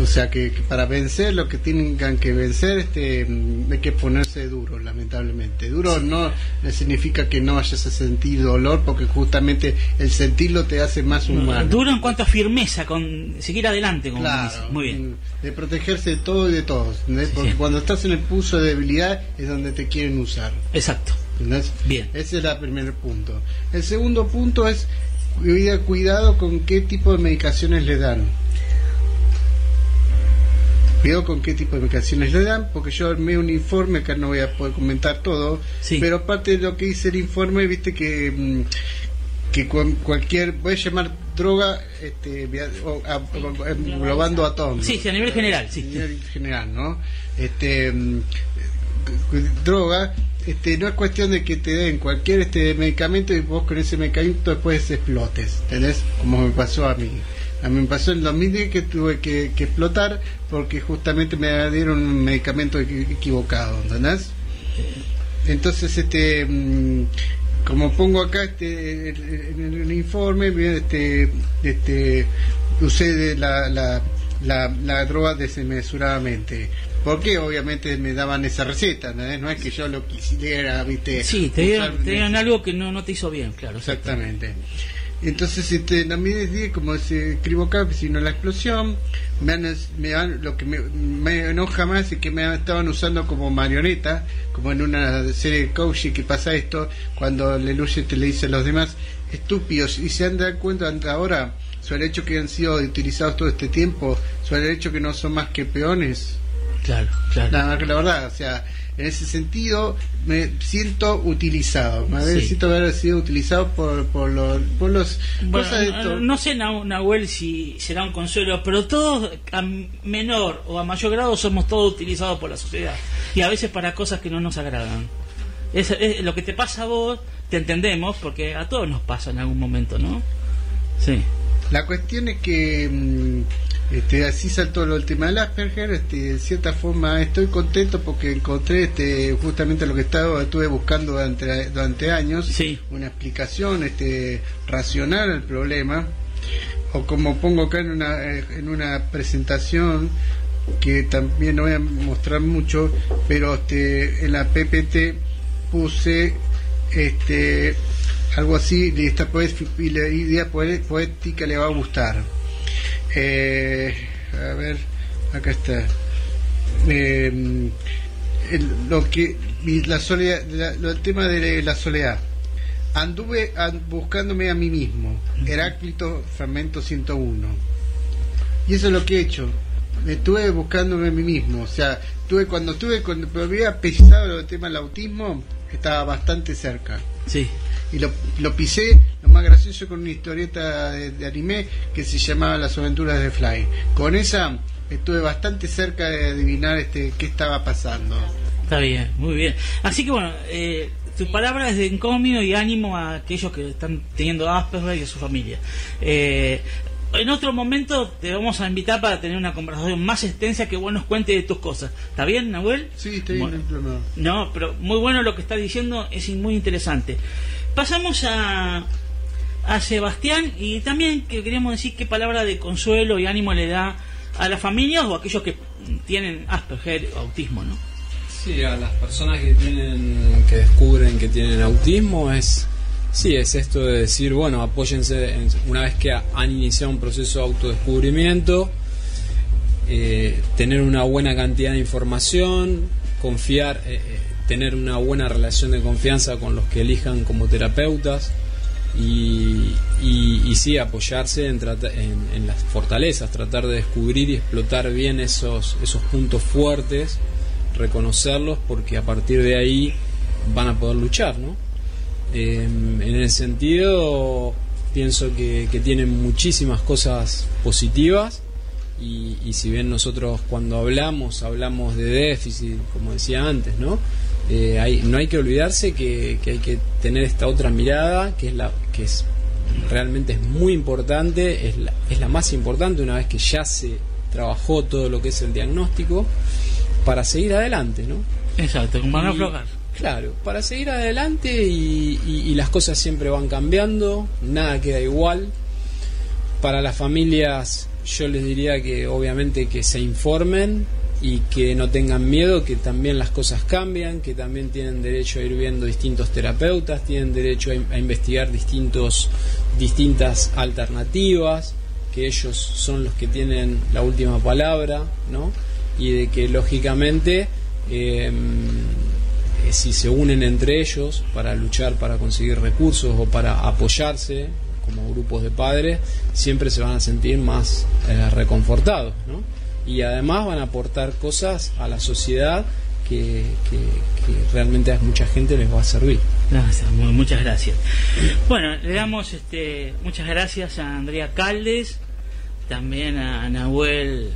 O sea, que, que para vencer lo que tengan que vencer, este, mm, hay que ponerse duro, lamentablemente. Duro no significa que no vayas a sentir dolor, porque justamente el sentirlo te hace más humano. Duro en cuanto a firmeza, con seguir adelante, como Claro. Muy bien. de protegerse de todo y de todos. ¿entendés? Porque cuando estás en el pulso de debilidad es donde te quieren usar. Exacto. Bien. Ese es el primer punto. El segundo punto es cuida- cuidado con qué tipo de medicaciones le dan. Cuidado con qué tipo de medicaciones le dan, porque yo armé un informe, acá no voy a poder comentar todo, pero aparte de lo que dice el informe, viste que mm, que cuan- cualquier, voy a llamar droga, este, o- a- o- englobando a todos. Sí, sí, a nivel general, sí. A nivel general, ¿no? Este, mm, cu- droga, este, no es cuestión de que te den cualquier este medicamento y vos con ese medicamento después explotes, ¿entendés? Como me pasó a mí. A mí me pasó en el 2010 que tuve que, que explotar porque justamente me dieron un medicamento equi- equivocado, ¿entendés? Entonces, este, mm, como pongo acá este, en el, informe, este, este, usé de la, la, la, la droga desmesuradamente. Porque obviamente me daban esa receta, no es que yo lo quisiera, ¿viste? Sí, te dieron, usar- te dieron algo que no, no te hizo bien, claro. Exactamente. Entonces, este, también decía, como se escribo acá, si no la explosión, me han, me han- lo que me, me enoja más es que me estaban usando como marioneta, como en una serie de Kouchi que pasa esto, cuando Lelouch te le dice a los demás, estúpidos, y se han dado cuenta ahora sobre el hecho que han sido utilizados todo este tiempo, sobre el hecho que no son más que peones. Claro, claro. La, la verdad, o sea, en ese sentido me siento utilizado, me Sí. siento haber sido utilizado por, por, los, por los Bueno, cosas de no, no sé, Nah- Nahuel, si será un consuelo, pero todos a menor o a mayor grado somos todos utilizados por la sociedad y a veces para cosas que no nos agradan. Es, es- lo que te pasa a vos, te entendemos, porque a todos nos pasa en algún momento, ¿no? Sí. La cuestión es que mm, este, así saltó el tema del Asperger, este, de cierta forma estoy contento porque encontré este, justamente lo que estaba, estuve buscando durante, durante años, una explicación este, racional al problema, o como pongo acá en una, eh, en una presentación que también no voy a mostrar mucho, pero este, en la PPT puse este algo así y esta poes- y la idea poética le va a gustar Eh, a ver acá está. Eh, el, lo que la soledad la- lo- el tema de la soledad. Anduve an- buscándome a mí mismo. Heráclito fragmento 101 y eso es lo que he hecho. Me estuve buscándome a mí mismo. O sea tuve cuando estuve cuando me había pesado el tema del autismo estaba bastante cerca. Sí. Y lo, lo pisé lo más gracioso con una historieta de, de anime que se llamaba Las aventuras de Fly con esa estuve bastante cerca de adivinar este qué estaba pasando Está bien, muy bien. Así que bueno, eh, tu palabra es de encomio y ánimo a aquellos que están teniendo Asperger y a su familia. Eh, en otro momento te vamos a invitar para tener una conversación más extensa que vos nos cuentes de tus cosas. ¿Está bien, Nahuel? sí está bien Bueno. no pero muy bueno lo que está diciendo, es muy interesante. Pasamos a, a Sebastián y también que queríamos decir qué palabra de consuelo y ánimo le da a las familias o a aquellos que tienen Asperger o autismo, ¿no? Sí, a las personas que tienen, que descubren que tienen autismo es, sí, es esto de decir, bueno, apóyense en- una vez que ha- han iniciado un proceso de autodescubrimiento, eh, tener una buena cantidad de información, confiar, eh, eh, tener una buena relación de confianza con los que elijan como terapeutas y, y, y sí apoyarse en, en, en las fortalezas, tratar de descubrir y explotar bien esos, esos puntos fuertes, reconocerlos porque a partir de ahí van a poder luchar, ¿no? Eh, en ese sentido pienso que, que tienen muchísimas cosas positivas y, y si bien nosotros cuando hablamos hablamos de déficit, como decía antes, ¿no? Eh, hay, no hay que olvidarse que, que hay que tener esta otra mirada, que es la que es realmente es muy importante, es la, es la más importante una vez que ya se trabajó todo lo que es el diagnóstico, para seguir adelante, ¿no? Exacto, como van a Y- aflojar. Claro, para seguir adelante y, y- y las cosas siempre van cambiando, nada queda igual. Para las familias yo les diría que obviamente que se informen y que no tengan miedo, que también las cosas cambian, que también tienen derecho a ir viendo distintos terapeutas, tienen derecho a, in- a investigar distintos, distintas alternativas, que ellos son los que tienen la última palabra, ¿no? Y de que lógicamente eh, eh, si se unen entre ellos para luchar para conseguir recursos o para apoyarse como grupos de padres, siempre se van a sentir más eh, reconfortados, ¿no? Y además van a aportar cosas a la sociedad que, realmente a mucha gente les va a servir. Muchas gracias. Bueno, le damos este, muchas gracias a Andrea Caldes, también a Nahuel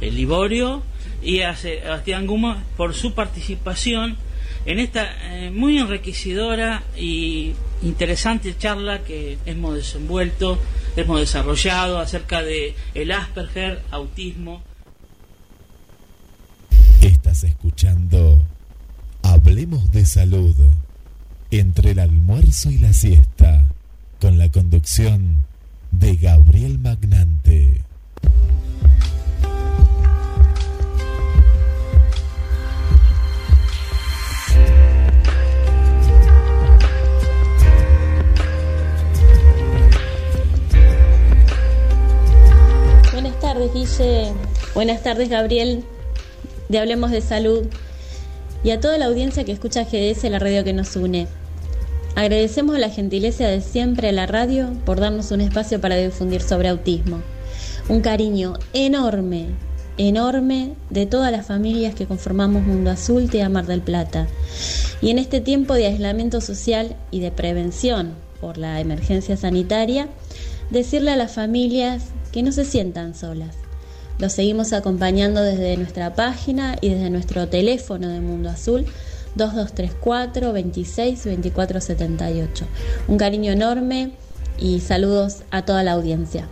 eh, Liborio y a Sebastián Guma por su participación en esta eh, muy enriquecedora y interesante charla que hemos desenvuelto, hemos desarrollado acerca de el Asperger, autismo. Estás escuchando Hablemos de Salud entre el almuerzo y la siesta con la conducción de Gabriel Magnante. Buenas tardes, Guille. Buenas tardes, Gabriel. De Hablemos de Salud. Y a toda la audiencia que escucha GDS, la radio que nos une. Agradecemos la gentileza de siempre a la radio por darnos un espacio para difundir sobre autismo. Un cariño enorme, enorme de todas las familias que conformamos Mundo Azul, Tía Mar del Plata. Y en este tiempo de aislamiento social y de prevención por la emergencia sanitaria, decirle a las familias que no se sientan solas. Los seguimos acompañando desde nuestra página y desde nuestro teléfono de Mundo Azul 2234 26 24 78. Un cariño enorme y saludos a toda la audiencia.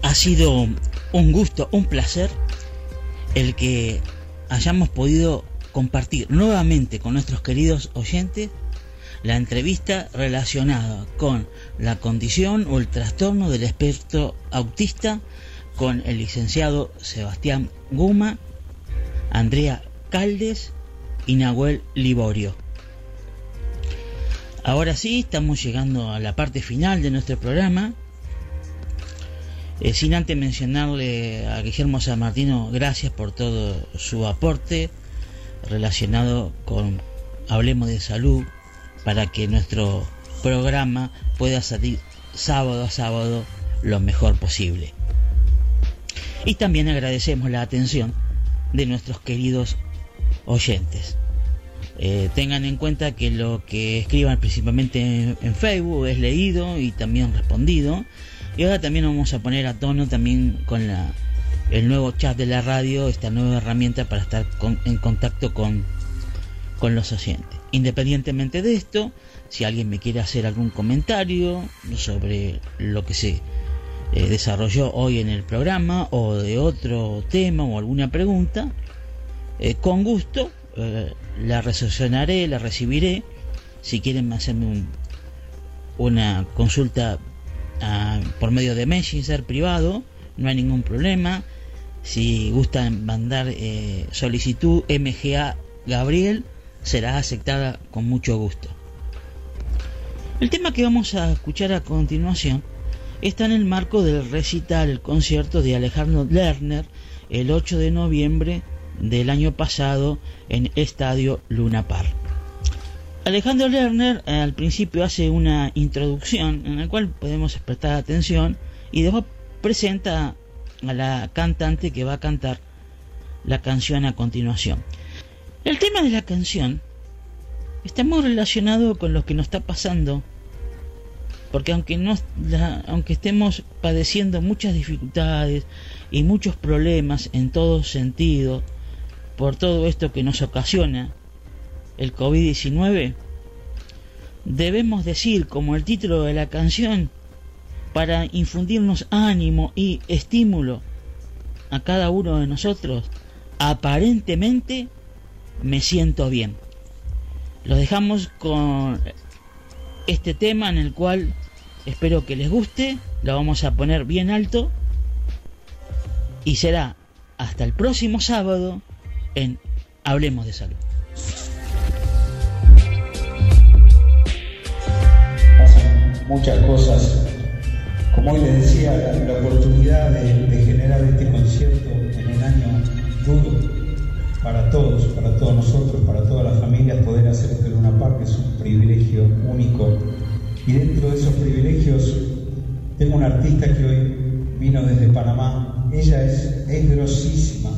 Ha sido un gusto, un placer el que hayamos podido compartir nuevamente con nuestros queridos oyentes la entrevista relacionada con la condición o el trastorno del espectro autista con el licenciado Sebastián Guma, Andrea Caldes y Nahuel Liborio. Ahora sí, estamos llegando a la parte final de nuestro programa. Eh, sin antes mencionarle a Guillermo San Martino gracias por todo su aporte relacionado con Hablemos de Salud para que nuestro programa pueda salir sábado a sábado lo mejor posible. Y también agradecemos la atención de nuestros queridos oyentes. Eh, tengan en cuenta que lo que escriban principalmente en, en Facebook es leído y también respondido. Y ahora también vamos a poner a tono también con la, el nuevo chat de la radio, esta nueva herramienta para estar con- en contacto con, con los oyentes. Independientemente de esto, si alguien me quiere hacer algún comentario sobre lo que se eh, desarrolló hoy en el programa o de otro tema o alguna pregunta, eh, con gusto eh, la recepcionaré, la recibiré. Si quieren hacerme un- una consulta ah, por medio de Messenger privado, no hay ningún problema. Si gustan mandar eh, solicitud MGA Gabriel, será aceptada con mucho gusto. El tema que vamos a escuchar a continuación está en el marco del recital, el concierto de Alejandro Lerner, el 8 de noviembre del año pasado en Estadio Luna Park. Alejandro Lerner eh, al principio hace una introducción en la cual podemos prestar atención y después presenta a la cantante que va a cantar la canción a continuación. El tema de la canción está muy relacionado con lo que nos está pasando. Porque aunque, no, aunque estemos padeciendo muchas dificultades y muchos problemas en todo sentido, por todo esto que nos ocasiona el COVID-19, debemos decir, como el título de la canción, para infundirnos ánimo y estímulo a cada uno de nosotros, aparentemente me siento bien. Lo dejamos con este tema en el cual espero que les guste, lo vamos a poner bien alto y será hasta el próximo sábado en Hablemos de Salud. Pasan muchas cosas. Como hoy les decía, la, oportunidad de, generar este concierto en el año duro para todos, para todos nosotros, para todas las familias, poder hacer esto en una parte es un privilegio único. Y dentro de esos privilegios, tengo una artista que hoy vino desde Panamá. Ella es, es grosísima,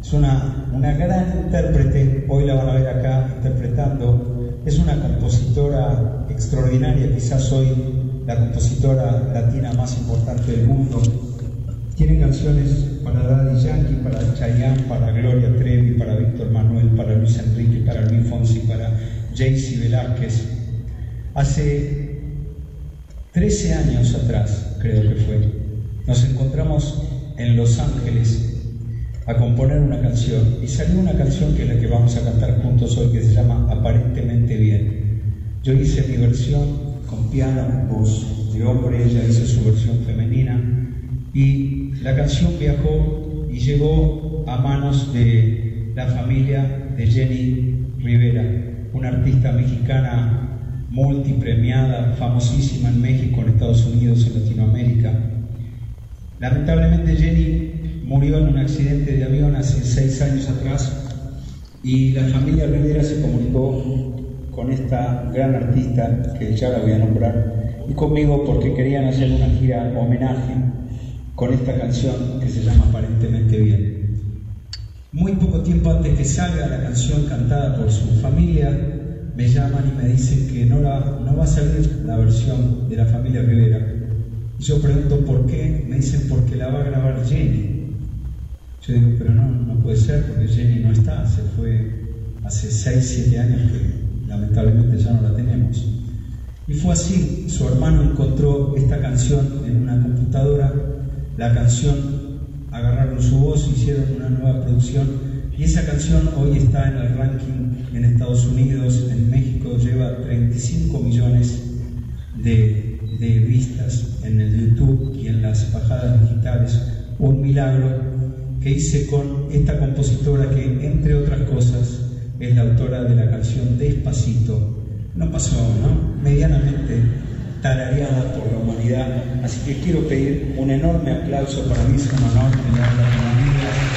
es una, una gran intérprete, hoy la van a ver acá interpretando. Es una compositora extraordinaria, quizás hoy la compositora latina más importante del mundo. Tiene canciones para Daddy Yankee, para Chayanne, para Gloria Trevi, para Víctor Manuel, para Luis Enrique, para Luis Fonsi, para Jaycee Velázquez. Hace 13 años atrás, creo que fue, nos encontramos en Los Ángeles a componer una canción y salió una canción que es la que vamos a cantar juntos hoy que se llama Aparentemente Bien. Yo hice mi versión piano, voz de hombre, ella hizo su versión femenina y la canción viajó y llegó a manos de la familia de Jenny Rivera, una artista mexicana multipremiada, famosísima en México, en Estados Unidos, en Latinoamérica. Lamentablemente Jenny murió en un accidente de avión hace seis años atrás y la familia Rivera se comunicó con esta gran artista que ya la voy a nombrar y conmigo porque querían hacer una gira homenaje con esta canción que se llama Aparentemente Bien. Muy poco tiempo antes que salga la canción cantada por su familia, me llaman y me dicen que no, la, no va a salir la versión de la familia Rivera. Yo pregunto por qué, me dicen porque la va a grabar Jenny. Yo digo, pero no, no puede ser porque Jenny no está, se fue hace 6, 7 años que lamentablemente ya no la tenemos. Y fue así, su hermano encontró esta canción en una computadora la canción, agarraron su voz, hicieron una nueva producción y esa canción hoy está en el ranking en Estados Unidos, en México lleva 35 millones de, de vistas en el YouTube y en las bajadas digitales. Un milagro que hice con esta compositora que, entre otras cosas, es la autora de la canción Despacito. No pasó, ¿no? Medianamente tarareada por la humanidad. Así que quiero pedir un enorme aplauso para mí, es un honor tener la amiga,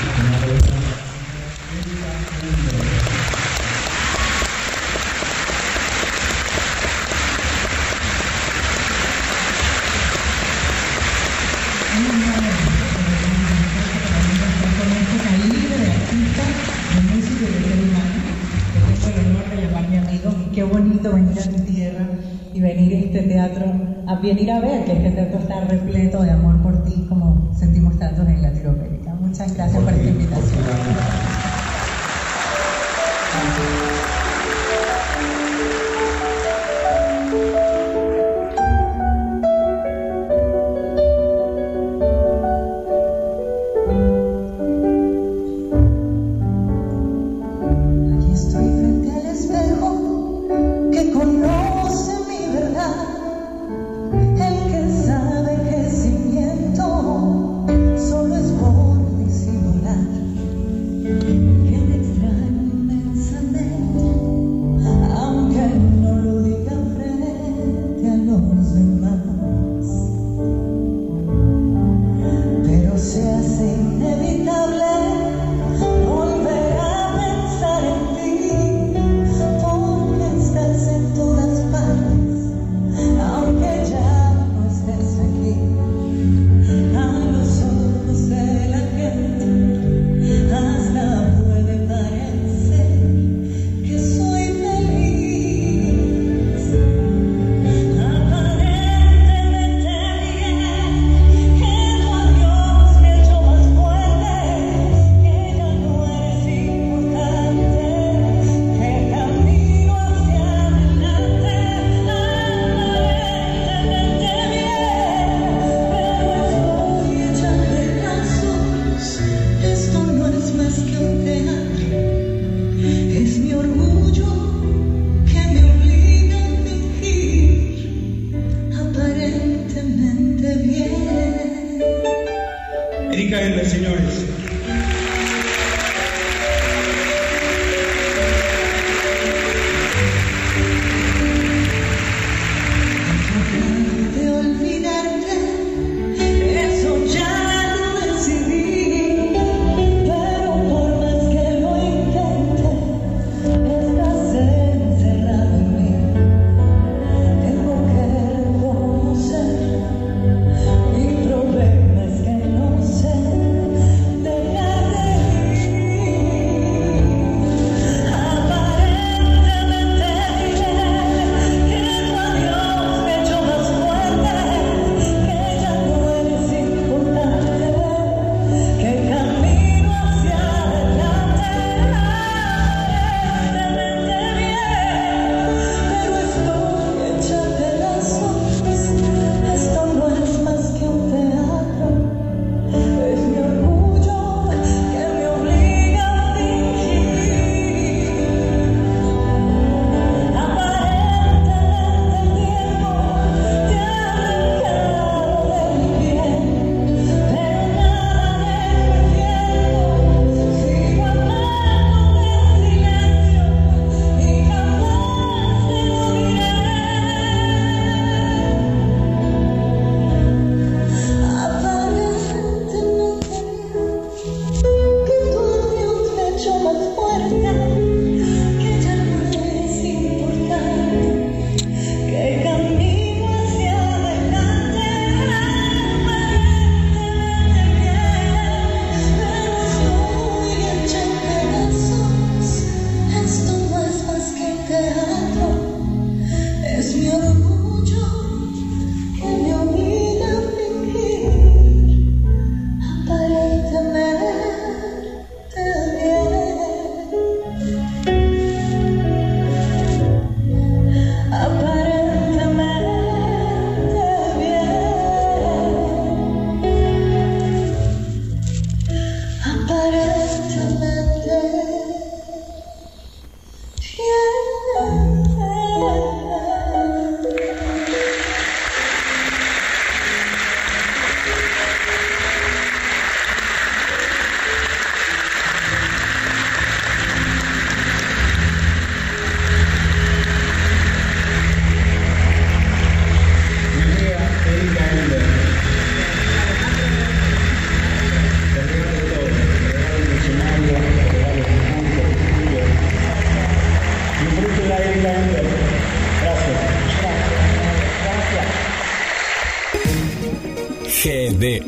teatro, a venir a ver que este teatro está repleto de amor por ti, como sentimos tanto en Latinoamérica. Muchas gracias por esta invitación.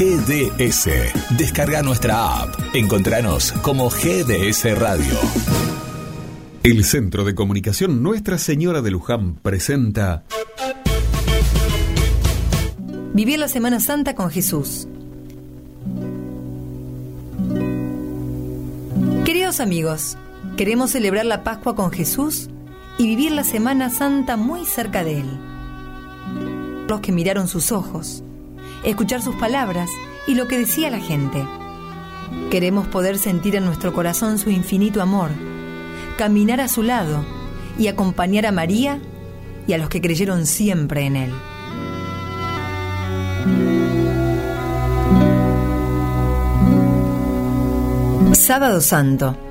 GDS, descarga nuestra app. Encontranos como GDS Radio. El Centro de Comunicación Nuestra Señora de Luján presenta Vivir la Semana Santa con Jesús. Queridos amigos, queremos celebrar la Pascua con Jesús y vivir la Semana Santa muy cerca de Él. Los que miraron sus ojos, escuchar sus palabras y lo que decía la gente. Queremos poder sentir en nuestro corazón su infinito amor, caminar a su lado y acompañar a María y a los que creyeron siempre en Él. Sábado Santo.